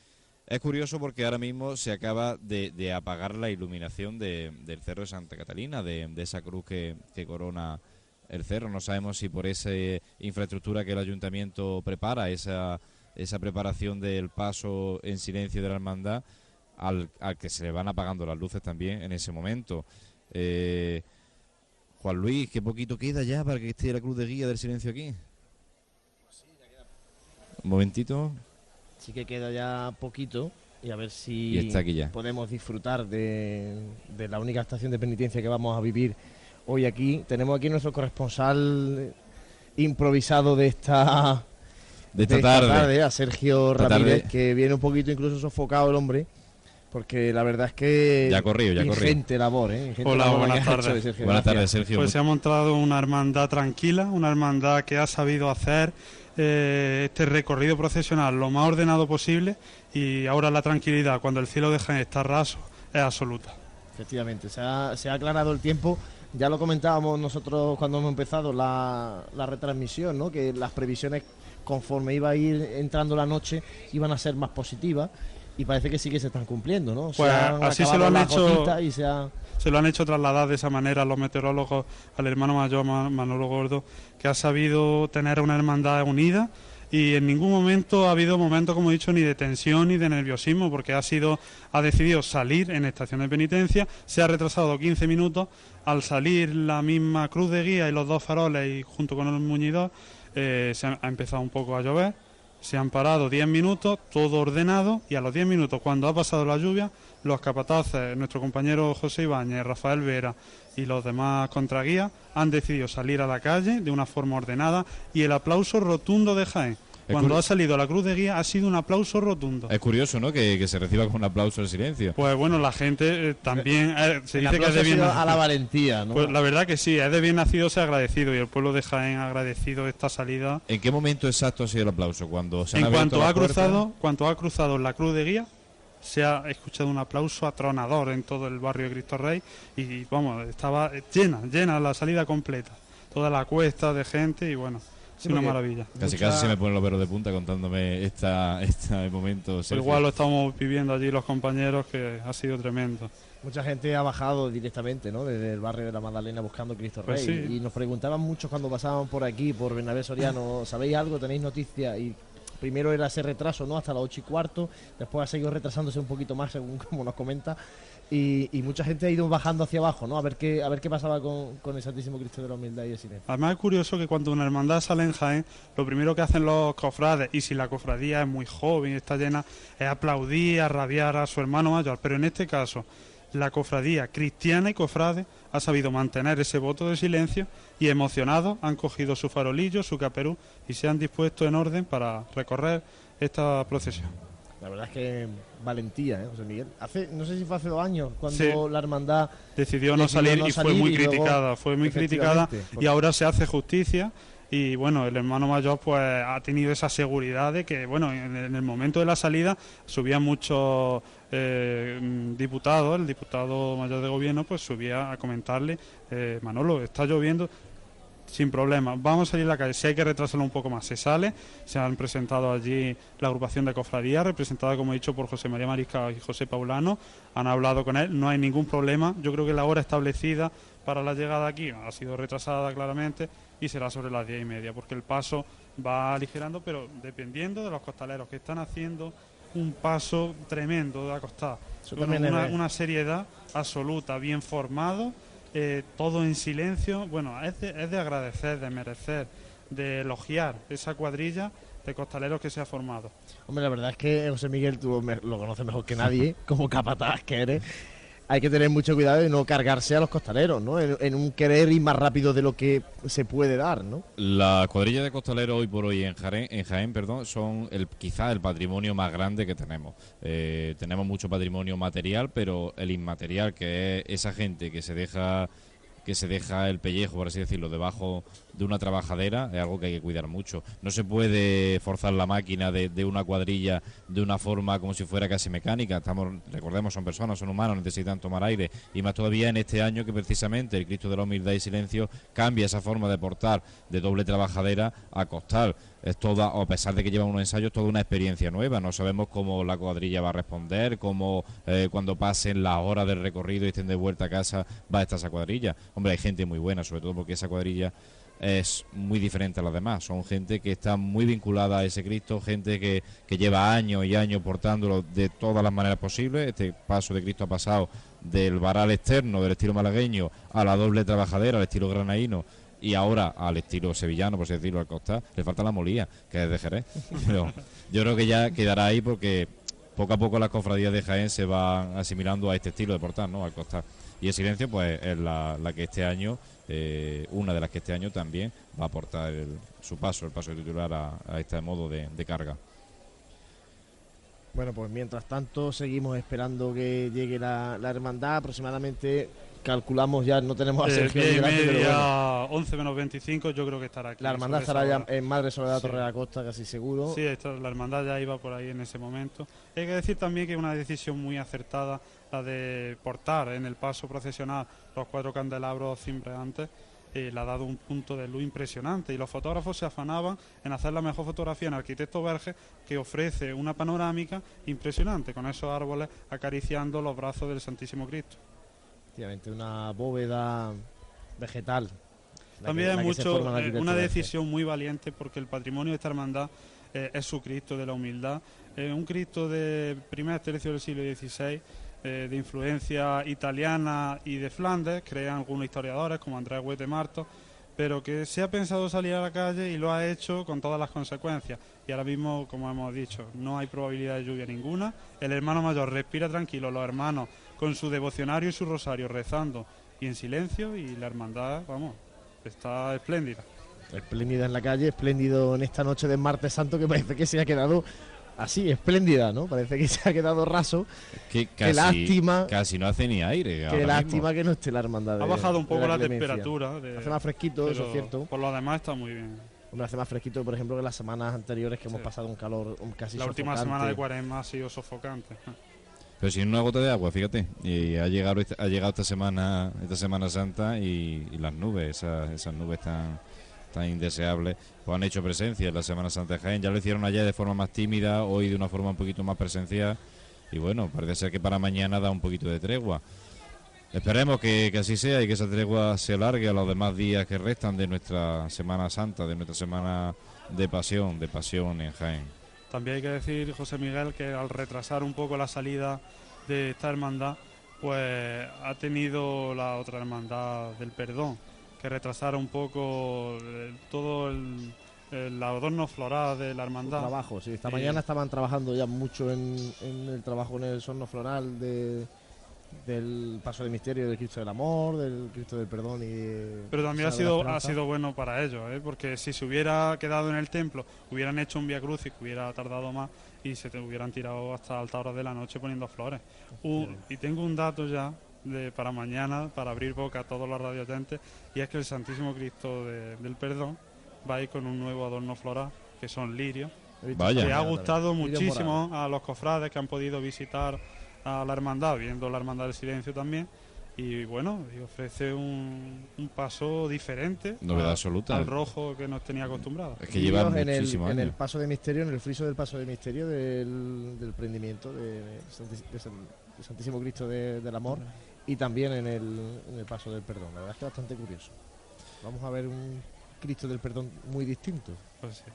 Es curioso porque ahora mismo se acaba de, apagar la iluminación del Cerro de Santa Catalina, de, esa cruz que, corona el cerro. No sabemos si por esa infraestructura que el ayuntamiento prepara, esa, esa preparación del paso en silencio de la hermandad, al, que se le van apagando las luces también en ese momento. Eh, Juan Luis, ¿qué poquito queda ya para que esté la cruz de guía del silencio aquí? Un momentito. Sí que queda ya poquito y a ver si podemos disfrutar de, la única estación de penitencia que vamos a vivir hoy aquí. Tenemos aquí nuestro corresponsal improvisado de esta, de esta, tarde. a Sergio Ramírez, que viene un poquito incluso sofocado el hombre. Porque la verdad es que ya corrido, ya gente labor, ¿eh? Hola, buenas tardes. Buenas tardes, Sergio. Pues se ha montado una hermandad tranquila, una hermandad que ha sabido hacer eh, este recorrido procesional lo más ordenado posible y ahora la tranquilidad cuando el cielo deja de estar raso es absoluta. Efectivamente, se ha, aclarado el tiempo. Ya lo comentábamos nosotros cuando hemos empezado la, retransmisión, ¿no? que las previsiones conforme iba a ir entrando la noche iban a ser más positivas y parece que sí que se están cumpliendo, ¿no? Pues así se lo han hecho y se ha se lo han hecho trasladar de esa manera los meteorólogos al hermano mayor Manolo Gordo, que ha sabido tener una hermandad unida y en ningún momento ha habido momentos, como he dicho, ni de tensión ni de nerviosismo, porque ha sido, ha decidido salir en estación de penitencia, se ha retrasado 15 minutos, al salir la misma cruz de guía y los dos faroles y junto con el muñidor, eh, se ha empezado un poco a llover, se han parado 10 minutos, todo ordenado, y a los 10 minutos, cuando ha pasado la lluvia, los capataces, nuestro compañero José Ibáñez, Rafael Vera y los demás contraguías han decidido salir a la calle de una forma ordenada y el aplauso rotundo de Jaén. Cuando ha salido la cruz de guía ha sido un aplauso rotundo. Es curioso, ¿no? Que, se reciba con un aplauso en silencio. Pues bueno, la gente eh, también eh, se dice que es de bien a la valentía, ¿no? Pues la verdad que sí, es de bien nacido se ha agradecido y el pueblo de Jaén ha agradecido esta salida. ¿En qué momento exacto ha sido el aplauso? Cuando se en cuanto ha cruzado, cuando ha cruzado la cruz de guía, se ha escuchado un aplauso atronador en todo el barrio de Cristo Rey y vamos, estaba llena, llena la salida completa, toda la cuesta de gente y bueno, es una maravilla. Casi casi se me ponen los veros de punta contándome esta, este momento. Igual lo estamos viviendo allí los compañeros que ha sido tremendo. Mucha gente ha bajado directamente, ¿no? Desde el barrio de la Magdalena buscando Cristo pues Rey. Y nos preguntaban mucho cuando pasaban por aquí, por Bernabé Soriano, ¿sabéis algo? ¿Tenéis noticias? Y primero era ese retraso, ¿no? Hasta las ocho y cuarto, después ha seguido retrasándose un poquito más, según como nos comenta, y, mucha gente ha ido bajando hacia abajo, ¿no? A ver qué, a ver qué pasaba con, el Santísimo Cristo de la Humildad y el Silencio. Además es curioso que cuando una hermandad sale en Jaén, lo primero que hacen los cofrades, y si la cofradía es muy joven y está llena, es aplaudir, rabiar a su hermano mayor, pero en este caso la cofradía cristiana y cofrade ha sabido mantener ese voto de silencio y emocionados han cogido su farolillo, su caperú y se han dispuesto en orden para recorrer esta procesión. La verdad es que valentía, ¿eh, José Miguel? Hace, no sé si fue hace dos años cuando la hermandad decidió no salir y fue muy criticada, fue muy criticada y ahora se hace justicia y bueno, el hermano mayor pues ha tenido esa seguridad de que bueno, en, el momento de la salida subían muchos eh, diputados, el diputado mayor de gobierno pues subía a comentarle, eh, Manolo, está lloviendo, sin problema. Vamos a salir a la calle. Si hay que retrasarlo un poco más, se sale. Se han presentado allí la agrupación de cofradías, representada, como he dicho, por José María Marisca y José Paulano. Han hablado con él, no hay ningún problema. Yo creo que la hora establecida para la llegada aquí ha sido retrasada claramente y será sobre las diez y media, porque el paso va aligerando, pero dependiendo de los costaleros que están haciendo un paso tremendo de acostar. Una, una seriedad absoluta, bien formado eh, todo en silencio. Bueno, es de, es de agradecer, de merecer, de elogiar esa cuadrilla de costaleros que se ha formado. Hombre, la verdad es que José Miguel, tú lo conoces mejor que nadie, como capataz que eres. Hay que tener mucho cuidado de no cargarse a los costaleros, ¿no? En, un querer ir más rápido de lo que se puede dar, ¿no? La cuadrilla de costaleros hoy por hoy en Jaén, en Jaén perdón, son el, quizá el patrimonio más grande que tenemos. Eh, tenemos mucho patrimonio material, pero el inmaterial, que es esa gente que se deja que se deja el pellejo, por así decirlo, debajo de una trabajadera, es algo que hay que cuidar mucho. No se puede forzar la máquina de, de una cuadrilla de una forma como si fuera casi mecánica. Estamos, recordemos, son personas, son humanos, necesitan tomar aire. Y más todavía en este año que precisamente el Cristo de la Humildad y Silencio cambia esa forma de portar de doble trabajadera a costal es toda, a pesar de que lleva unos ensayos, toda una experiencia nueva. No sabemos cómo la cuadrilla va a responder, cómo eh, cuando pasen las horas del recorrido y estén de vuelta a casa va a estar esa cuadrilla. Hombre, hay gente muy buena, sobre todo porque esa cuadrilla es muy diferente a las demás. Son gente que está muy vinculada a ese Cristo, gente que, que lleva años y años portándolo de todas las maneras posibles. Este paso de Cristo ha pasado del varal externo, del estilo malagueño, a la doble trabajadera, al estilo granaíno, y ahora al estilo sevillano, por así decirlo, al Costa, le falta la molía, que es de Jerez. Pero yo creo que ya quedará ahí porque poco a poco las cofradías de Jaén se van asimilando a este estilo de portar, ¿no? Al Costa. Y el silencio, pues, es la, que este año, eh, una de las que este año también va a aportar su paso, el paso de titular a, este modo de, carga. Bueno, pues mientras tanto seguimos esperando que llegue la, la hermandad. Aproximadamente calculamos ya, no tenemos a Sergio. Eh, media, 11 menos 25, yo creo que estará aquí. La hermandad estará ya en Madre Soledad Torre de la Costa, casi seguro. Sí, la hermandad ya iba por ahí en ese momento. Hay que decir también que es una decisión muy acertada la de portar en el paso procesional los cuatro candelabros cimbreantes. Eh, le ha dado un punto de luz impresionante y los fotógrafos se afanaban en hacer la mejor fotografía en Arquitecto Verge que ofrece una panorámica impresionante con esos árboles acariciando los brazos del Santísimo Cristo una bóveda vegetal. También es mucho, eh, una decisión muy valiente porque el patrimonio de esta hermandad eh, es su Cristo de la humildad, un Cristo de primer tercio del siglo XVI, eh, de influencia italiana y de Flandes, crean algunos historiadores como Andrés Huete Marto, pero que se ha pensado salir a la calle y lo ha hecho con todas las consecuencias. Y ahora mismo, como hemos dicho, no hay probabilidad de lluvia ninguna. El hermano mayor respira tranquilo, los hermanos con su devocionario y su rosario rezando y en silencio y la hermandad, vamos, está espléndida. Espléndida en la calle, espléndido en esta noche de martes santo que parece que se ha quedado así, espléndida, ¿no? Parece que se ha quedado raso. Que casi, lástima. Casi no hace ni aire. Qué lástima que no esté la hermandad. ha bajado un poco la, temperatura. hace más fresquito, eso es cierto. Por lo demás está muy bien. Hombre, hace más fresquito, por ejemplo, que las semanas anteriores que hemos pasado un calor casi La última semana de cuaresma ha sido sofocante. Pero sin una gota de agua, fíjate. Y ha llegado ha llegado esta semana esta semana santa y, las nubes, esas, esas nubes tan tan indeseables, pues han hecho presencia en la Semana Santa de Jaén. Ya lo hicieron allá de forma más tímida, hoy de una forma un poquito más presencial. Y bueno, parece ser que para mañana da un poquito de tregua. Esperemos que, que, así sea y que esa tregua se alargue a los demás días que restan de nuestra Semana Santa, de nuestra Semana de Pasión, de Pasión en Jaén. También hay que decir, José Miguel, que al retrasar un poco la salida de esta hermandad, pues ha tenido la otra hermandad del perdón, que retrasara un poco eh, todo el, adorno floral de la hermandad. trabajo, sí. Esta mañana estaban trabajando ya mucho en, en el trabajo en el sorno floral de, del paso de misterio del Cristo del Amor, del Cristo del Perdón y... Pero también ha sido, ha sido bueno para ellos, ¿eh? porque si se hubiera quedado en el templo, hubieran hecho un Via Crucis que hubiera tardado más y se te hubieran tirado hasta altas horas de la noche poniendo flores. y tengo un dato ya de, para mañana, para abrir boca a todos los radiotentes, y es que el Santísimo Cristo del Perdón va a ir con un nuevo adorno floral, que son lirios. Vaya. Que ha gustado muchísimo a los cofrades que han podido visitar a la hermandad, viendo la hermandad del silencio también. Y bueno, y ofrece un, un, paso diferente Novedad absoluta. al rojo que nos tenía acostumbrados. Es que lleva en el, en el paso de misterio, en el friso del paso de misterio del, del prendimiento de, Santísimo Cristo del Amor y también en el, en el paso del perdón. La verdad es que es bastante curioso. Vamos a ver un Cristo del perdón muy distinto. Pues sí.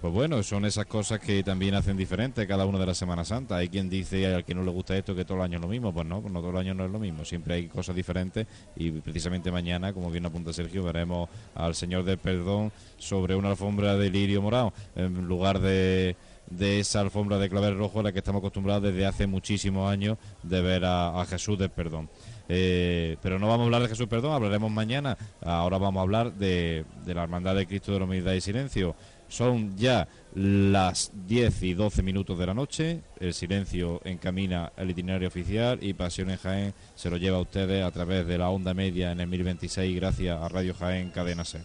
Pues bueno, son esas cosas que también hacen diferente cada una de las Semanas Santas. Hay quien dice al que no le gusta esto que todo el año es lo mismo. Pues no, pues no todo el año no es lo mismo. Siempre hay cosas diferentes y precisamente mañana, como bien apunta Sergio, veremos al Señor del Perdón sobre una alfombra de lirio morado en lugar de de esa alfombra de clavel rojo a la que estamos acostumbrados desde hace muchísimos años de ver a, Jesús del Perdón. Eh, pero no vamos a hablar de Jesús Perdón, hablaremos mañana. Ahora vamos a hablar de, de la Hermandad de Cristo de la Humildad y Silencio. Son ya las 10 y 12 minutos de la noche. El silencio encamina el itinerario oficial y Pasión en Jaén se lo lleva a ustedes a través de la onda media en el 1026 gracias a Radio Jaén Cadena C.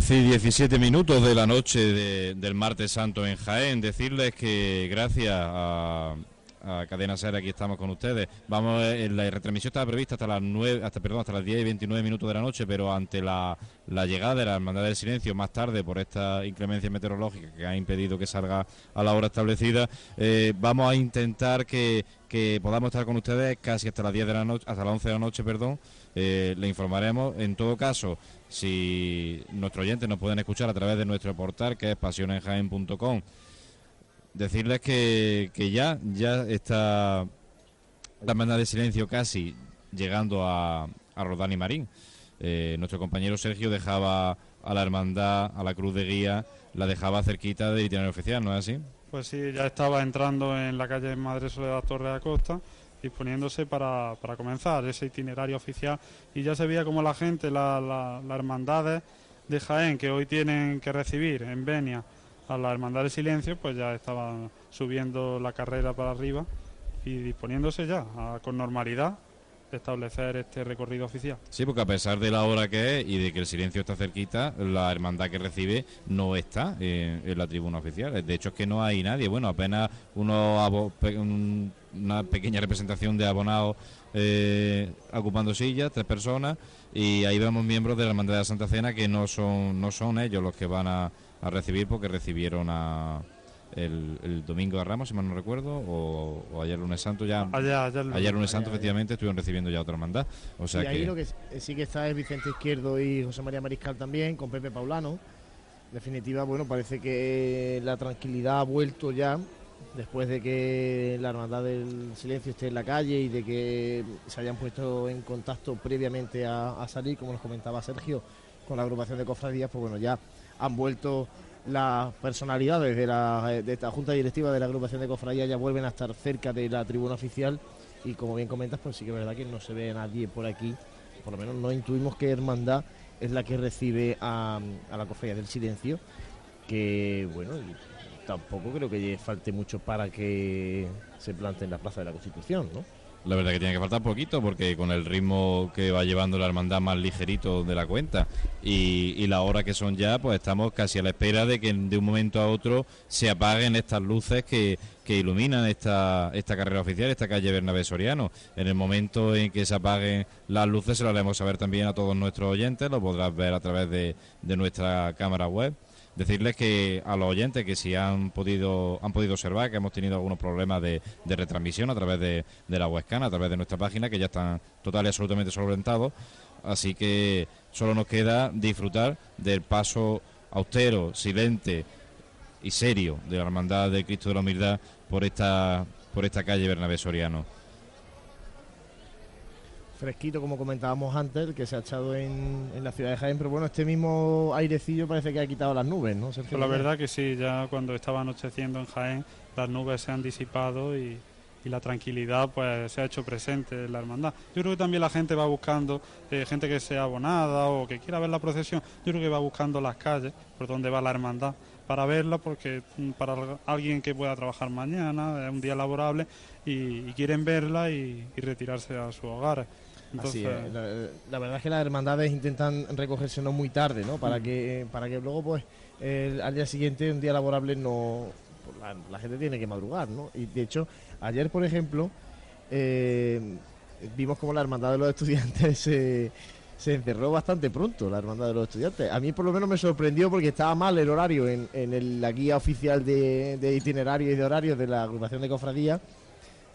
10 y 17 minutos de la noche del martes santo en Jaén. Decirles que gracias a, Cadena Ser, aquí estamos con ustedes. Vamos, eh, la retransmisión estaba prevista hasta las 9, hasta, perdón, hasta las 10 y 29 minutos de la noche, pero ante la, llegada de la Hermandad del Silencio más tarde por esta inclemencia meteorológica que ha impedido que salga a la hora establecida, eh, vamos a intentar que, que podamos estar con ustedes casi hasta las 10 de la noche, hasta las 11 de la noche, perdón. Eh, le informaremos. En todo caso, si nuestros oyentes nos pueden escuchar a través de nuestro portal, que es pasionenjaen.com, decirles que, que ya, ya está la banda de silencio casi llegando a, a Rodán y Marín. Eh, nuestro compañero Sergio dejaba a la hermandad, a la cruz de guía, la dejaba cerquita del itinerario oficial, ¿no es así? Pues sí, ya estaba entrando en la calle Madre Soledad Torre de Acosta disponiéndose para, para, comenzar ese itinerario oficial y ya se veía como la gente, las la, hermandades de Jaén que hoy tienen que recibir en Benia a la Hermandad del Silencio, pues ya estaban subiendo la carrera para arriba y disponiéndose ya con normalidad establecer este recorrido oficial. Sí, porque a pesar de la hora que es y de que el silencio está cerquita, la hermandad que recibe no está en, la tribuna oficial. De hecho, es que no hay nadie. Bueno, apenas uno, una pequeña representación de abonados eh, ocupando sillas, tres personas, y ahí vemos miembros de la hermandad de Santa Cena que no son, no son ellos los que van a recibir porque recibieron a el, domingo de Ramos, si mal no recuerdo, o, ayer lunes santo ya. ayer, lunes santo, efectivamente, estuvieron recibiendo ya otra hermandad. O sea y ahí lo que sí que está es Vicente Izquierdo y José María Mariscal también, con Pepe Paulano. En definitiva, bueno, parece que la tranquilidad ha vuelto ya después de que la hermandad del silencio esté en la calle y de que se hayan puesto en contacto previamente a, a salir, como nos comentaba Sergio, con la agrupación de cofradías, pues bueno, ya han vuelto las personalidades de, la, de esta junta directiva de la agrupación de cofradías ya vuelven a estar cerca de la tribuna oficial y como bien comentas, pues sí que es verdad que no se ve nadie por aquí, por lo menos no intuimos que Hermandad es la que recibe a, a la cofradía del silencio, que bueno, tampoco creo que falte mucho para que se plante en la Plaza de la Constitución, ¿no? La verdad que tiene que faltar poquito porque con el ritmo que va llevando la hermandad más ligerito de la cuenta y, la hora que son ya, pues estamos casi a la espera de que de un momento a otro se apaguen estas luces que, que iluminan esta, esta carrera oficial, esta calle Bernabé Soriano. En el momento en que se apaguen las luces se lo haremos saber también a todos nuestros oyentes, lo podrás ver a través de, de nuestra cámara web decirles que a los oyentes que si han podido han podido observar que hemos tenido algunos problemas de, retransmisión a través de, la webcam, a través de nuestra página, que ya están total y absolutamente solventados. Así que solo nos queda disfrutar del paso austero, silente y serio de la Hermandad de Cristo de la Humildad por esta, por esta calle Bernabé Soriano fresquito, como comentábamos antes, que se ha echado en, la ciudad de Jaén, pero bueno, este mismo airecillo parece que ha quitado las nubes, ¿no? Pues la verdad que sí, ya cuando estaba anocheciendo en Jaén, las nubes se han disipado y, la tranquilidad pues se ha hecho presente en la hermandad. Yo creo que también la gente va buscando, eh, gente que sea abonada o que quiera ver la procesión, yo creo que va buscando las calles por donde va la hermandad para verla porque mm, para alguien que pueda trabajar mañana, es un día laborable y, quieren verla y, y retirarse a sus hogares. Así La, verdad es que las hermandades intentan recogerse no muy tarde, ¿no? Para que para que luego, pues, al día siguiente, un día laborable, no pues, la, gente tiene que madrugar, ¿no? Y de hecho, ayer, por ejemplo, eh, vimos como la hermandad de los estudiantes se, encerró bastante pronto, la hermandad de los estudiantes. A mí, por lo menos, me sorprendió porque estaba mal el horario en, en la guía oficial de, de itinerario y de horarios de la agrupación de cofradías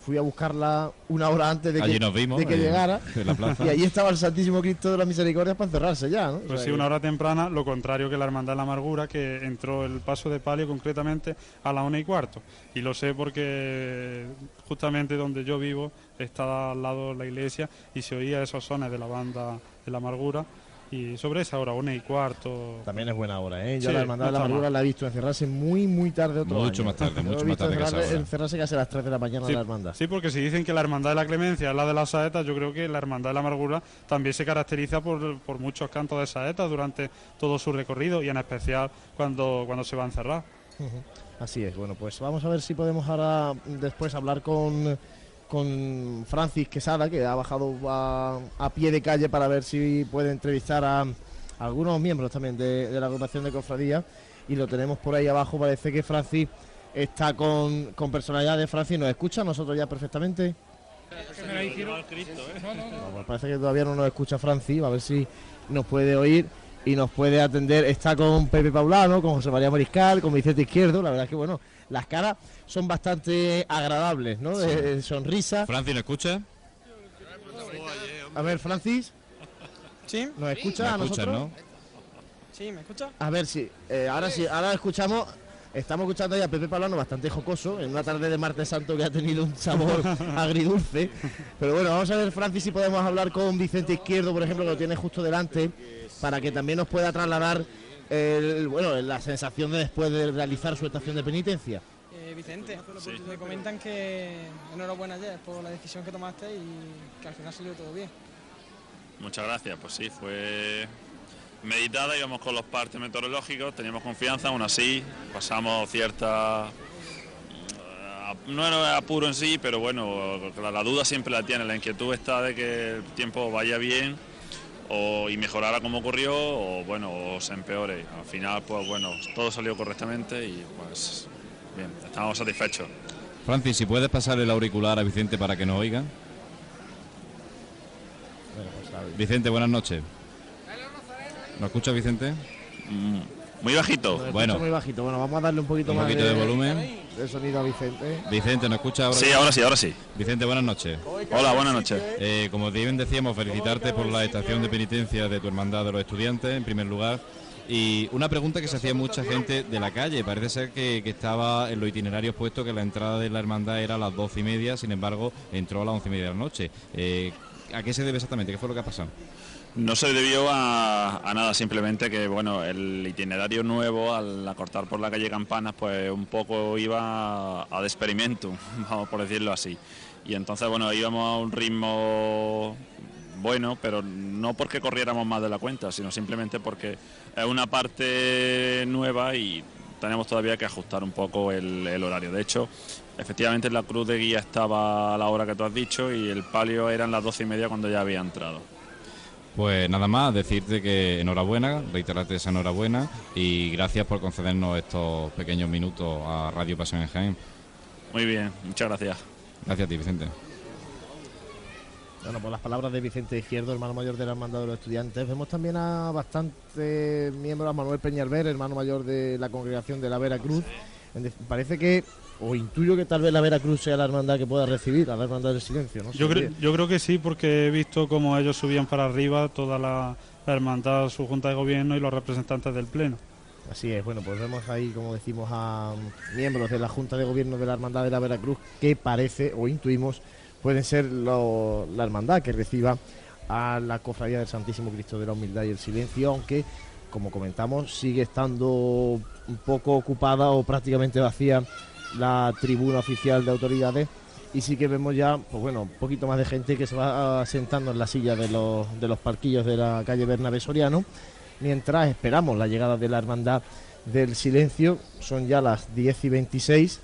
fui a buscarla una hora antes de que, de que llegara y allí estaba el Santísimo Cristo de la Misericordia para encerrarse ya. ¿no? Pues sí, una hora temprana, lo contrario que la Hermandad de la Amargura, que entró el paso de palio concretamente a la una y cuarto. Y lo sé porque justamente donde yo vivo está al lado la iglesia y se oía esos sones de la banda de la Amargura y sobre esa hora, una y cuarto. También es buena hora, ¿eh? Yo la Hermandad de la Amargura la he visto encerrarse muy, muy tarde otro Mucho más tarde, mucho más tarde. Que encerrarse casi a las 3 de la mañana sí, la Hermandad. Sí, porque si dicen que la Hermandad de la Clemencia es la de las saetas, yo creo que la Hermandad de la Amargura también se caracteriza por, por muchos cantos de saetas durante todo su recorrido y en especial cuando, cuando se va a encerrar. Así es, bueno, pues vamos a ver si podemos ahora después hablar con con Francis Quesada, que ha bajado a, pie de calle para ver si puede entrevistar a, algunos miembros también de, la agrupación de cofradía y lo tenemos por ahí abajo. Parece que Francis está con, con personalidad de Francis. ¿Nos escucha nosotros ya perfectamente? parece que todavía no nos escucha Francis, a ver si nos puede oír y nos puede atender. Está con Pepe Paulano, con José María Mariscal, con Vicente Izquierdo. La verdad es que, bueno, las caras son bastante agradables, ¿no? De, sonrisa. ¿Francis nos escucha? A ver, Francis. ¿Sí? ¿Nos escucha a nosotros? Sí, ¿me escucha? A ver, sí. Eh, ahora sí, ahora escuchamos Estamos escuchando ya a Pepe Palano bastante jocoso en una tarde de martes santo que ha tenido un sabor agridulce. Pero bueno, vamos a ver, Francis, si podemos hablar con Vicente Izquierdo, por ejemplo, que lo tiene justo delante, para que también nos pueda trasladar bueno, la sensación de después de realizar su estación de penitencia. Eh, Vicente, me comentan que enhorabuena ayer por la decisión que tomaste y que al final salió todo bien. Muchas gracias, pues sí, fue meditada, íbamos con los partes meteorológicos, teníamos confianza, aún así pasamos cierta... Eh, no era apuro en sí, pero bueno, la, duda siempre la tiene, la inquietud está de que el tiempo vaya bien o, y mejorara como ocurrió o bueno, o se empeore. Al final, pues bueno, todo salió correctamente y pues bien, estamos satisfechos. Francis, si puedes pasar el auricular a Vicente para que nos oiga. Pues, Vicente, buenas noches. ¿Lo escucha Vicente? Mm, muy bajito. bueno. Muy bajito. Bueno, vamos a darle un poquito más de, volumen. De sonido a Vicente. Vicente, ¿nos escucha ahora? Sí, ahora sí, ahora sí. Vicente, buenas noches. Hola, buenas noches. Eh, como bien decíamos, felicitarte por la estación de penitencia de tu hermandad de los estudiantes, en primer lugar. Y una pregunta que se hacía mucha gente de la calle. Parece ser que, estaba en los itinerarios puesto que la entrada de la hermandad era a las doce y media, sin embargo, entró a las once y media de la noche. Eh, ¿A qué se debe exactamente? ¿Qué fue lo que ha pasado? No se debió a, nada, simplemente que bueno, el itinerario nuevo al acortar por la calle Campanas pues un poco iba a, de experimento, vamos por decirlo así. Y entonces bueno, íbamos a un ritmo bueno, pero no porque corriéramos más de la cuenta, sino simplemente porque es una parte nueva y tenemos todavía que ajustar un poco el, el horario. De hecho, efectivamente la cruz de guía estaba a la hora que tú has dicho y el palio eran las doce y media cuando ya había entrado. Pues nada más, decirte que enhorabuena, reiterarte esa enhorabuena y gracias por concedernos estos pequeños minutos a Radio Pasión en Jaén. Muy bien, muchas gracias. Gracias a ti, Vicente. Bueno, por las palabras de Vicente Izquierdo, hermano mayor de la Hermandad de los Estudiantes, vemos también a bastantes miembros, a Manuel Peñalver, hermano mayor de la congregación de la Vera Cruz. Parece que o intuyo que tal vez la Veracruz sea la hermandad que pueda recibir a la hermandad del silencio. ¿no? Yo, creo, yo creo que sí, porque he visto cómo ellos subían para arriba toda la, hermandad, su junta de gobierno y los representantes del Pleno. Así es, bueno, pues vemos ahí, como decimos, a miembros de la Junta de Gobierno de la Hermandad de la Veracruz que parece o intuimos pueden ser la hermandad que reciba a la Cofradía del Santísimo Cristo de la Humildad y el Silencio, aunque, como comentamos, sigue estando un poco ocupada o prácticamente vacía la tribuna oficial de autoridades y sí que vemos ya, pues bueno, un poquito más de gente que se va sentando en la silla de los, de los parquillos de la calle Bernabé Soriano, mientras esperamos la llegada de la Hermandad del Silencio, son ya las 10 y 26,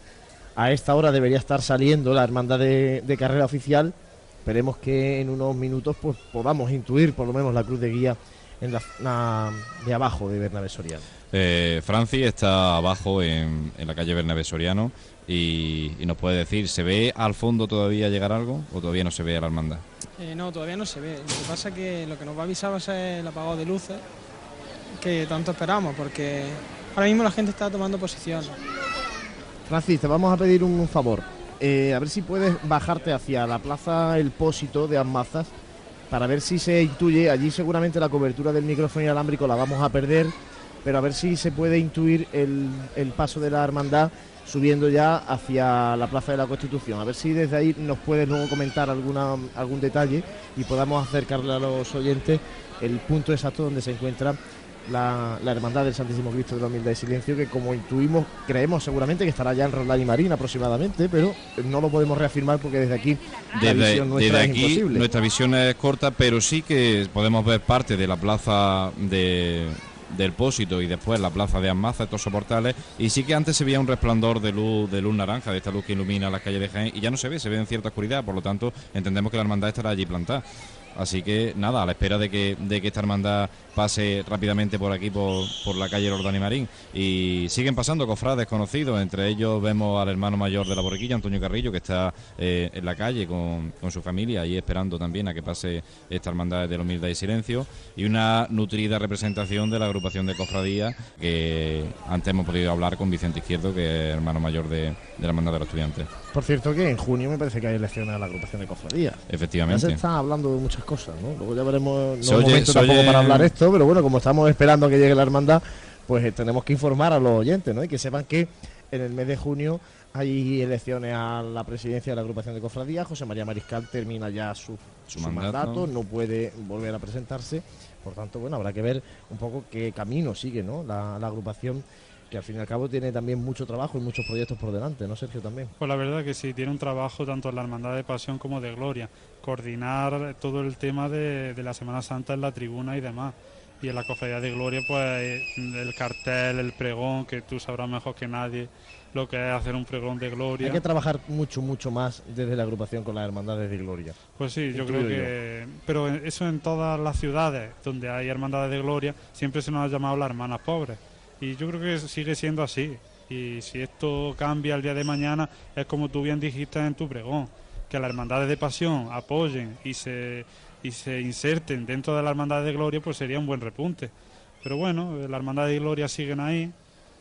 a esta hora debería estar saliendo la Hermandad de, Carrera Oficial, esperemos que en unos minutos pues podamos intuir por lo menos la cruz de guía en la de abajo de Bernabé Soriano. Eh, Franci está abajo en, la calle Bernabé Soriano y, nos puede decir, ¿se ve al fondo todavía llegar algo o todavía no se ve a la hermandad? Eh, no, todavía no se ve. Lo que pasa es que lo que nos va a avisar va a ser el apagado de luces que tanto esperamos, porque ahora mismo la gente está tomando posición. Francis, te vamos a pedir un favor. Eh, a ver si puedes bajarte hacia la plaza El Pósito de Amazas para ver si se intuye. Allí seguramente la cobertura del micrófono inalámbrico la vamos a perder pero a ver si se puede intuir el, paso de la hermandad subiendo ya hacia la Plaza de la Constitución. A ver si desde ahí nos puedes luego comentar alguna, algún detalle y podamos acercarle a los oyentes el punto exacto donde se encuentra la, Hermandad del Santísimo Cristo de la Humildad y Silencio, que como intuimos, creemos seguramente que estará ya en Roldán y Marín aproximadamente, pero no lo podemos reafirmar porque desde aquí la visión nuestra es imposible. Nuestra visión es corta, pero sí que podemos ver parte de la plaza de del Pósito y después la plaza de Amaza, estos soportales, y sí que antes se veía un resplandor de luz, de luz naranja, de esta luz que ilumina las calles de Jaén, y ya no se ve, se ve en cierta oscuridad, por lo tanto entendemos que la hermandad estará allí plantada. Así que nada, a la espera de que, de que esta hermandad pase rápidamente por aquí, por, por la calle Lordani Marín. Y siguen pasando cofrades conocidos, entre ellos vemos al hermano mayor de la borriquilla, Antonio Carrillo, que está eh, en la calle con, con, su familia y esperando también a que pase esta hermandad de la humildad y silencio. Y una nutrida representación de la agrupación de cofradías, que antes hemos podido hablar con Vicente Izquierdo, que es hermano mayor de, de la hermandad de los estudiantes. Por cierto que en junio me parece que hay elecciones a la agrupación de cofradías. Efectivamente. Ya se está hablando de muchas cosas, ¿no? Luego ya veremos, no es momento tampoco para hablar esto, pero bueno, como estamos esperando a que llegue la hermandad, pues eh, tenemos que informar a los oyentes, ¿no? Y que sepan que en el mes de junio hay elecciones a la presidencia de la agrupación de cofradías. José María Mariscal termina ya su, su, mandato, no puede volver a presentarse. Por tanto, bueno, habrá que ver un poco qué camino sigue ¿no? la, la agrupación que al fin y al cabo tiene también mucho trabajo y muchos proyectos por delante, ¿no, Sergio? También. Pues la verdad que sí, tiene un trabajo tanto en la Hermandad de Pasión como de Gloria, coordinar todo el tema de, de la Semana Santa en la tribuna y demás. Y en la Cofradía de Gloria, pues el cartel, el pregón, que tú sabrás mejor que nadie lo que es hacer un pregón de gloria. Hay que trabajar mucho, mucho más desde la agrupación con las hermandades de gloria. Pues sí, yo creo que... Pero eso en todas las ciudades donde hay hermandades de gloria, siempre se nos ha llamado las hermanas pobres. Y yo creo que sigue siendo así. Y si esto cambia el día de mañana, es como tú bien dijiste en tu pregón, que las hermandades de pasión apoyen y se, y se inserten dentro de la hermandad de gloria, pues sería un buen repunte. Pero bueno, las hermandades de gloria siguen ahí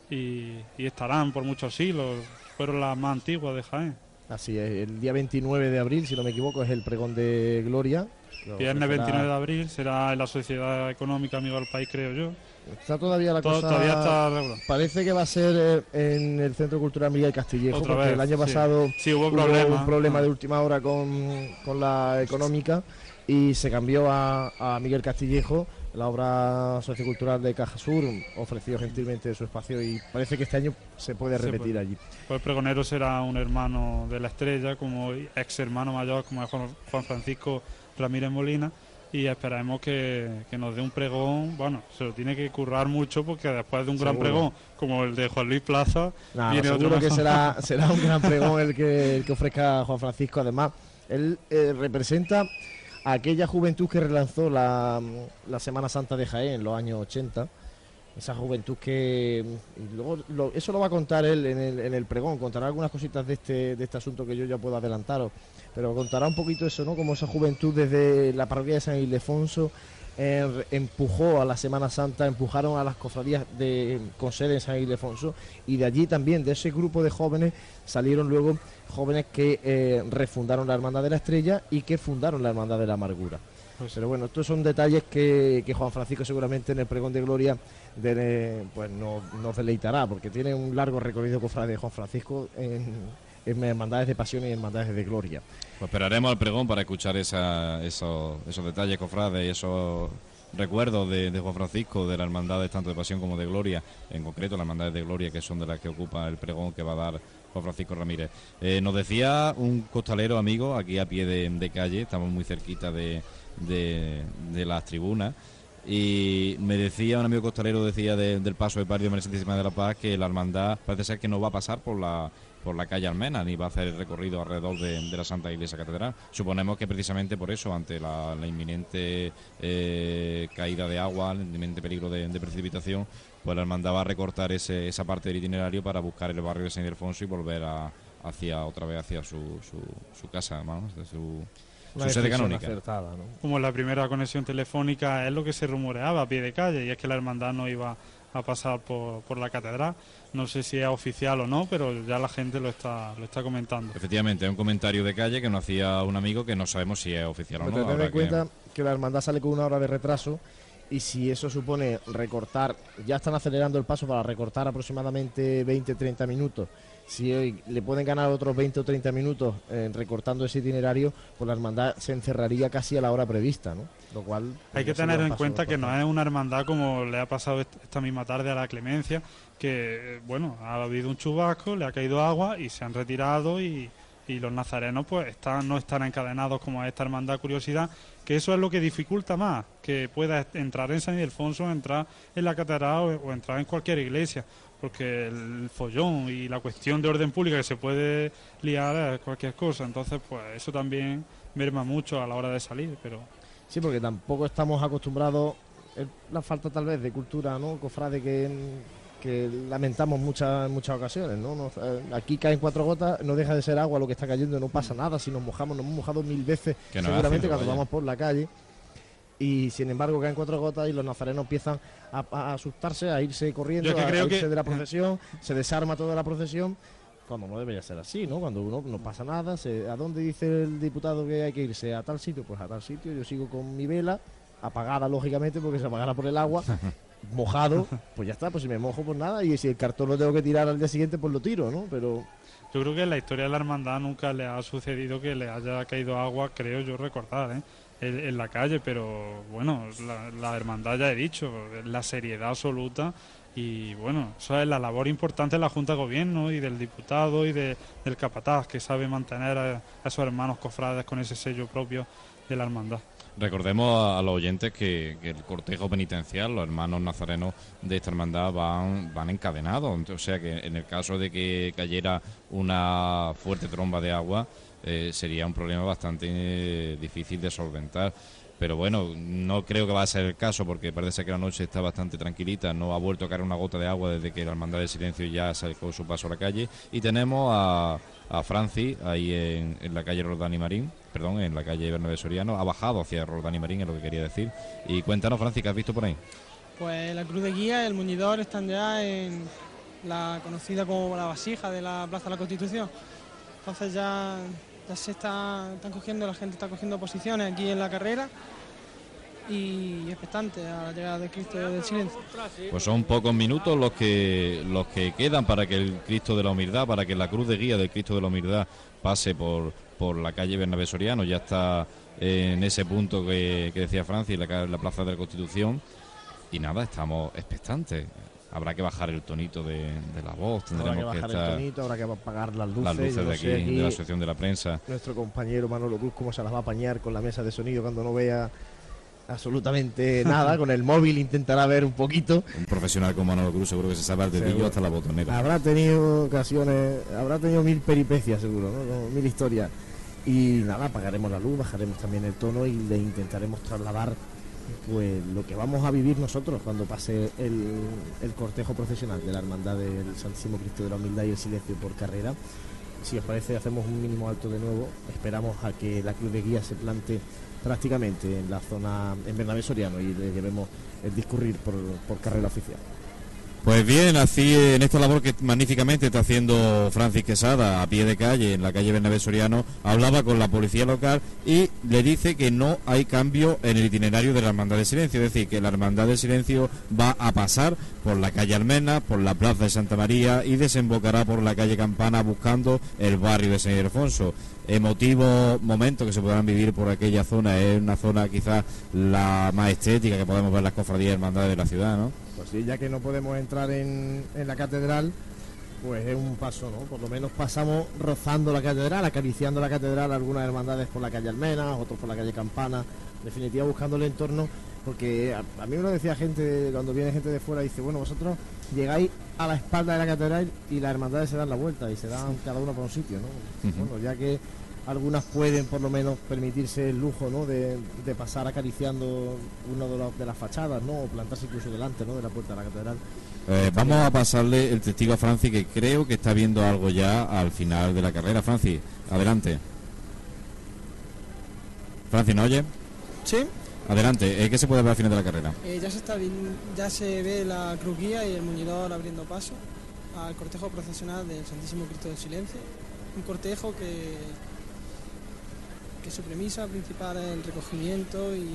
y, y estarán por muchos siglos. Fueron las más antiguas de Jaén. Así es, el día 29 de abril, si no me equivoco, es el pregón de Gloria. Viernes 29 de abril será en la Sociedad Económica Amigo del País, creo yo. Está todavía la Todo- cosa. todavía está regular. Parece que va a ser eh, en el Centro Cultural Miguel Castillejo, Otra porque vez, el año sí. pasado Sí, hubo un problema Ah. de última hora con, con la económica y se cambió a, a Miguel Castillejo. La obra sociocultural de Caja Sur ofreció gentilmente su espacio y parece que este año se puede Sí, repetir pues. allí. Pues pregonero será un hermano de la estrella, como ex hermano mayor, como Juan Francisco Ramírez Molina. Y esperemos que, que nos dé un pregón. Bueno, se lo tiene que currar mucho porque después de un gran pregón como el de Juan Luis Plaza, Nada, viene otro seguro que mejor. será, será un gran pregón el que, el que ofrezca Juan Francisco. Además, él eh, representa a aquella juventud que relanzó la, la Semana Santa de Jaén en los años 80. Esa juventud que. luego lo- eso lo va a contar él en el, en el pregón. Contará algunas cositas de este, de este asunto que yo ya puedo adelantaros. Pero contará un poquito eso, ¿no? Como esa juventud desde la parroquia de San Ildefonso eh, empujó a la Semana Santa, empujaron a las cofradías de, con sede en San Ildefonso y de allí también, de ese grupo de jóvenes, salieron luego jóvenes que eh, refundaron la Hermandad de la Estrella y que fundaron la Hermandad de la Amargura. Pero bueno, estos son detalles que, Juan Francisco seguramente en el pregón de Gloria pues no- nos deleitará, porque tiene un largo recorrido cofrade de Juan Francisco en, hermandades de pasión y hermandades de gloria. Pues esperaremos al pregón para escuchar esos, detalles, cofrades, y esos recuerdos de, Juan Francisco, de las hermandades tanto de pasión como de gloria, en concreto las hermandades de gloria que son de las que ocupa el pregón que va a dar Juan Francisco Ramírez. Eh, nos decía un costalero amigo aquí a pie de calle, estamos muy cerquita de, de- las tribunas. Y me decía un amigo costalero, decía de- del paso de de María Santísima de la Paz, que la hermandad parece ser que no va a pasar por la por la calle Almena, ni va a hacer el recorrido alrededor de, de la Santa Iglesia Catedral. Suponemos que precisamente por eso, ante la, inminente eh, caída de agua, el inminente peligro de, precipitación, pues la hermandad va a recortar ese, esa parte del itinerario para buscar el barrio de San Ildefonso y volver a, hacia otra vez hacia su, su, casa, vamos, de su, su sede canónica. acertada, ¿no? Como la primera conexión telefónica es lo que se rumoreaba a pie de calle, y es que la hermandad no iba a pasar por, por la catedral. No sé si es oficial o no, pero ya la gente lo está, lo está comentando. Efectivamente, es un comentario de calle que nos hacía un amigo que no sabemos si es oficial o no. tened en que- cuenta que la hermandad sale con una hora de retraso y si eso supone recortar, ya están acelerando el paso para recortar aproximadamente 20-30 minutos. Si hoy le pueden ganar otros 20 o 30 minutos eh, recortando ese itinerario, pues la hermandad se encerraría casi a la hora prevista, ¿no? Lo cual Hay que tener en cuenta que no es una hermandad como le ha pasado est- esta misma tarde a la Clemencia, que eh, bueno, ha habido un chubasco, le ha caído agua y se han retirado y, y los nazarenos pues están, no están encadenados como esta hermandad curiosidad, que eso es lo que dificulta más, que pueda entrar en San Ildefonso, entrar en la catedral o, o entrar en cualquier iglesia, porque el follón y la cuestión de orden pública que se puede liar es cualquier cosa, entonces pues eso también merma mucho a la hora de salir, pero Sí, porque tampoco estamos acostumbrados, la falta tal vez de cultura, ¿no? Cofrade que, que lamentamos muchas muchas ocasiones, ¿no? Eh, aquí caen cuatro gotas, no deja de ser agua lo que está cayendo, no pasa nada, si nos mojamos, nos hemos mojado mil veces seguramente cuando vamos por la calle y sin embargo caen cuatro gotas y los nazarenos empiezan a, asustarse, a irse corriendo, a, irse de la procesión, se desarma toda la procesión cuando no debería ser así, ¿no? Cuando uno no pasa nada, ¿a dónde dice el diputado que hay que irse? ¿A tal sitio? Pues a tal sitio, yo sigo con mi vela, apagada lógicamente porque se apagara por el agua, mojado, pues ya está, pues si me mojo pues nada, y si el cartón lo tengo que tirar al día siguiente pues lo tiro, ¿no? Pero... Yo creo que en la historia de la hermandad nunca le ha sucedido que le haya caído agua, creo yo recordar, ¿eh? En, la calle, pero bueno, la, la hermandad ya he dicho, la seriedad absoluta y bueno, eso es la labor importante de la Junta de Gobierno y del diputado y del capataz que sabe mantener a, esos hermanos cofrades con ese sello propio de la hermandad. Recordemos a, los oyentes que, el cortejo penitencial, los hermanos nazarenos de esta hermandad van, van encadenados, o sea que en el caso de que cayera una fuerte tromba de agua, eh, sería un problema bastante eh, difícil de solventar pero bueno, no creo que va a ser el caso porque parece que la noche está bastante tranquilita, no ha vuelto a caer una gota de agua desde que la Hermandad de Silencio ya sacó su paso a la calle y tenemos a, a Franci ahí en, la calle Roldán y Marín, perdón, en la calle Bernabé Soriano, ha bajado hacia Roldán Marín, es lo que quería decir. Y cuéntanos, Franci, ¿qué has visto por ahí? Pues la Cruz de Guía y el Muñidor están ya en la conocida como la vasija de la Plaza de la Constitución. Entonces ya ya se está, están cogiendo, la gente está cogiendo posiciones aquí en la carrera y expectante a la llegada de Cristo del Silencio. Pues son pocos minutos los que los que quedan para que el Cristo de la Humildad, para que la cruz de guía del Cristo de la Humildad pase por, por la calle Bernabé Soriano, ya está en ese punto que, decía Francia, la, la Plaza de la Constitución. Y nada, estamos expectantes habrá que bajar el tonito de, la voz, tendremos habrá que bajar el tonito, habrá que apagar las luces. Las luces de aquí, de la asociación de la prensa. Nuestro compañero Manolo Cruz, cómo se las va a apañar con la mesa de sonido cuando no vea absolutamente nada, con el móvil intentará ver un poquito. Un profesional como Manolo Cruz seguro que se sabe el dedillo hasta la botonera. Habrá tenido ocasiones, habrá tenido mil peripecias seguro, mil historias. Y nada, apagaremos la luz, bajaremos también el tono y le intentaremos trasladar pues lo que vamos a vivir nosotros cuando pase el, cortejo profesional de la Hermandad del Santísimo Cristo de la Humildad y el Silencio por carrera. Si os parece, hacemos un mínimo alto de nuevo. Esperamos a que la Cruz de Guía se plante prácticamente en la zona, en Bernabé Soriano y le llevemos el discurrir por carrera oficial. Pues bien, así en esta labor que magníficamente está haciendo Francis Quesada a pie de calle en la calle Bernabé Soriano, hablaba con la policía local y le dice que no hay cambio en el itinerario de la Hermandad de Silencio, es decir, que la Hermandad de Silencio va a pasar por la calle Almena, por la plaza de Santa María y desembocará por la calle Campana buscando el barrio de San Ildefonso emotivo momento que se podrán vivir por aquella zona. Es una zona quizás la más estética que podemos ver las cofradías hermandades de la ciudad, ¿no? Sí, ya que no podemos entrar en, en la catedral, pues es un paso, ¿no? Por lo menos pasamos rozando la catedral, acariciando la catedral, algunas hermandades por la calle Almena, otros por la calle Campana, en definitiva buscando el entorno, porque a, mí me lo decía gente, cuando viene gente de fuera, dice, bueno, vosotros llegáis a la espalda de la catedral y las hermandades se dan la vuelta y se dan cada uno por un sitio, ¿no? Bueno, ya que algunas pueden por lo menos permitirse el lujo ¿no? de, pasar acariciando una de, de, las fachadas ¿no? o plantarse incluso delante ¿no? de la puerta de la catedral. Eh, vamos a pasarle el testigo a Francis que creo que está viendo algo ya al final de la carrera. Francis, adelante. Francis, ¿no oye? Sí. Adelante, eh, ¿qué se puede ver al final de la carrera? Eh, ya, se está, ya se ve la cruquía y el muñidor abriendo paso al cortejo procesional del Santísimo Cristo del Silencio. Un cortejo que, que su premisa principal es el recogimiento y,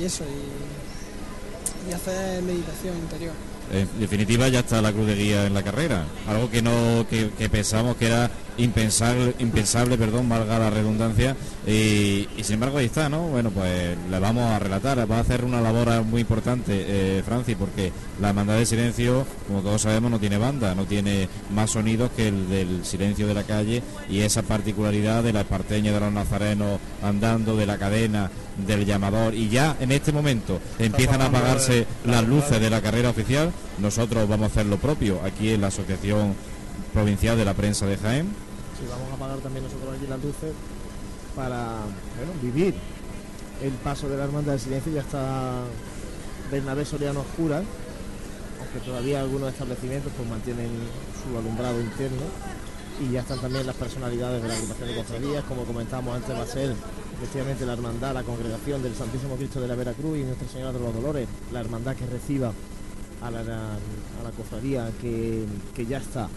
y eso, y, y hacer meditación interior. En definitiva ya está la cruz de guía en la carrera, algo que no que, pensamos que era impensable, perdón, valga la redundancia, y, sin embargo ahí está, ¿no? Bueno, pues le vamos a relatar, va a hacer una labor muy importante, eh, Franci, porque la hermandad de silencio, como todos sabemos, no tiene banda, no tiene más sonidos que el del silencio de la calle y esa particularidad de la esparteña de los nazarenos andando, de la cadena, del llamador, y ya en este momento empiezan a apagarse las luces de la carrera oficial, nosotros vamos a hacer lo propio aquí en la Asociación Provincial de la Prensa de Jaén. Sí, vamos a apagar también nosotros aquí las luces para bueno, vivir el paso de la Hermandad del Silencio, ya está Bernabé Soriano Oscura, aunque todavía algunos establecimientos pues mantienen su alumbrado interno y ya están también las personalidades de la agrupación de cofradías, como comentábamos antes va a ser efectivamente la hermandad, la congregación del Santísimo Cristo de la Veracruz y Nuestra Señora de los Dolores, la hermandad que reciba a la, a la cofradía que ya está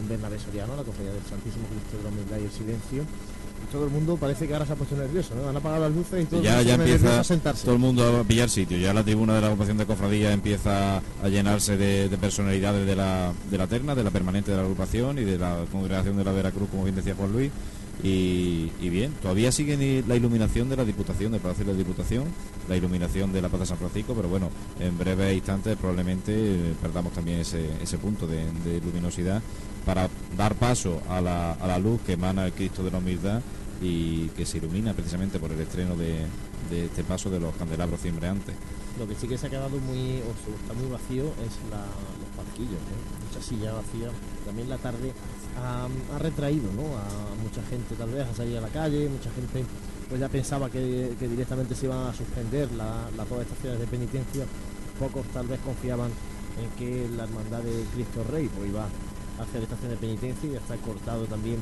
en Bernabé Soriano, la cofradía del Santísimo Cristo de la Humildad y el Silencio. Y todo el mundo parece que ahora se ha puesto nervioso, ¿no? Han apagado las luces y todo ya, ya empieza a sentarse. todo el mundo a pillar sitio. Ya la tribuna de la agrupación de cofradía empieza a llenarse de, personalidades de la, de la terna, de la permanente de la agrupación y de la congregación de la Veracruz, como bien decía Juan Luis. Y, bien, todavía sigue la iluminación de la Diputación, del Palacio de la Diputación, la iluminación de la Plaza San Francisco, pero bueno, en breves instantes probablemente eh, perdamos también ese, ese punto de, luminosidad para dar paso a la, a la luz que emana el Cristo de la Humildad y que se ilumina precisamente por el estreno de, este paso de los candelabros cimbreantes. Lo que sí que se ha quedado muy, o está muy vacío es los parquillos, mucha silla vacía. También la tarde ha, retraído a mucha gente tal vez a salir a la calle, mucha gente pues ya pensaba que, directamente se iban a suspender las la, dos estaciones de penitencia, pocos tal vez confiaban en que la hermandad de Cristo Rey pues iba a hacer estación de penitencia y está cortado también,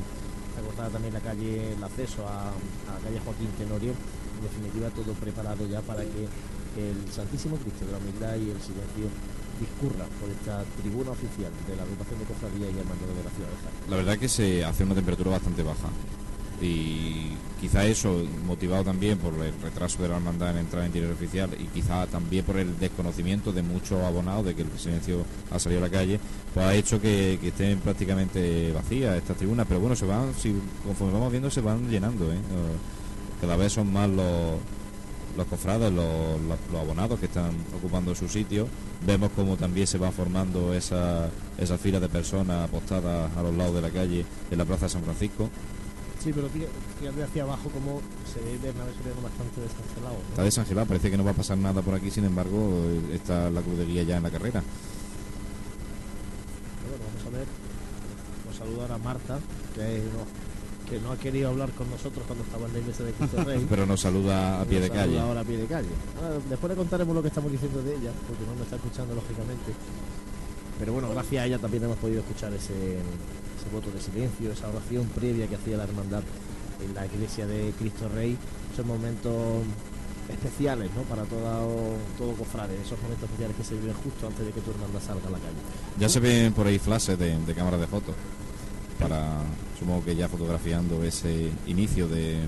está cortada también la calle, el acceso a, la calle Joaquín Tenorio, en definitiva todo preparado ya para que el Santísimo Cristo de la Humildad y el Silencio discurra por esta tribuna oficial de la agrupación de cofradía y hermanos de la ciudad de Jaén. La verdad que se hace una temperatura bastante baja y quizá eso motivado también por el retraso de la hermandad en entrar en interior oficial y quizá también por el desconocimiento de muchos abonados de que el silencio ha salido a la calle pues ha hecho que, estén prácticamente vacías estas tribunas pero bueno se van si conforme vamos viendo se van llenando ¿eh? cada vez son más los los cofrades, los, abonados que están ocupando su sitio. Vemos como también se va formando esa, esa fila de personas apostadas a los lados de la calle en la Plaza de San Francisco. Sí, pero fíjate hacia abajo como se ve Bernabé Soriano bastante desangelado. Está desangelado, parece que no va a pasar nada por aquí, sin embargo, está la cruz de guía ya en la carrera. Bueno, vamos a ver, vamos a saludar a Marta, que que no ha querido hablar con nosotros cuando estaba en la iglesia de Cristo Rey. Pero nos saluda a pie de calle. Ahora a pie de calle. después le contaremos lo que estamos diciendo de ella, porque no nos está escuchando lógicamente. Pero bueno, gracias a ella también hemos podido escuchar ese, voto de silencio, esa oración previa que hacía la hermandad en la iglesia de Cristo Rey. Esos momentos especiales ¿no? para todo, todo cofrade, esos momentos especiales que se viven justo antes de que tu hermandad salga a la calle. Ya se ven por ahí flashes de, de cámaras de fotos para, supongo que ya fotografiando ese inicio de,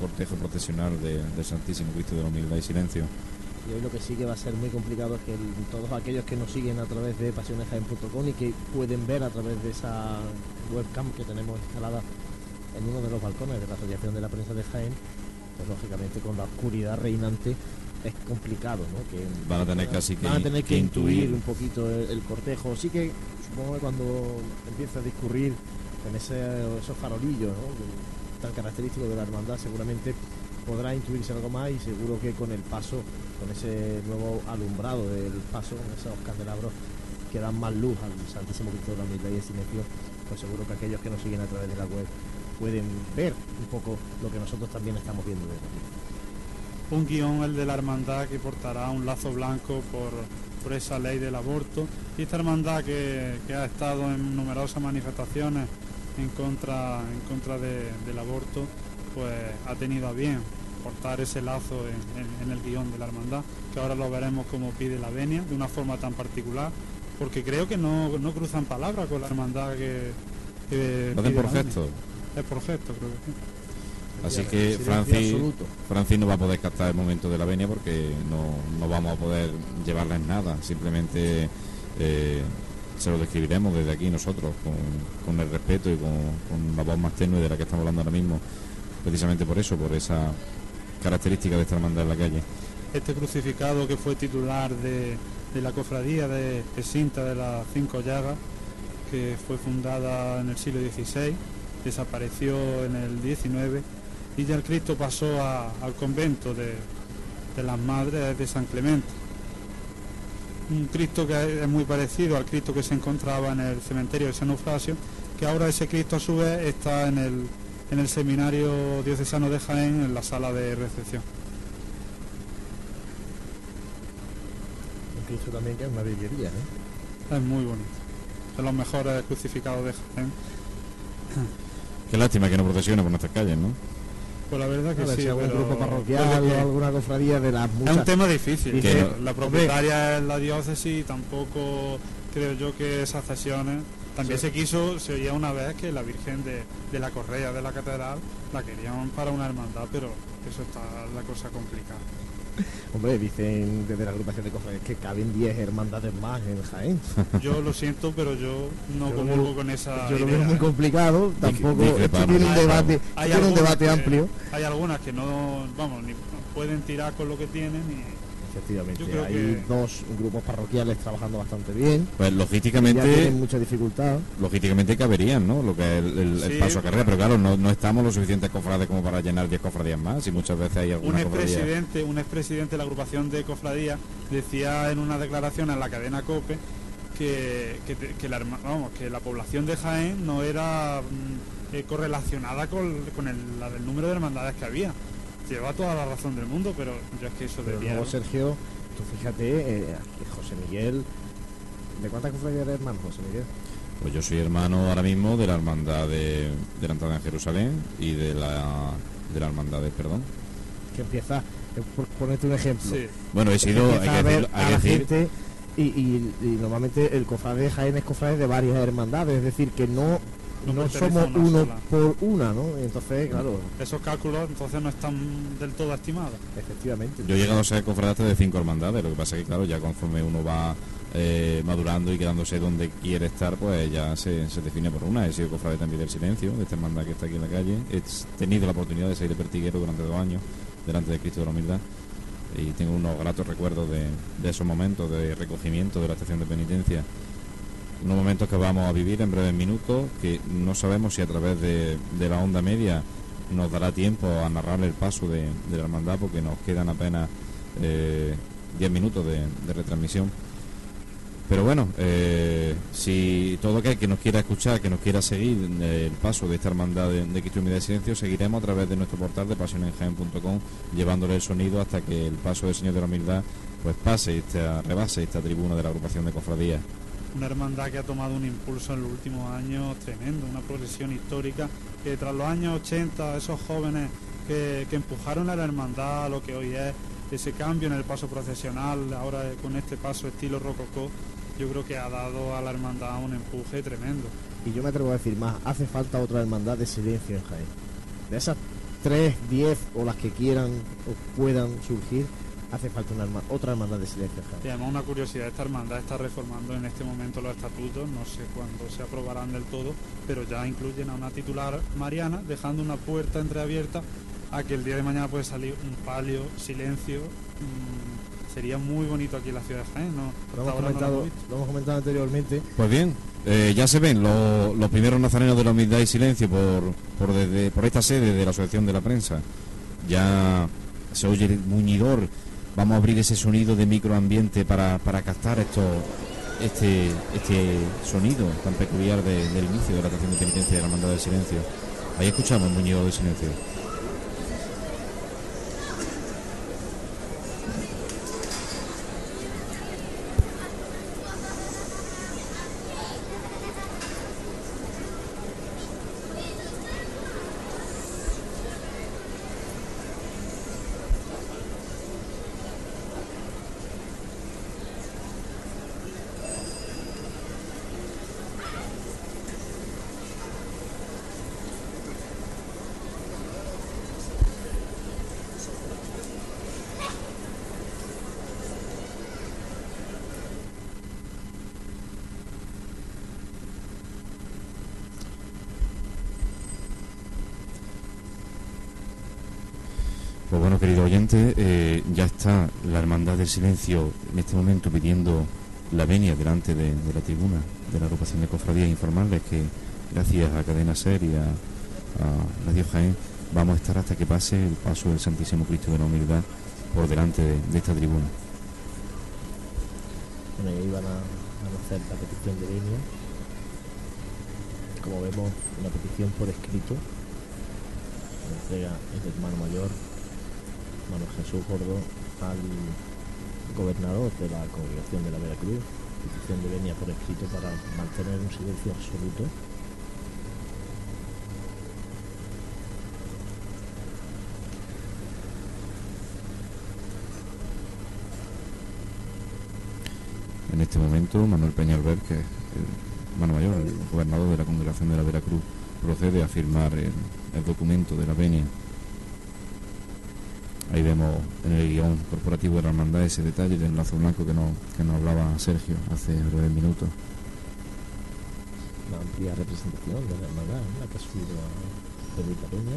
cortejo procesional del Santísimo Cristo de la Humildad y Silencio. Y hoy lo que sí que va a ser muy complicado es que todos aquellos que nos siguen a través de pasionesjaen.com y que pueden ver a través de esa webcam que tenemos instalada en uno de los balcones de la Asociación de la Prensa de Jaén, pues lógicamente con la oscuridad reinante es complicado, ¿no? Que van a tener casi que, van a tener que, intuir, un poquito el, cortejo. Sí que supongo que cuando empieza a discurrir en esos farolillos tan característicos de la hermandad seguramente podrá intuirse algo más y seguro que con el paso, con ese nuevo alumbrado del paso, esos candelabros que dan más luz al Santísimo Cristo de la Humildad y el Silencio, pues seguro que aquellos que nos siguen a través de la web pueden ver un poco lo que nosotros también estamos viendo desde aquí. Un guion, el de la hermandad, que portará un lazo blanco por, por esa ley del aborto. Y esta hermandad que, que ha estado en numerosas manifestaciones en contra, en contra del aborto, pues ha tenido a bien cortar ese lazo en, el guion de la hermandad, que ahora lo veremos como pide la venia, de una forma tan particular, porque creo que no, cruzan palabras con la hermandad que... que lo por gesto. Es por gesto, creo que sí. Así que Francis, Francis no va a poder captar el momento de la venia porque no, vamos a poder llevarles nada, simplemente eh, se lo describiremos desde aquí nosotros, con, el respeto y con, la voz más tenue de la que estamos hablando ahora mismo, precisamente por eso, por esa característica de esta hermandad en la calle. Este crucificado que fue titular de, la cofradía de, Cinta de las Cinco Llagas, que fue fundada en el siglo XVI, desapareció en el XIX y ya el Cristo pasó al convento de, de las Madres de San Clemente un Cristo que es muy parecido al Cristo que se encontraba en el cementerio de San Eufrasio, que ahora ese Cristo a su vez está en el, en el Seminario Diocesano de Jaén, en la sala de recepción. También que es una. Es muy bonito. De los mejores crucificados de Jaén. Qué lástima que no procesione por nuestras calles, ¿no? Pues la verdad que sí. Si algún grupo parroquial pues que... alguna cofradía de las. Es un tema difícil. Que... La propietaria es la diócesis y tampoco creo yo que esas cesiones también se quiso, se oía una vez que la Virgen de, de la Correa de la Catedral la querían para una hermandad, pero eso está la cosa complicada. Hombre, dicen desde la agrupación de cofres que caben 10 hermandades más en Jaén. Yo lo siento, pero yo no comulgo con esa. Yo lo veo muy complicado, tampoco. Esto tiene un debate, tiene un debate amplio. Hay algunas que no, vamos, ni pueden tirar con lo que tienen y efectivamente. Hay dos grupos parroquiales trabajando bastante bien. Pues logísticamente. tienen mucha dificultad. Logísticamente caberían, ¿no? Lo que es el, paso a carrera, pero claro, no, no, estamos lo suficientes cofrades como para llenar 10 cofradías más y muchas veces hay alguna un expresidente, un expresidente de la agrupación de cofradías decía en una declaración en la cadena COPE que, que, la, vamos, que la población de Jaén no era mm, eh, correlacionada con, con el, la del número de hermandades que había lleva toda la razón del mundo, pero yo es que eso de luego Sergio, tú fíjate, eh, José Miguel, ¿de cuántas cofradías eres hermano, José Miguel? Pues yo soy hermano ahora mismo de la hermandad de, de la entrada en Jerusalén y de la de la hermandad de perdón. Que empieza, eh, por ponerte un ejemplo. Bueno, he sido, hay que, decir, hay que decir, y, y, y, normalmente el cofrade de Jaén es cofrade de varias hermandades, es decir, que no no, somos uno por una, ¿no? Entonces, claro. Esos cálculos entonces no están del todo estimados. Efectivamente. Yo he llegado a ser cofrade de cinco hermandades, lo que pasa es que, claro, ya conforme uno va eh, madurando y quedándose donde quiere estar, pues ya se, define por una. He sido cofrade también del silencio, de esta hermandad que está aquí en la calle. He tenido la oportunidad de ser de pertiguero durante dos años, delante de Cristo de la Humildad. Y tengo unos gratos recuerdos de, de esos momentos de recogimiento de la estación de penitencia unos momentos que vamos a vivir en breves minutos, que no sabemos si a través de, la onda media nos dará tiempo a narrar el paso de, la hermandad, porque nos quedan apenas 10 eh, minutos de, retransmisión. Pero bueno, eh, si todo aquel que nos quiera escuchar, que nos quiera seguir el paso de esta hermandad de, de Cristo de Silencio, seguiremos a través de nuestro portal de pasionenjaen.com, llevándole el sonido hasta que el paso del Señor de la Humildad pues pase, esta, rebase esta tribuna de la agrupación de cofradías una hermandad que ha tomado un impulso en los últimos años tremendo, una progresión histórica que tras los años 80 esos jóvenes que, empujaron a la hermandad a lo que hoy es ese cambio en el paso procesional, ahora con este paso estilo rococó, yo creo que ha dado a la hermandad un empuje tremendo. Y yo me atrevo a decir más, hace falta otra hermandad de silencio en Jaén. De esas tres, diez o las que quieran o puedan surgir, hace falta una otra hermandad de silencio. Y además una curiosidad, esta hermandad está reformando en este momento los estatutos, no sé cuándo se aprobarán del todo, pero ya incluyen a una titular mariana, dejando una puerta entreabierta a que el día de mañana puede salir un palio, silencio. Mm, sería muy bonito aquí en la ciudad de Jaén, ¿no? Lo hemos, comentado, lo, hemos comentado anteriormente. Pues bien, eh, ya se ven los, primeros nazarenos de la humildad y silencio por, por, desde, por esta sede de la Asociación de la Prensa. Ya se oye el muñidor vamos a abrir ese sonido de microambiente para, para captar esto, este, este sonido tan peculiar del inicio de la estación de penitencia de la Hermandad del Silencio. Ahí escuchamos el muñeco del silencio. Bueno, querido oyente, eh, ya está la Hermandad del Silencio en este momento pidiendo la venia delante de, la tribuna de la agrupación de cofradías informales que gracias a Cadena Ser y a, a Radio Jaén vamos a estar hasta que pase el paso del Santísimo Cristo de la Humildad por delante de, esta tribuna. Bueno, ahí van a, hacer la petición de venia. Como vemos, una petición por escrito. La entrega del hermano mayor Manuel Jesús Gordo al gobernador de la congregación de la Veracruz, petición de venia por escrito para mantener un silencio absoluto. En este momento, Manuel Peñalver, que es el mano mayor, el gobernador de la congregación de la Veracruz, procede a firmar el, el documento de la venia Ahí vemos en el guion corporativo de la hermandad ese detalle del lazo blanco que nos, que nos hablaba Sergio hace breves minutos. Una amplia representación de la hermandad, la que ha subido a Peña.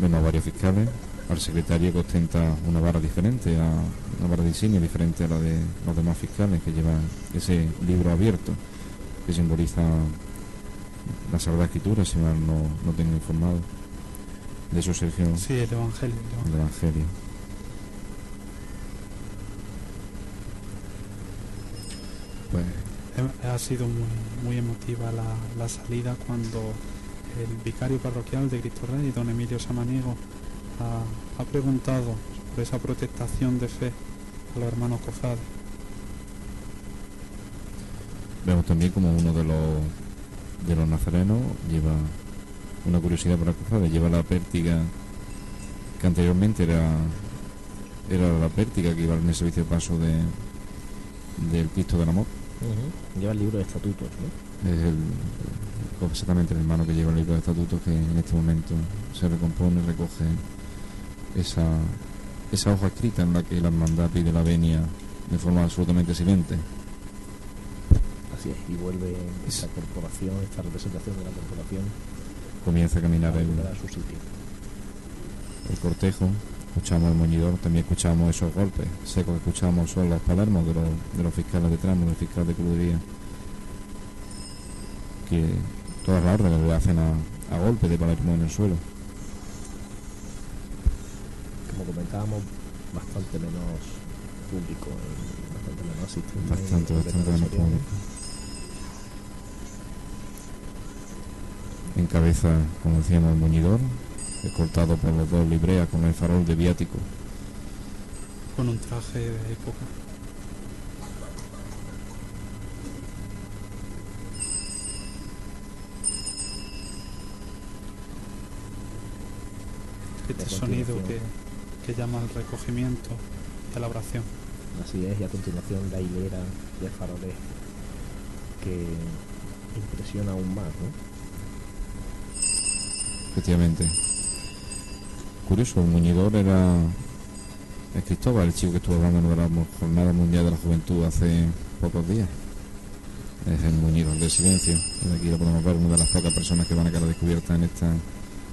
Vemos varios fiscales, al secretario que ostenta una barra diferente, a, una barra de diseño diferente a la de los demás fiscales que llevan ese libro abierto que simboliza la Sagrada Escritura, si mal no, no tengo informado de su sección. Sí, el Evangelio. El Evangelio. Pues ha sido muy, muy emotiva la, la, salida cuando el vicario parroquial de Cristo Rey, don Emilio Samaniego, ha, ha preguntado por esa protestación de fe a los hermanos cofrades. Vemos también como uno de los de los nazarenos lleva una curiosidad para cofrades, lleva la pértiga que anteriormente era era la pértiga que iba en el servicio de paso de del Cristo del Amor. Lleva el libro de estatutos, ¿no? Es el, exactamente el hermano que lleva el libro de estatutos que en este momento se recompone, recoge esa, esa hoja escrita en la que la hermandad pide la venia de forma absolutamente silente. Así es, y vuelve esa corporación, esta representación de la corporación comienza a caminar el, el cortejo. Escuchamos el moñidor, también escuchamos esos golpes secos que escuchamos son los palermos de los, de los fiscales de tramo, del fiscal de crudería, que todas las órdenes le hacen a, a golpe de palermo en el suelo. Como comentábamos, bastante menos público, bastante menos asistente. Bastante, bastante menos público. Encabeza, como decíamos, el muñidor, escoltado por los dos libreas con el farol de viático. Con un traje de época. Este sonido que, que llama al recogimiento y a la oración. Así es, y a continuación la hilera de faroles que impresiona aún más, ¿no? Efectivamente. Curioso, el muñidor era es Cristóbal, el chico que estuvo hablando de la Jornada Mundial de la Juventud hace pocos días. Es el muñidor del silencio. aquí lo podemos ver, una de las pocas personas que van a quedar descubiertas en esta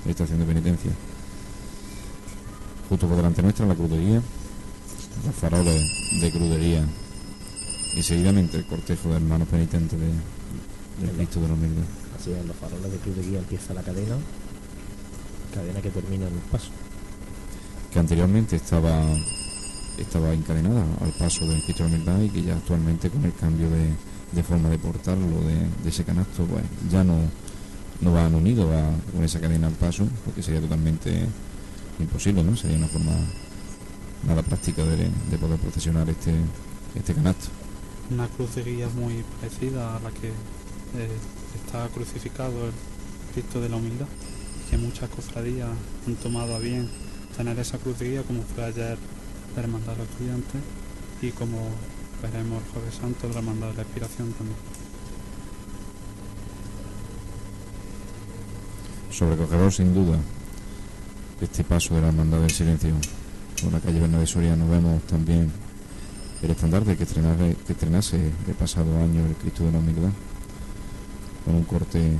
estación de penitencia. Justo por delante nuestra, la crudería, los faroles de crudería y seguidamente el cortejo de hermanos penitentes de, del Cristo de los. Así es, los faroles de crudería empieza la cadena cadena que termina en el paso. Que anteriormente estaba estaba encadenada al paso del Cristo de la y que ya actualmente con el cambio de, forma de portarlo de, ese canasto pues ya no, no van unidos a, con esa cadena al paso porque sería totalmente imposible, ¿no? Sería una forma nada práctica de, poder procesionar este, este canasto. Una cruz de guía muy parecida a la que eh, está crucificado el Cristo de la Humildad muchas cofradías han tomado a bien tener esa cruz guía, como fue ayer la Hermandad de los Estudiantes y como veremos el Jueves Santo la Hermandad de la Expiración también. Sobrecogedor sin duda este paso de la Hermandad del Silencio por la calle Bernabé Soriano vemos también el estandarte que estrenase, que estrenase el pasado año el Cristo de la Humildad con un corte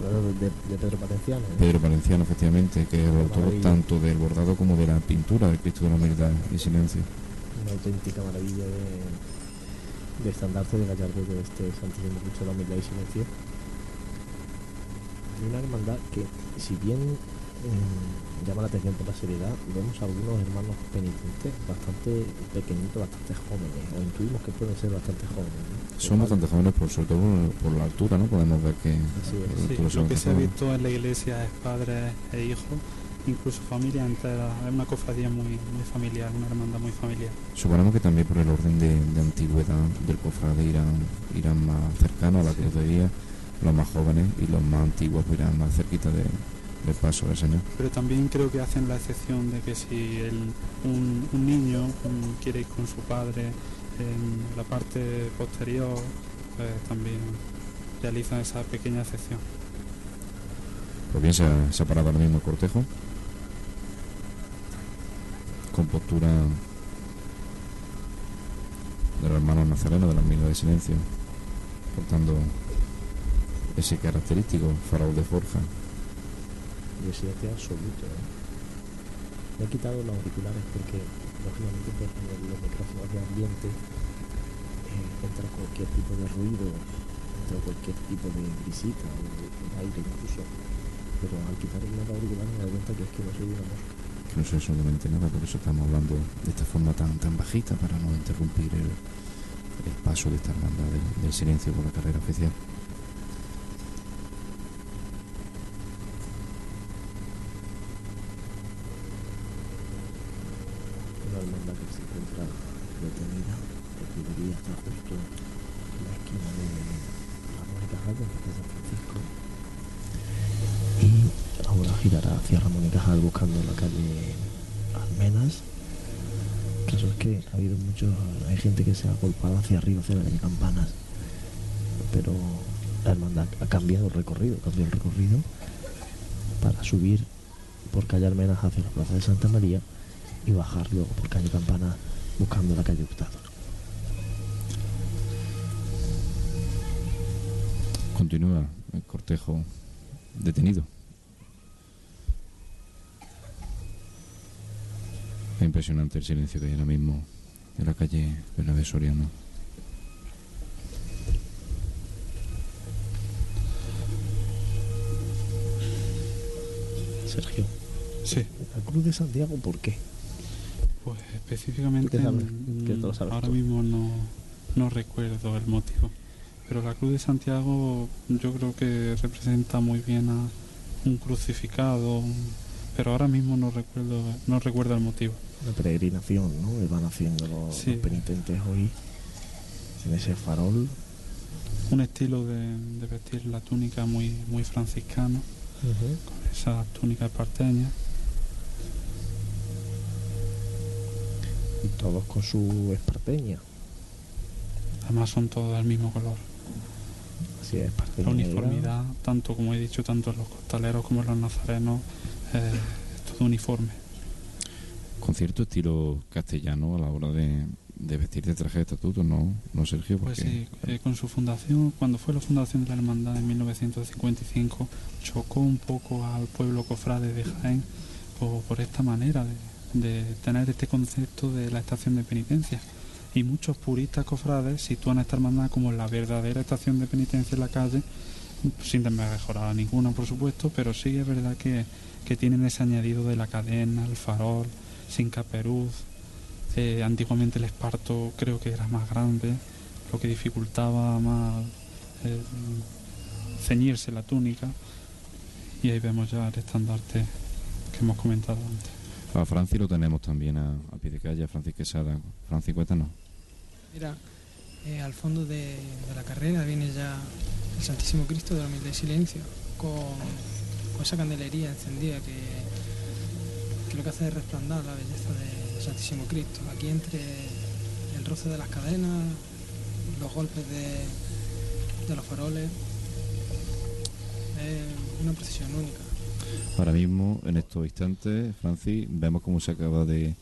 de, Pedro Valenciano. Pedro Valenciano, efectivamente, que es el autor tanto del bordado como de la pintura del Cristo de la Humildad y Silencio. Una auténtica maravilla de, de estandarte de gallardo de este Santísimo Cristo de la Humildad y Silencio. Una hermandad que, si bien mm, llama la atención por la seriedad, vemos a algunos hermanos penitentes bastante pequeñitos, bastante jóvenes, o intuimos que pueden ser bastante jóvenes. Son bastante jóvenes, por, sobre todo por, la altura, ¿no? Podemos ver que... lo que se ha visto en la iglesia es padres e hijos incluso familia entera. Es una cofradía muy, muy familiar, una hermandad muy familiar. Suponemos que también por el orden de, antigüedad del cofrade irán, irán más cercanos a la de guía, los más jóvenes y los más antiguos irán más cerquita de, del paso del Señor. Pero también creo que hacen la excepción de que si el, un, un, niño quiere ir con su padre en la parte posterior, pues también realizan esa pequeña excepción. Pues bien, se ha, parado ahora mismo el cortejo. Con postura de los hermanos nazarenos de la Mila de Silencio, portando ese característico farol de forja. De silencio absoluto. ¿eh? Me he quitado los auriculares porque, lógicamente, pues, los micrófonos de ambiente eh, entra cualquier tipo de ruido, entra cualquier tipo de visita o de aire incluso pero al quitar el auricular me doy cuenta que es que no soy una mosca. Que no soy absolutamente nada, por eso estamos hablando de esta forma tan, tan bajita para no interrumpir el, el paso de esta hermandad del, del silencio por la carrera oficial. Una hermandad que se encuentra detenida, porque debería estar justo en la esquina de la Mónica Jaco, de San Francisco ahora girará hacia Ramón y Cajal buscando la calle Almenas. El caso es que hay gente que se ha golpeado hacia arriba, hacia la calle Campanas, pero la hermandad ha cambiado el recorrido, cambió el recorrido para subir por calle Almenas hacia la plaza de Santa María y bajar luego por calle Campanas buscando la calle Hurtado. Continúa el cortejo detenido. Es impresionante el silencio que hay ahora mismo en la calle Bernabé Soriano. Sergio. Sí. La Cruz de Santiago, ¿por qué? Pues específicamente ahora mismo no, no recuerdo el motivo. Pero la Cruz de Santiago yo creo que representa muy bien a un crucificado, pero ahora mismo no recuerdo no recuerdo el motivo. Una peregrinación, ¿no? van haciendo los, penitentes hoy en ese farol. Un estilo de, vestir la túnica muy muy franciscano, con esa túnica parteña. Y todos con su esparteña. Además son todos del mismo color. Así es, La uniformidad, tanto como he dicho, tanto en los costaleros como en los nazarenos, eh, todo uniforme. Con cierto estilo castellano a la hora de, vestir de traje de estatuto, ¿no, no Sergio? Pues sí, eh, con su fundación, cuando fue la fundación de la hermandad en 1955, chocó un poco al pueblo cofrade de Jaén por, por esta manera de, de, tener este concepto de la estación de penitencia. Y muchos puristas cofrades sitúan a esta hermandad como la verdadera estación de penitencia en la calle, sin mejorar ninguna, por supuesto, pero sí es verdad que, que tienen ese añadido de la cadena, el farol, sin caperuz. Eh, antiguamente el esparto creo que era más grande, lo que dificultaba más eh, ceñirse la túnica. Y ahí vemos ya el estandarte que hemos comentado antes. A Franci lo tenemos también a, pie de calle, a Francis Quesada. Francis, cuéntanos. Mira, eh, al fondo de, la carrera viene ya el Santísimo Cristo de la humildad y silencio, con, con esa candelería encendida que lo que hace es resplandar la belleza del Santísimo Cristo. Aquí entre el roce de las cadenas, los golpes de, los faroles, es una precisión única. Ahora mismo, en estos instantes, Francis, vemos cómo se acaba de,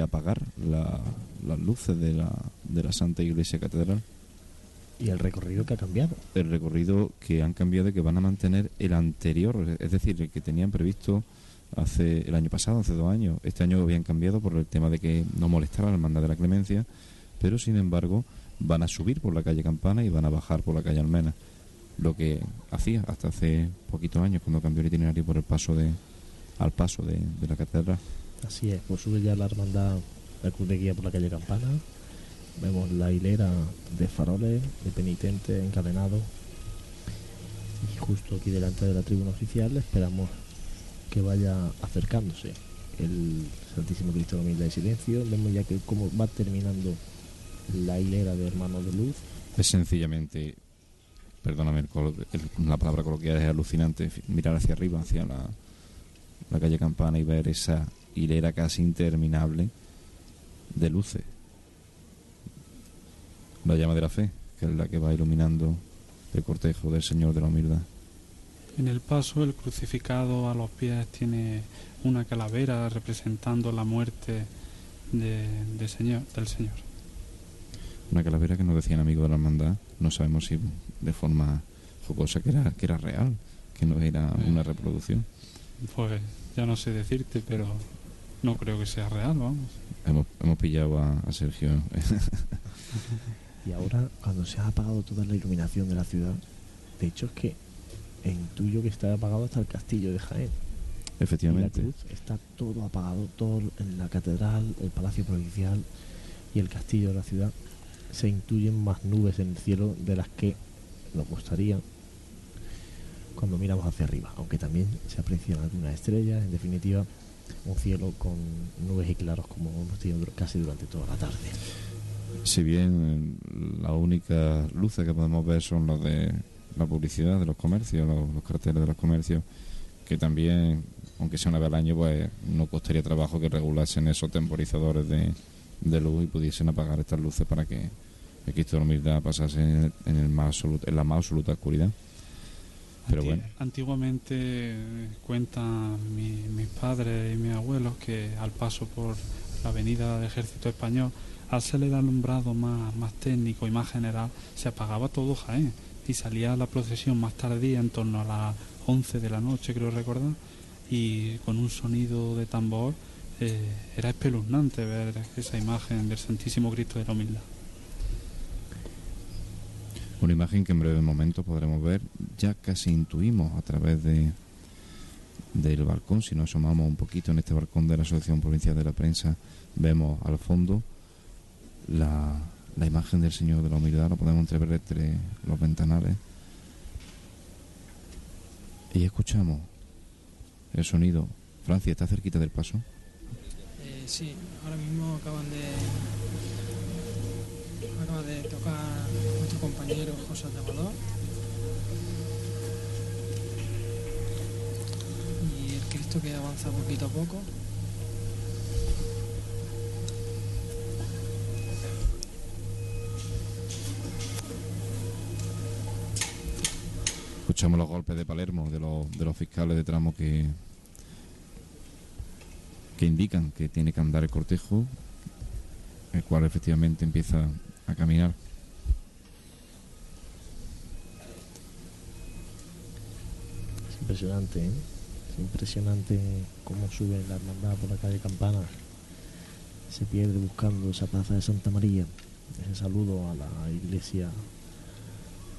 apagar las luces de la, de la Santa Iglesia Catedral. ¿Y el recorrido que ha cambiado? El recorrido que han cambiado y que van a mantener el anterior, es decir, el que tenían previsto hace el año pasado, hace dos años. Este año habían cambiado por el tema de que no molestara la hermandad de la clemencia, pero sin embargo van a subir por la calle Campana y van a bajar por la calle Almena, lo que hacía hasta hace poquitos años cuando cambió el itinerario por el paso de al paso de, la catedral. Así es, pues sube ya la hermandad la cruz de guía por la calle Campana, vemos la hilera de faroles, de penitentes encadenados y justo aquí delante de la tribuna oficial esperamos que vaya acercándose el Santísimo Cristo de la Humildad y Silencio. Vemos ya que cómo va terminando la hilera de hermanos de luz. Es sencillamente, perdóname, la palabra coloquial es alucinante, mirar hacia arriba, hacia la, la calle Campana y ver esa hilera casi interminable de luces. La llama de la fe, que es la que va iluminando el cortejo del Señor de la Humildad. En el paso, el crucificado a los pies tiene una calavera representando la muerte de, señor, del Señor. Una calavera que nos decían amigos de la hermandad, no sabemos si de forma jocosa que era, que era real, que no era una reproducción. Pues ya no sé decirte, pero no creo que sea real, vamos. Hemos, hemos pillado a, Sergio. y ahora, cuando se ha apagado toda la iluminación de la ciudad, de hecho es que intuyo que está apagado hasta el castillo de Jaén. Efectivamente. está todo apagado, todo en la catedral, el palacio provincial y el castillo de la ciudad. Se intuyen más nubes en el cielo de las que nos gustaría cuando miramos hacia arriba, aunque también se aprecian algunas estrellas, en definitiva un cielo con nubes y claros como hemos tenido casi durante toda la tarde. Si bien la única luces que podemos ver son las de la publicidad de los comercios, los, carteles de los comercios, que también, aunque sea una vez al año, pues no costaría trabajo que regulasen esos temporizadores de, luz y pudiesen apagar estas luces para que el Cristo de la Humildad pasase en, el más en la más absoluta oscuridad. Pero bueno. Antiguamente cuentan mis padres y mis abuelos que al paso por la avenida del ejército español, al ser el alumbrado más, más técnico y más general, se apagaba todo Jaén y salía la procesión más tardía, en torno a las 11 de la noche, creo recordar, y con un sonido de tambor eh, era espeluznante ver esa imagen del Santísimo Cristo de la Humildad. Una imagen que en breve momento podremos ver, ya casi intuimos a través de del balcón, si nos asomamos un poquito en este balcón de la Asociación Provincial de la Prensa, vemos al fondo la, la imagen del Señor de la Humildad, lo podemos entrever entre los ventanales. Y escuchamos el sonido. Francia, ¿está cerquita del paso? Eh, sí, ahora mismo acaban de acaba de tocar nuestro compañero José Amador. Y el Cristo que avanza poquito a poco. Escuchamos los golpes de Palermo, de los, de los fiscales de tramo que, que indican que tiene que andar el cortejo, el cual efectivamente empieza a caminar. Es impresionante, ¿eh? es impresionante cómo sube la hermandad por la calle Campana. Se pierde buscando esa plaza de Santa María. Ese saludo a la iglesia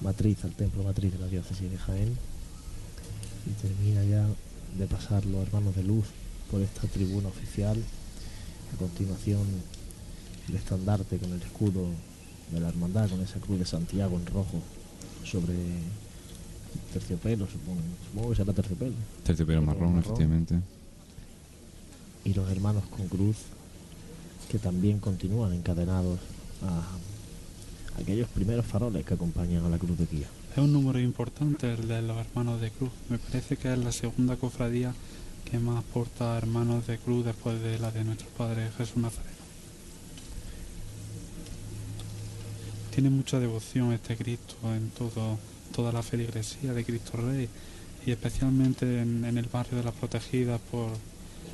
matriz, al templo matriz de la diócesis de Jaén y termina ya de pasar los hermanos de luz por esta tribuna oficial. A continuación el estandarte con el escudo de la hermandad, con esa cruz de Santiago en rojo sobre terciopelo, supongo, supongo que será terciopelo. Terciopelo marrón, efectivamente. Y los hermanos con cruz que también continúan encadenados a aquellos primeros faroles que acompañan a la cruz de guía. Es un número importante el de los hermanos de cruz. Me parece que es la segunda cofradía que más porta hermanos de cruz después de la de nuestro Padre Jesús Nazareno. Tiene mucha devoción este Cristo en todo, toda la feligresía de Cristo Rey y especialmente en, el barrio de las protegidas por,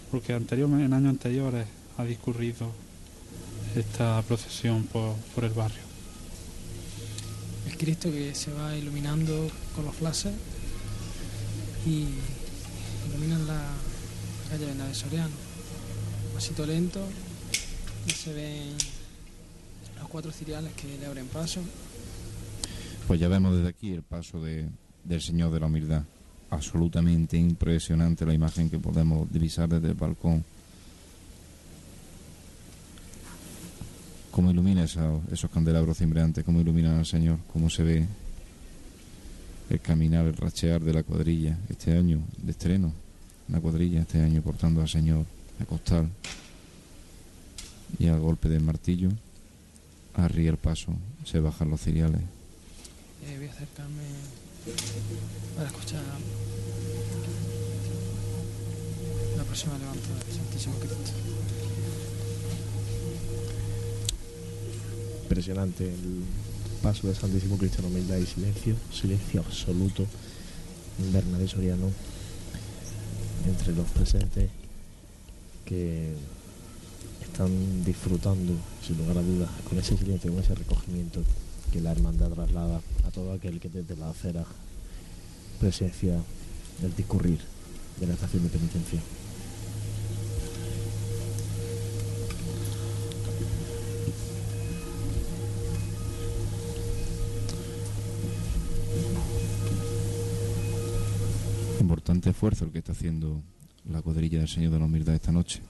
porque anteriormente, en años anteriores ha discurrido esta procesión por el barrio. Cristo que se va iluminando con los flashes y iluminan la calle de Soriano. Pasito lento y se ven los cuatro ciriales que le abren paso. Pues ya vemos desde aquí el paso de, del Señor de la Humildad. Absolutamente impresionante la imagen que podemos divisar desde el balcón cómo ilumina esos candelabros cimbreantes, cómo iluminan al Señor, cómo se ve el caminar, el rachear de la cuadrilla este año de estreno, la cuadrilla este año portando al señor a costal y al golpe del martillo arriba el paso, se bajan los cereales. Eh, voy a acercarme para escuchar la próxima levantada del Santísimo Cristo. Impresionante el paso del Santísimo Cristo en humildad y silencio, silencio absoluto Bernabé Soriano entre los presentes que están disfrutando, sin lugar a dudas, con ese silencio, con ese recogimiento que la hermandad traslada a todo aquel que desde la acera presencia el discurrir de la estación de penitencia. Importante esfuerzo el que está haciendo la cuadrilla del Señor de la Humildad esta noche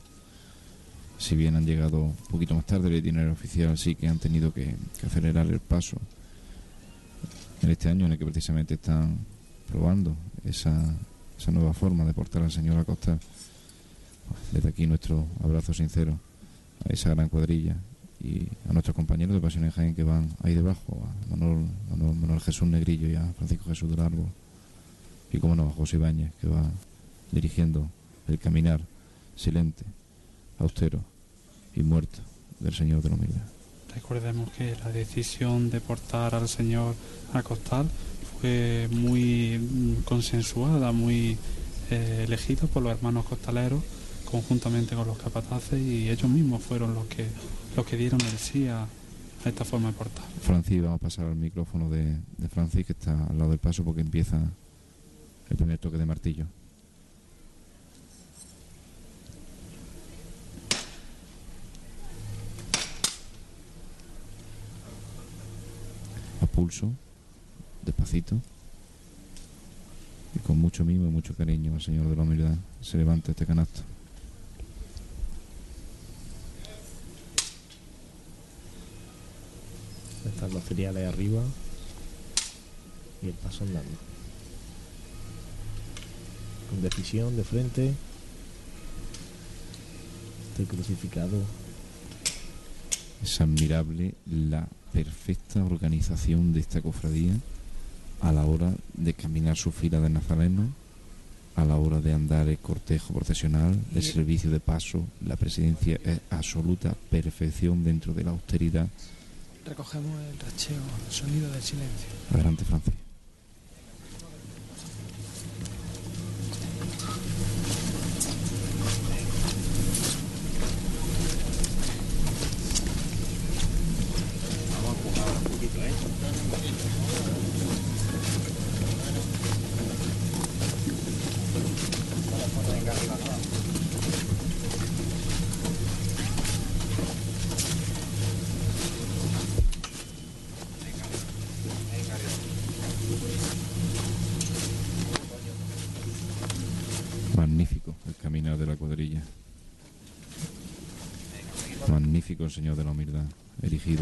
si bien han llegado un poquito más tarde el itinerario oficial, sí que han tenido que, acelerar el paso en este año en el que precisamente están probando esa, nueva forma de portar al señor Acosta. Desde aquí nuestro abrazo sincero a esa gran cuadrilla y a nuestros compañeros de Pasión en Jaén que van ahí debajo, a Manuel, Manuel, Jesús Negrillo y a Francisco Jesús del Árbol y como no a José Ibáñez que va dirigiendo el caminar silente austero y muerto del Señor de la Humildad. Recordemos que la decisión de portar al Señor a costal fue muy mm, consensuada, muy eh, elegida por los hermanos costaleros conjuntamente con los capataces y ellos mismos fueron los que los que dieron el sí a, esta forma de portar. Francis, vamos a pasar al micrófono de, de Francis que está al lado del paso porque empieza el primer toque de martillo. pulso, despacito, y con mucho mimo y mucho cariño al Señor de la Humildad se levanta este canasto. Están los cereales arriba y el paso andando. Con decisión de frente. Estoy crucificado. Es admirable la perfecta organización de esta cofradía a la hora de caminar su fila de nazarenos, a la hora de andar el cortejo procesional, el servicio de paso, la presidencia es absoluta perfección dentro de la austeridad. Recogemos el racheo, el sonido del silencio. Adelante, Francis.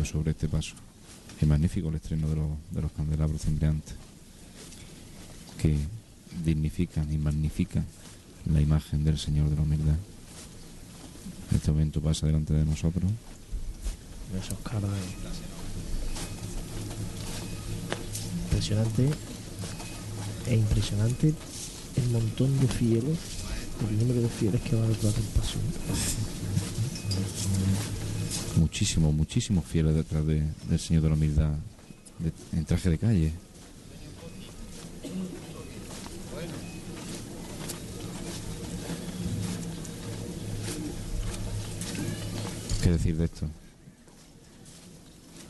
Sobre este paso. Y magnífico el estreno de los, de los candelabros cimbreantes, que dignifican y magnifican la imagen del Señor de la Humildad. Este momento pasa delante de nosotros. Esos caras impresionante e impresionante el montón de fieles, el número de fieles que va detrás del paso. Muchísimos, muchísimos fieles detrás del Señor de la Humildad, en traje de calle. ¿Qué decir de esto?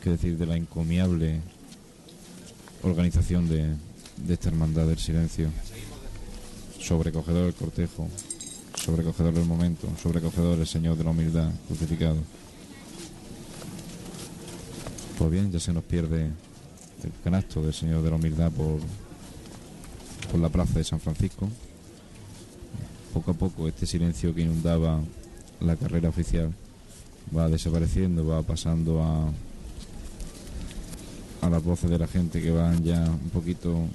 ¿Qué decir de la encomiable organización de, esta hermandad del silencio? sobrecogedor el cortejo, sobrecogedor el momento, sobrecogedor el Señor de la humildad crucificado. Pues bien, ya se nos pierde el canasto del Señor de la humildad por, por la plaza de San Francisco. Poco a poco este silencio que inundaba la carrera oficial va desapareciendo, va pasando a, a las voces de la gente que van ya un poquito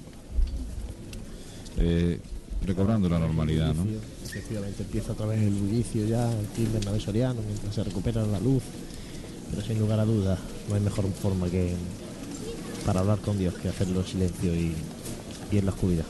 eh, recobrando la normalidad, ¿no? Efectivamente, empieza otra vez el bullicio ya, el fin del Soriano, mientras se recupera la luz. Pero sin lugar a dudas, no hay mejor forma que para hablar con Dios que hacerlo en silencio y, en la oscuridad.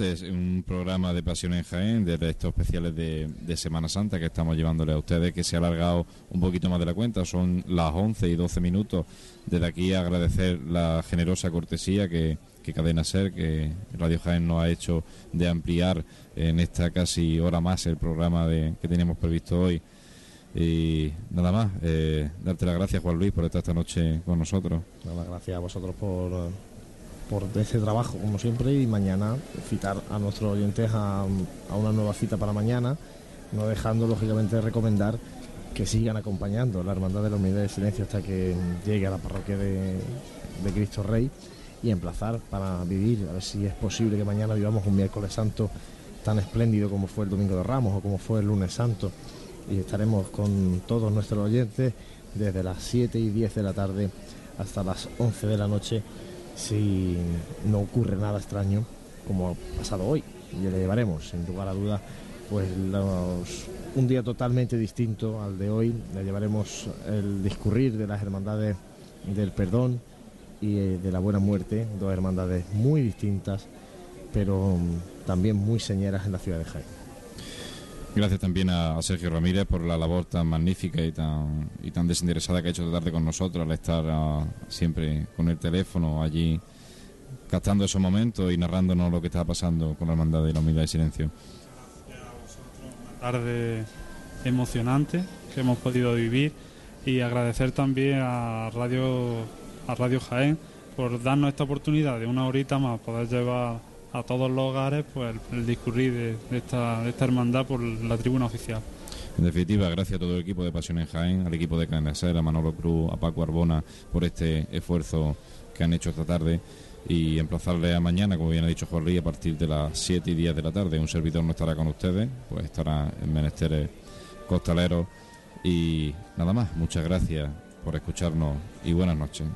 Oyentes, un programa de Pasión en Jaén, de estos especiales de, Semana Santa que estamos llevándole a ustedes, que se ha alargado un poquito más de la cuenta, son las 11 y 12 minutos. Desde aquí agradecer la generosa cortesía que, Cadena Ser, que Radio Jaén nos ha hecho de ampliar en esta casi hora más el programa de, que teníamos previsto hoy. Y nada más, eh, darte las gracias, Juan Luis, por estar esta noche con nosotros. Nada, gracias a vosotros por por ese trabajo, como siempre, y mañana citar a nuestros oyentes a, una nueva cita para mañana, no dejando, lógicamente, de recomendar que sigan acompañando la Hermandad de la Unidad de Silencio hasta que llegue a la parroquia de, Cristo Rey y emplazar para vivir, a ver si es posible que mañana vivamos un miércoles santo tan espléndido como fue el Domingo de Ramos o como fue el lunes santo. Y estaremos con todos nuestros oyentes desde las 7 y 10 de la tarde hasta las 11 de la noche si no ocurre nada extraño como ha pasado hoy. Le llevaremos, sin lugar a duda, pues un día totalmente distinto al de hoy. Le llevaremos el discurrir de las hermandades del perdón y eh, de la buena muerte, dos hermandades muy distintas, pero mm, también muy señeras en la ciudad de Jaén. Gracias también a, Sergio Ramírez por la labor tan magnífica y tan, y tan desinteresada que ha hecho esta tarde con nosotros, al estar ah, siempre con el teléfono allí captando esos momentos y narrándonos lo que estaba pasando con la hermandad de la humildad y silencio. Una tarde emocionante que hemos podido vivir y agradecer también a Radio, a Radio Jaén por darnos esta oportunidad de una horita más poder llevar a todos los hogares pues el, discurrir de, esta, hermandad por la tribuna oficial. En definitiva, gracias a todo el equipo de Pasión en Jaén, al equipo de Caneser, a Manolo Cruz, a Paco Arbona por este esfuerzo que han hecho esta tarde y emplazarle a mañana, como bien ha dicho Jorge, a partir de las 7 y 10 de la tarde. Un servidor no estará con ustedes, pues estará en Menesteres Costaleros y nada más. Muchas gracias por escucharnos y buenas noches.